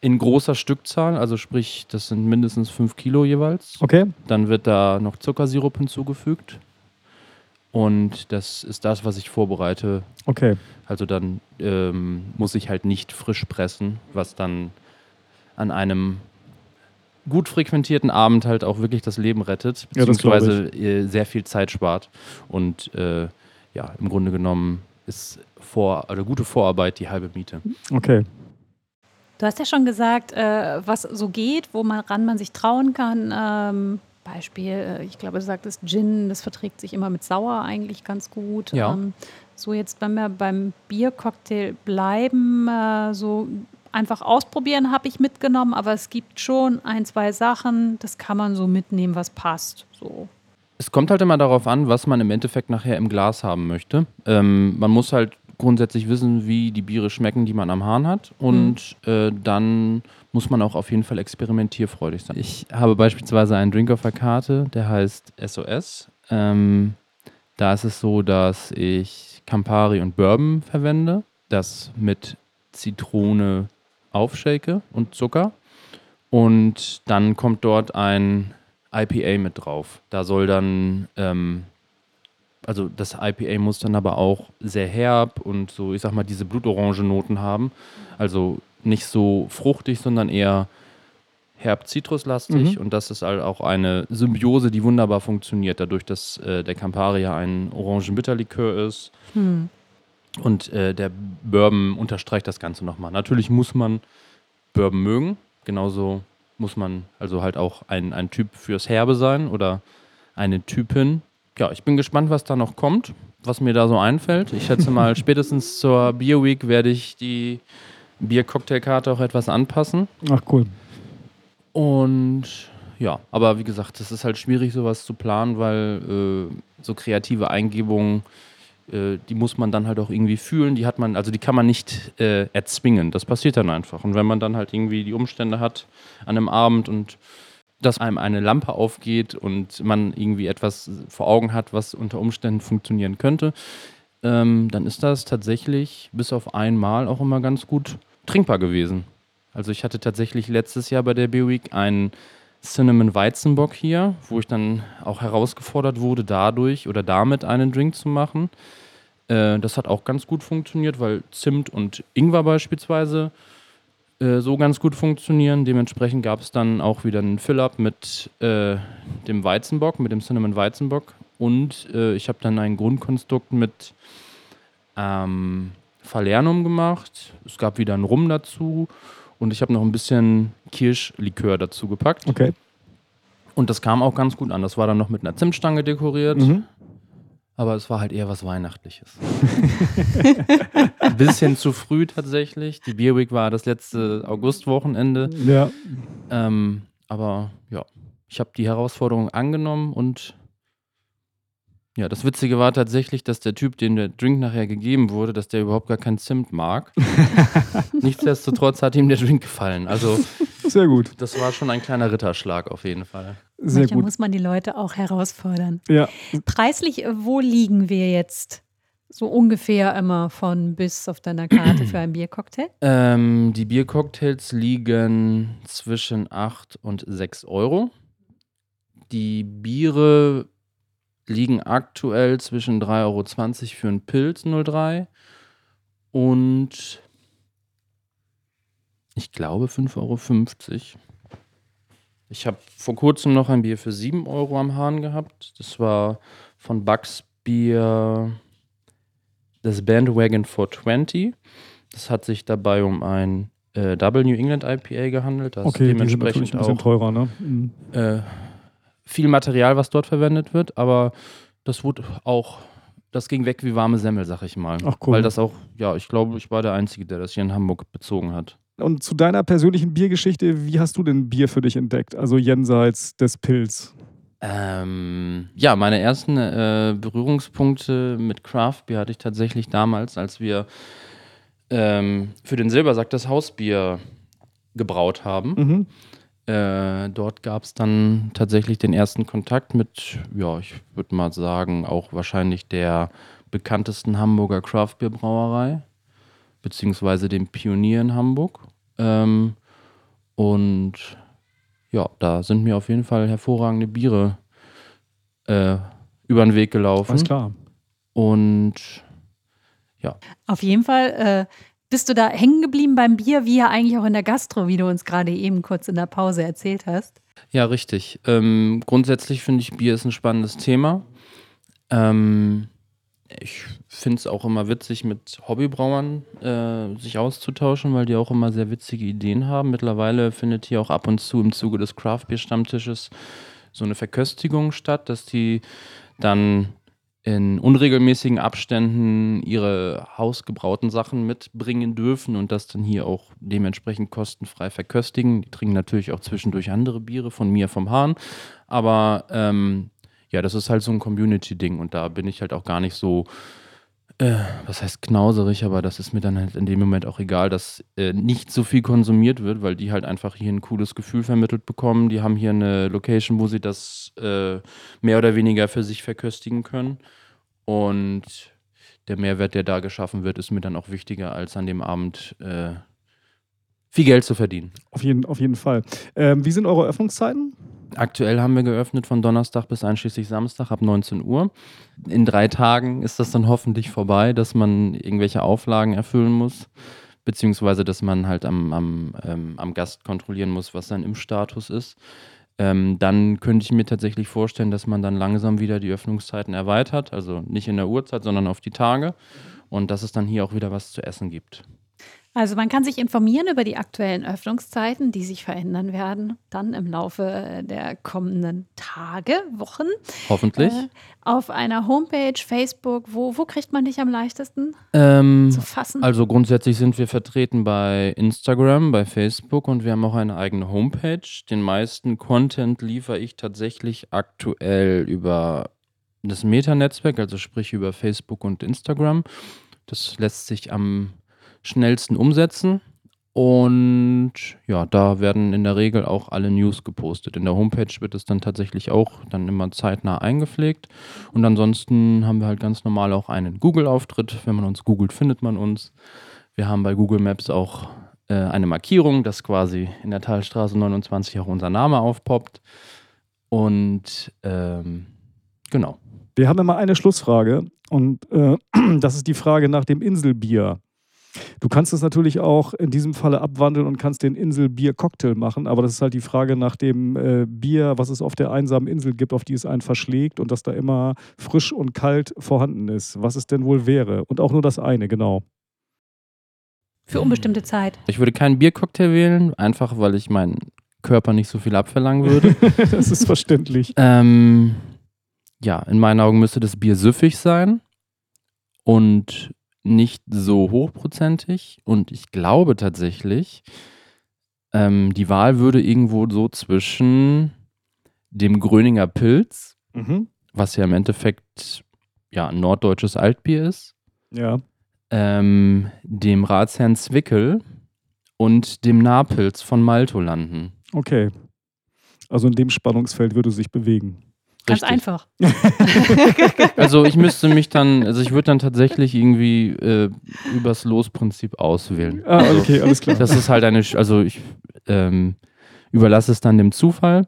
in großer Stückzahl, also sprich, das sind mindestens 5 Kilo jeweils. Okay. Dann wird da noch Zuckersirup hinzugefügt. Und das ist das, was ich vorbereite. Okay. Also dann ähm, muss ich halt nicht frisch pressen, was dann an einem gut frequentierten Abend halt auch wirklich das Leben rettet, Ja, beziehungsweise äh, sehr viel Zeit spart. Und äh, ja, im Grunde genommen ist vor, oder gute Vorarbeit die halbe Miete. Okay. Du hast ja schon gesagt, äh, was so geht, wo man ran man sich trauen kann. Ähm, Beispiel, äh, ich glaube, du sagtest Gin, das verträgt sich immer mit Sauer eigentlich ganz gut. Ja. Ähm, so jetzt, wenn wir beim Biercocktail bleiben, äh, so einfach ausprobieren habe ich mitgenommen, aber es gibt schon ein, zwei Sachen, das kann man so mitnehmen, was passt. So. Es kommt halt immer darauf an, was man im Endeffekt nachher im Glas haben möchte. Ähm, man muss halt grundsätzlich wissen, wie die Biere schmecken, die man am Hahn hat. Und äh, dann muss man auch auf jeden Fall experimentierfreudig sein. Ich habe beispielsweise einen Drink auf der Karte, der heißt SOS. Ähm, da ist es so, dass ich Campari und Bourbon verwende, das mit Zitrone aufshake und Zucker. Und dann kommt dort ein IPA mit drauf. Da soll dann, ähm, also das IPA muss dann aber auch sehr herb und so, ich sag mal, diese Blutorange-Noten haben. Also nicht so fruchtig, sondern eher herb zitruslastig. Mhm. Und das ist halt auch eine Symbiose, die wunderbar funktioniert, dadurch, dass äh, der Campari ja ein Orangenbitterlikör ist. Hm. Und äh, der Bourbon unterstreicht das Ganze nochmal. Natürlich muss man Bourbon mögen. Genauso muss man also halt auch ein, ein Typ fürs Herbe sein oder eine Typin. Ja, ich bin gespannt, was da noch kommt, was mir da so einfällt. Ich schätze mal, spätestens zur Beer Week werde ich die Bier-Cocktailkarte auch etwas anpassen. Ach cool. Und ja, aber wie gesagt, es ist halt schwierig, sowas zu planen, weil äh, so kreative Eingebungen, äh, die muss man dann halt auch irgendwie fühlen. Die hat man, also die kann man nicht äh, erzwingen. Das passiert dann einfach. Und wenn man dann halt irgendwie die Umstände hat an einem Abend und dass einem eine Lampe aufgeht und man irgendwie etwas vor Augen hat, was unter Umständen funktionieren könnte, ähm, dann ist das tatsächlich bis auf einmal auch immer ganz gut trinkbar gewesen. Also ich hatte tatsächlich letztes Jahr bei der Beer Week einen Cinnamon Weizenbock hier, wo ich dann auch herausgefordert wurde, dadurch oder damit einen Drink zu machen. Äh, das hat auch ganz gut funktioniert, weil Zimt und Ingwer beispielsweise äh, so ganz gut funktionieren. Dementsprechend gab es dann auch wieder einen Fill-Up mit äh, dem Weizenbock, mit dem Cinnamon Weizenbock. Und äh, ich habe dann ein Grundkonstrukt mit ähm, Falernum gemacht. Es gab wieder einen Rum dazu. Und ich habe noch ein bisschen Kirschlikör dazu gepackt. Okay. Und das kam auch ganz gut an. Das war dann noch mit einer Zimtstange dekoriert. Mhm. Aber es war halt eher was Weihnachtliches. Ein bisschen zu früh tatsächlich. Die Beer Week war das letzte Augustwochenende. Ja. Ähm, aber ja, ich habe die Herausforderung angenommen und ja, das Witzige war tatsächlich, dass der Typ, dem der Drink nachher gegeben wurde, dass der überhaupt gar kein Zimt mag. Nichtsdestotrotz hat ihm der Drink gefallen. Also Sehr gut. das war schon ein kleiner Ritterschlag auf jeden Fall. Sehr Manchmal gut. muss man die Leute auch herausfordern. Ja. Preislich, äh, wo liegen wir jetzt so ungefähr immer von bis auf deiner Karte für einen Biercocktail? Ähm, die Biercocktails liegen zwischen 8 und 6 Euro. Die Biere liegen aktuell zwischen 3,20 Euro für einen Pilz 03 und ich glaube 5,50 Euro. Ich habe vor kurzem noch ein Bier für 7 Euro am Hahn gehabt. Das war von Bucks Bier das Bandwagon 420. Das hat sich dabei um ein äh, Double New England IPA gehandelt. Das Okay, natürlich dementsprechend ein bisschen auch teurer, ne? Mhm. äh, viel Material, was dort verwendet wird, aber das wurde auch, das ging weg wie warme Semmel, sag ich mal. Ach, cool. Weil das auch, ja, ich glaube, ich war der Einzige, der das hier in Hamburg bezogen hat. Und zu deiner persönlichen Biergeschichte, wie hast du denn Bier für dich entdeckt? Also jenseits des Pilz. Ähm, ja, meine ersten äh, Berührungspunkte mit Craft Beer hatte ich tatsächlich damals, als wir ähm, für den Silbersack das Hausbier gebraut haben. Mhm. Äh, dort gab es dann tatsächlich den ersten Kontakt mit, ja, ich würde mal sagen, auch wahrscheinlich der bekanntesten Hamburger Craft Beer Brauerei, beziehungsweise dem Pionier in Hamburg. Ähm, und ja, da sind mir auf jeden Fall hervorragende Biere äh, über den Weg gelaufen. Alles klar. Und Auf jeden Fall äh, bist du da hängen geblieben beim Bier, wie ja eigentlich auch in der Gastro, wie du uns gerade eben kurz in der Pause erzählt hast. Ja, richtig. Ähm, grundsätzlich finde ich, Bier ist ein spannendes Thema. Ähm, ich finde es auch immer witzig, mit Hobbybrauern äh, sich auszutauschen, weil die auch immer sehr witzige Ideen haben. Mittlerweile findet hier auch ab und zu im Zuge des Craft Beer Stammtisches so eine Verköstigung statt, dass die dann in unregelmäßigen Abständen ihre hausgebrauten Sachen mitbringen dürfen und das dann hier auch dementsprechend kostenfrei verköstigen. Die trinken natürlich auch zwischendurch andere Biere von mir vom Hahn, aber ähm, ja, das ist halt so ein Community-Ding und da bin ich halt auch gar nicht so, äh, was heißt knauserig, aber das ist mir dann halt in dem Moment auch egal, dass äh, nicht so viel konsumiert wird, weil die halt einfach hier ein cooles Gefühl vermittelt bekommen. Die haben hier eine Location, wo sie das äh, mehr oder weniger für sich verköstigen können und der Mehrwert, der da geschaffen wird, ist mir dann auch wichtiger, als an dem Abend äh, viel Geld zu verdienen. Auf jeden, auf jeden Fall. Ähm, wie sind eure Öffnungszeiten? Aktuell haben wir geöffnet von Donnerstag bis einschließlich Samstag ab 19 Uhr. In drei Tagen ist das dann hoffentlich vorbei, dass man irgendwelche Auflagen erfüllen muss, beziehungsweise dass man halt am, am, ähm, am Gast kontrollieren muss, was sein Impfstatus ist. Ähm, dann könnte ich mir tatsächlich vorstellen, dass man dann langsam wieder die Öffnungszeiten erweitert, also nicht in der Uhrzeit, sondern auf die Tage und dass es dann hier auch wieder was zu essen gibt. Also man kann sich informieren über die aktuellen Öffnungszeiten, die sich verändern werden, dann im Laufe der kommenden Tage, Wochen. Hoffentlich. Äh, auf einer Homepage, Facebook, wo, wo kriegt man dich am leichtesten Ähm, zu fassen? Also grundsätzlich sind wir vertreten bei Instagram, bei Facebook und wir haben auch eine eigene Homepage. Den meisten Content liefere ich tatsächlich aktuell über das Meta-Netzwerk, also sprich über Facebook und Instagram. Das lässt sich am schnellsten umsetzen. Und ja, da werden in der Regel auch alle News gepostet. In der Homepage wird es dann tatsächlich auch dann immer zeitnah eingepflegt. Und ansonsten haben wir halt ganz normal auch einen Google-Auftritt. Wenn man uns googelt, findet man uns. Wir haben bei Google Maps auch äh, eine Markierung, dass quasi in der Talstraße 29 auch unser Name aufpoppt. Und ähm, genau. Wir haben immer eine Schlussfrage und äh, das ist die Frage nach dem Inselbier. Du kannst es natürlich auch in diesem Falle abwandeln und kannst den Inselbier-Cocktail machen, aber das ist halt die Frage nach dem äh, Bier, was es auf der einsamen Insel gibt, auf die es einen verschlägt und das da immer frisch und kalt vorhanden ist. Was es denn wohl wäre. Und auch nur das eine, genau. Für unbestimmte Zeit. Ich würde keinen Biercocktail wählen, einfach weil ich meinen Körper nicht so viel abverlangen würde. das ist verständlich. ähm, ja, in meinen Augen müsste das Bier süffig sein und nicht so hochprozentig. Und ich glaube tatsächlich, ähm, die Wahl würde irgendwo so zwischen dem Gröninger Pilz, Mhm. was ja im Endeffekt ja, ein norddeutsches Altbier ist, Ja. ähm, dem Ratsherrn Zwickel und dem Napils von Malto landen. Okay. Also in dem Spannungsfeld würde es sich bewegen. Ganz Richtig. einfach. Also ich müsste mich dann, also ich würde dann tatsächlich irgendwie äh, übers Losprinzip auswählen. Ah, Also, okay, alles klar. Das ist halt eine, also ich ähm, überlasse es dann dem Zufall,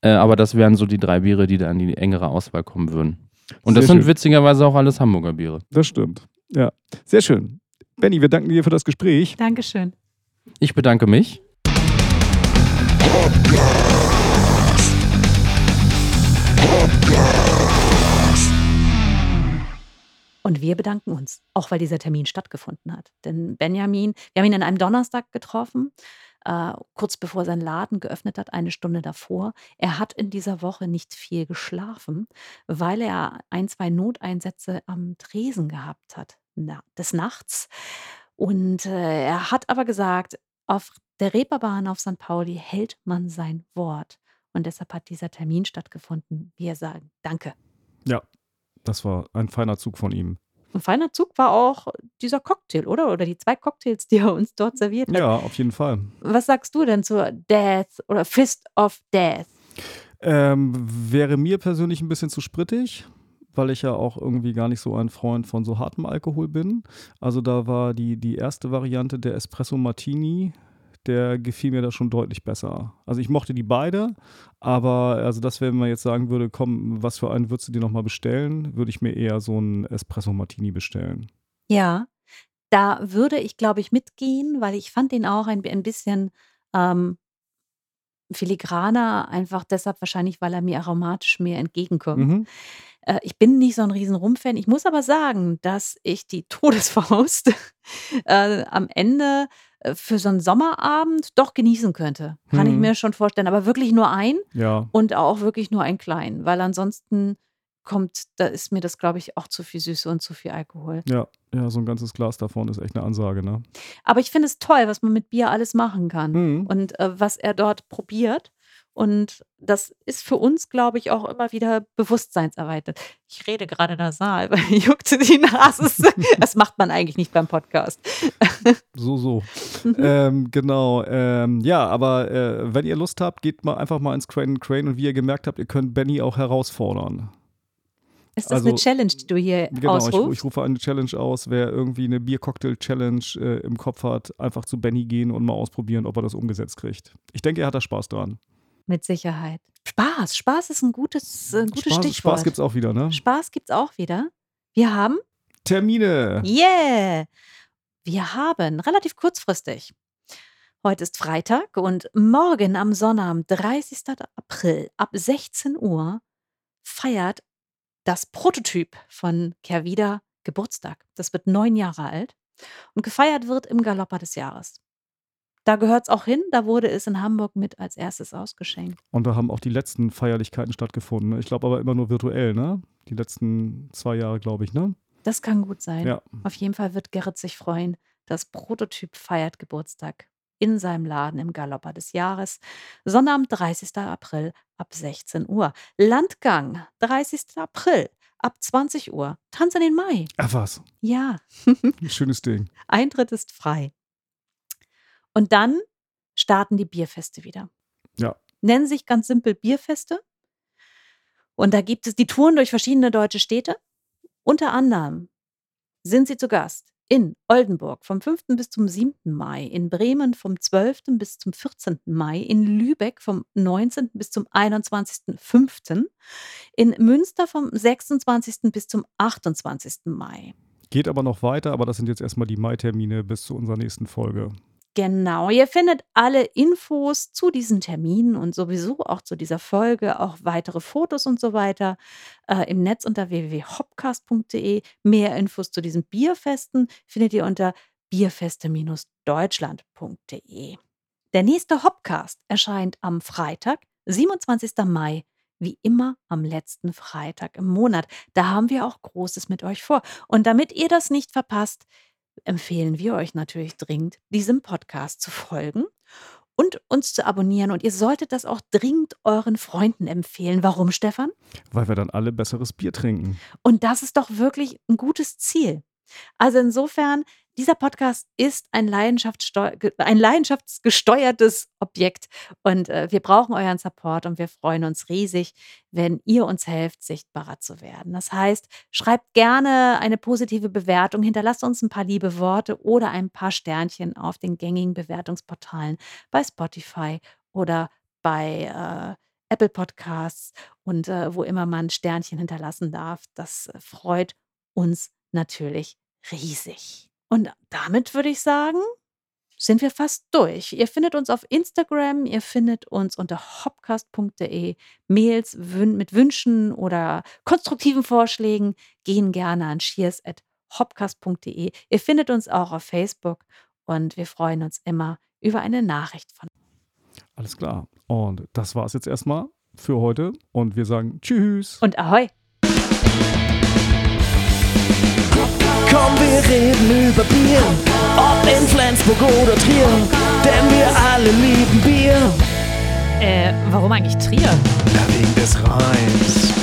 äh, aber das wären so die drei Biere, die da in die engere Auswahl kommen würden. Und das Sehr sind schön. witzigerweise auch alles Hamburger Biere. Das stimmt. Ja. Sehr schön. Benny, wir danken dir für das Gespräch. Dankeschön. Ich bedanke mich. Und wir bedanken uns, auch weil dieser Termin stattgefunden hat. Denn Benjamin, wir haben ihn an einem Donnerstag getroffen, äh, kurz bevor sein Laden geöffnet hat, eine Stunde davor. Er hat in dieser Woche nicht viel geschlafen, weil er ein, zwei Noteinsätze am Tresen gehabt hat na, des Nachts. Und äh, er hat aber gesagt, auf der Reeperbahn auf St. Pauli hält man sein Wort. Und deshalb hat dieser Termin stattgefunden. Wir sagen Danke. Das war ein feiner Zug von ihm. Ein feiner Zug war auch dieser Cocktail, oder? Oder die zwei Cocktails, die er uns dort serviert hat. Ja, auf jeden Fall. Was sagst du denn zur Death oder Fist of Death? Ähm, wäre mir persönlich ein bisschen zu sprittig, weil ich ja auch irgendwie gar nicht so ein Freund von so hartem Alkohol bin. Also da war die, die erste Variante der Espresso Martini, der gefiel mir da schon deutlich besser. Also ich mochte die beide, aber also das, wenn man jetzt sagen würde, komm, was für einen würdest du dir nochmal bestellen, würde ich mir eher so einen Espresso Martini bestellen. Ja, da würde ich, glaube ich, mitgehen, weil ich fand den auch ein, ein bisschen ähm, filigraner, einfach deshalb wahrscheinlich, weil er mir aromatisch mehr entgegenkommt. Mhm. Äh, ich bin nicht so ein riesen Rum-Fan. Ich muss aber sagen, dass ich die Todesfaust äh, am Ende für so einen Sommerabend doch genießen könnte. Kann ich Mhm. mir schon vorstellen. Aber wirklich nur ein Ja, und auch wirklich nur einen kleinen, weil ansonsten kommt, da ist mir das, glaube ich, auch zu viel Süße und zu viel Alkohol. ja, ja, so ein ganzes Glas davon ist echt eine Ansage, ne? Aber ich finde es toll, was man mit Bier alles machen kann Mhm. und äh, was er dort probiert. Und das ist für uns, glaube ich, auch immer wieder bewusstseinserweitert. Ich rede gerade nasal, weil mir juckt die Nase. Das macht man eigentlich nicht beim Podcast. So, so. Mhm. ähm, genau. Ähm, ja, aber äh, wenn ihr Lust habt, geht mal einfach mal ins Crane Crane und wie ihr gemerkt habt, ihr könnt Benny auch herausfordern. Ist das Also, eine Challenge, die du hier Genau, ich, ausrufst? ich rufe eine Challenge aus. Wer irgendwie eine Bier-Cocktail-Challenge äh, im Kopf hat, einfach zu Benny gehen und mal ausprobieren, ob er das umgesetzt kriegt. Ich denke, er hat da Spaß dran. Mit Sicherheit. Spaß. Spaß ist ein gutes, äh, ein gutes Spaß, Stichwort. Spaß gibt's auch wieder, ne? Spaß gibt's auch wieder. Wir haben Termine. Yeah! Wir haben relativ kurzfristig. Heute ist Freitag und morgen am Sonnabend, 30. April ab 16 Uhr feiert das Prototyp von Kervida Geburtstag. Das wird neun Jahre alt und gefeiert wird im Galopper des Jahres. Da gehört es auch hin, da wurde es in Hamburg mit als erstes ausgeschenkt. Und da haben auch die letzten Feierlichkeiten stattgefunden. ne? Ich glaube aber immer nur virtuell, ne? Die letzten zwei Jahre, glaube ich, ne? Das kann gut sein. Ja. Auf jeden Fall wird Gerrit sich freuen. Das Prototyp feiert Geburtstag in seinem Laden im Galopper des Jahres. Sonnabend, 30. April ab 16 Uhr. Landgang, 30. April ab 20 Uhr. Tanz in den Mai. Ach was, Ja, ein schönes Ding. Eintritt ist frei. Und dann starten die Bierfeste wieder. Ja. Nennen sich ganz simpel Bierfeste. Und da gibt es die Touren durch verschiedene deutsche Städte. Unter anderem sind sie zu Gast in Oldenburg vom 5. bis zum 7. Mai, in Bremen vom 12. bis zum 14. Mai, in Lübeck vom 19. bis zum 21.05., in Münster vom 26. bis zum 28. Mai. Geht aber noch weiter, aber das sind jetzt erstmal die Mai-Termine bis zu unserer nächsten Folge. Genau, ihr findet alle Infos zu diesen Terminen und sowieso auch zu dieser Folge, auch weitere Fotos und so weiter äh, im Netz unter www.hopcast.de. Mehr Infos zu diesen Bierfesten findet ihr unter bierfeste-deutschland.de. Der nächste Hopcast erscheint am Freitag, 27. Mai, wie immer am letzten Freitag im Monat. Da haben wir auch Großes mit euch vor. Und damit ihr das nicht verpasst, empfehlen wir euch natürlich dringend, diesem Podcast zu folgen und uns zu abonnieren. Und ihr solltet das auch dringend euren Freunden empfehlen. Warum, Stefan? Weil wir dann alle besseres Bier trinken. Und das ist doch wirklich ein gutes Ziel. Also insofern, dieser Podcast ist ein, ein leidenschaftsgesteuertes Objekt und äh, wir brauchen euren Support und wir freuen uns riesig, wenn ihr uns helft, sichtbarer zu werden. Das heißt, schreibt gerne eine positive Bewertung, hinterlasst uns ein paar liebe Worte oder ein paar Sternchen auf den gängigen Bewertungsportalen bei Spotify oder bei äh, Apple Podcasts und äh, wo immer man Sternchen hinterlassen darf. Das äh, freut uns natürlich riesig. Und damit würde ich sagen, sind wir fast durch. Ihr findet uns auf Instagram, ihr findet uns unter hopcast.de. Mails mit Wünschen oder konstruktiven Vorschlägen gehen gerne an cheers.hopcast.de. Ihr findet uns auch auf Facebook und wir freuen uns immer über eine Nachricht von Alles klar. Und das war es jetzt erstmal für heute. Und wir sagen Tschüss. Und ahoi! Komm, wir reden über Bier, ob in Flensburg oder Trier, denn wir alle lieben Bier. Äh, warum eigentlich Trier? Na, wegen des Reims.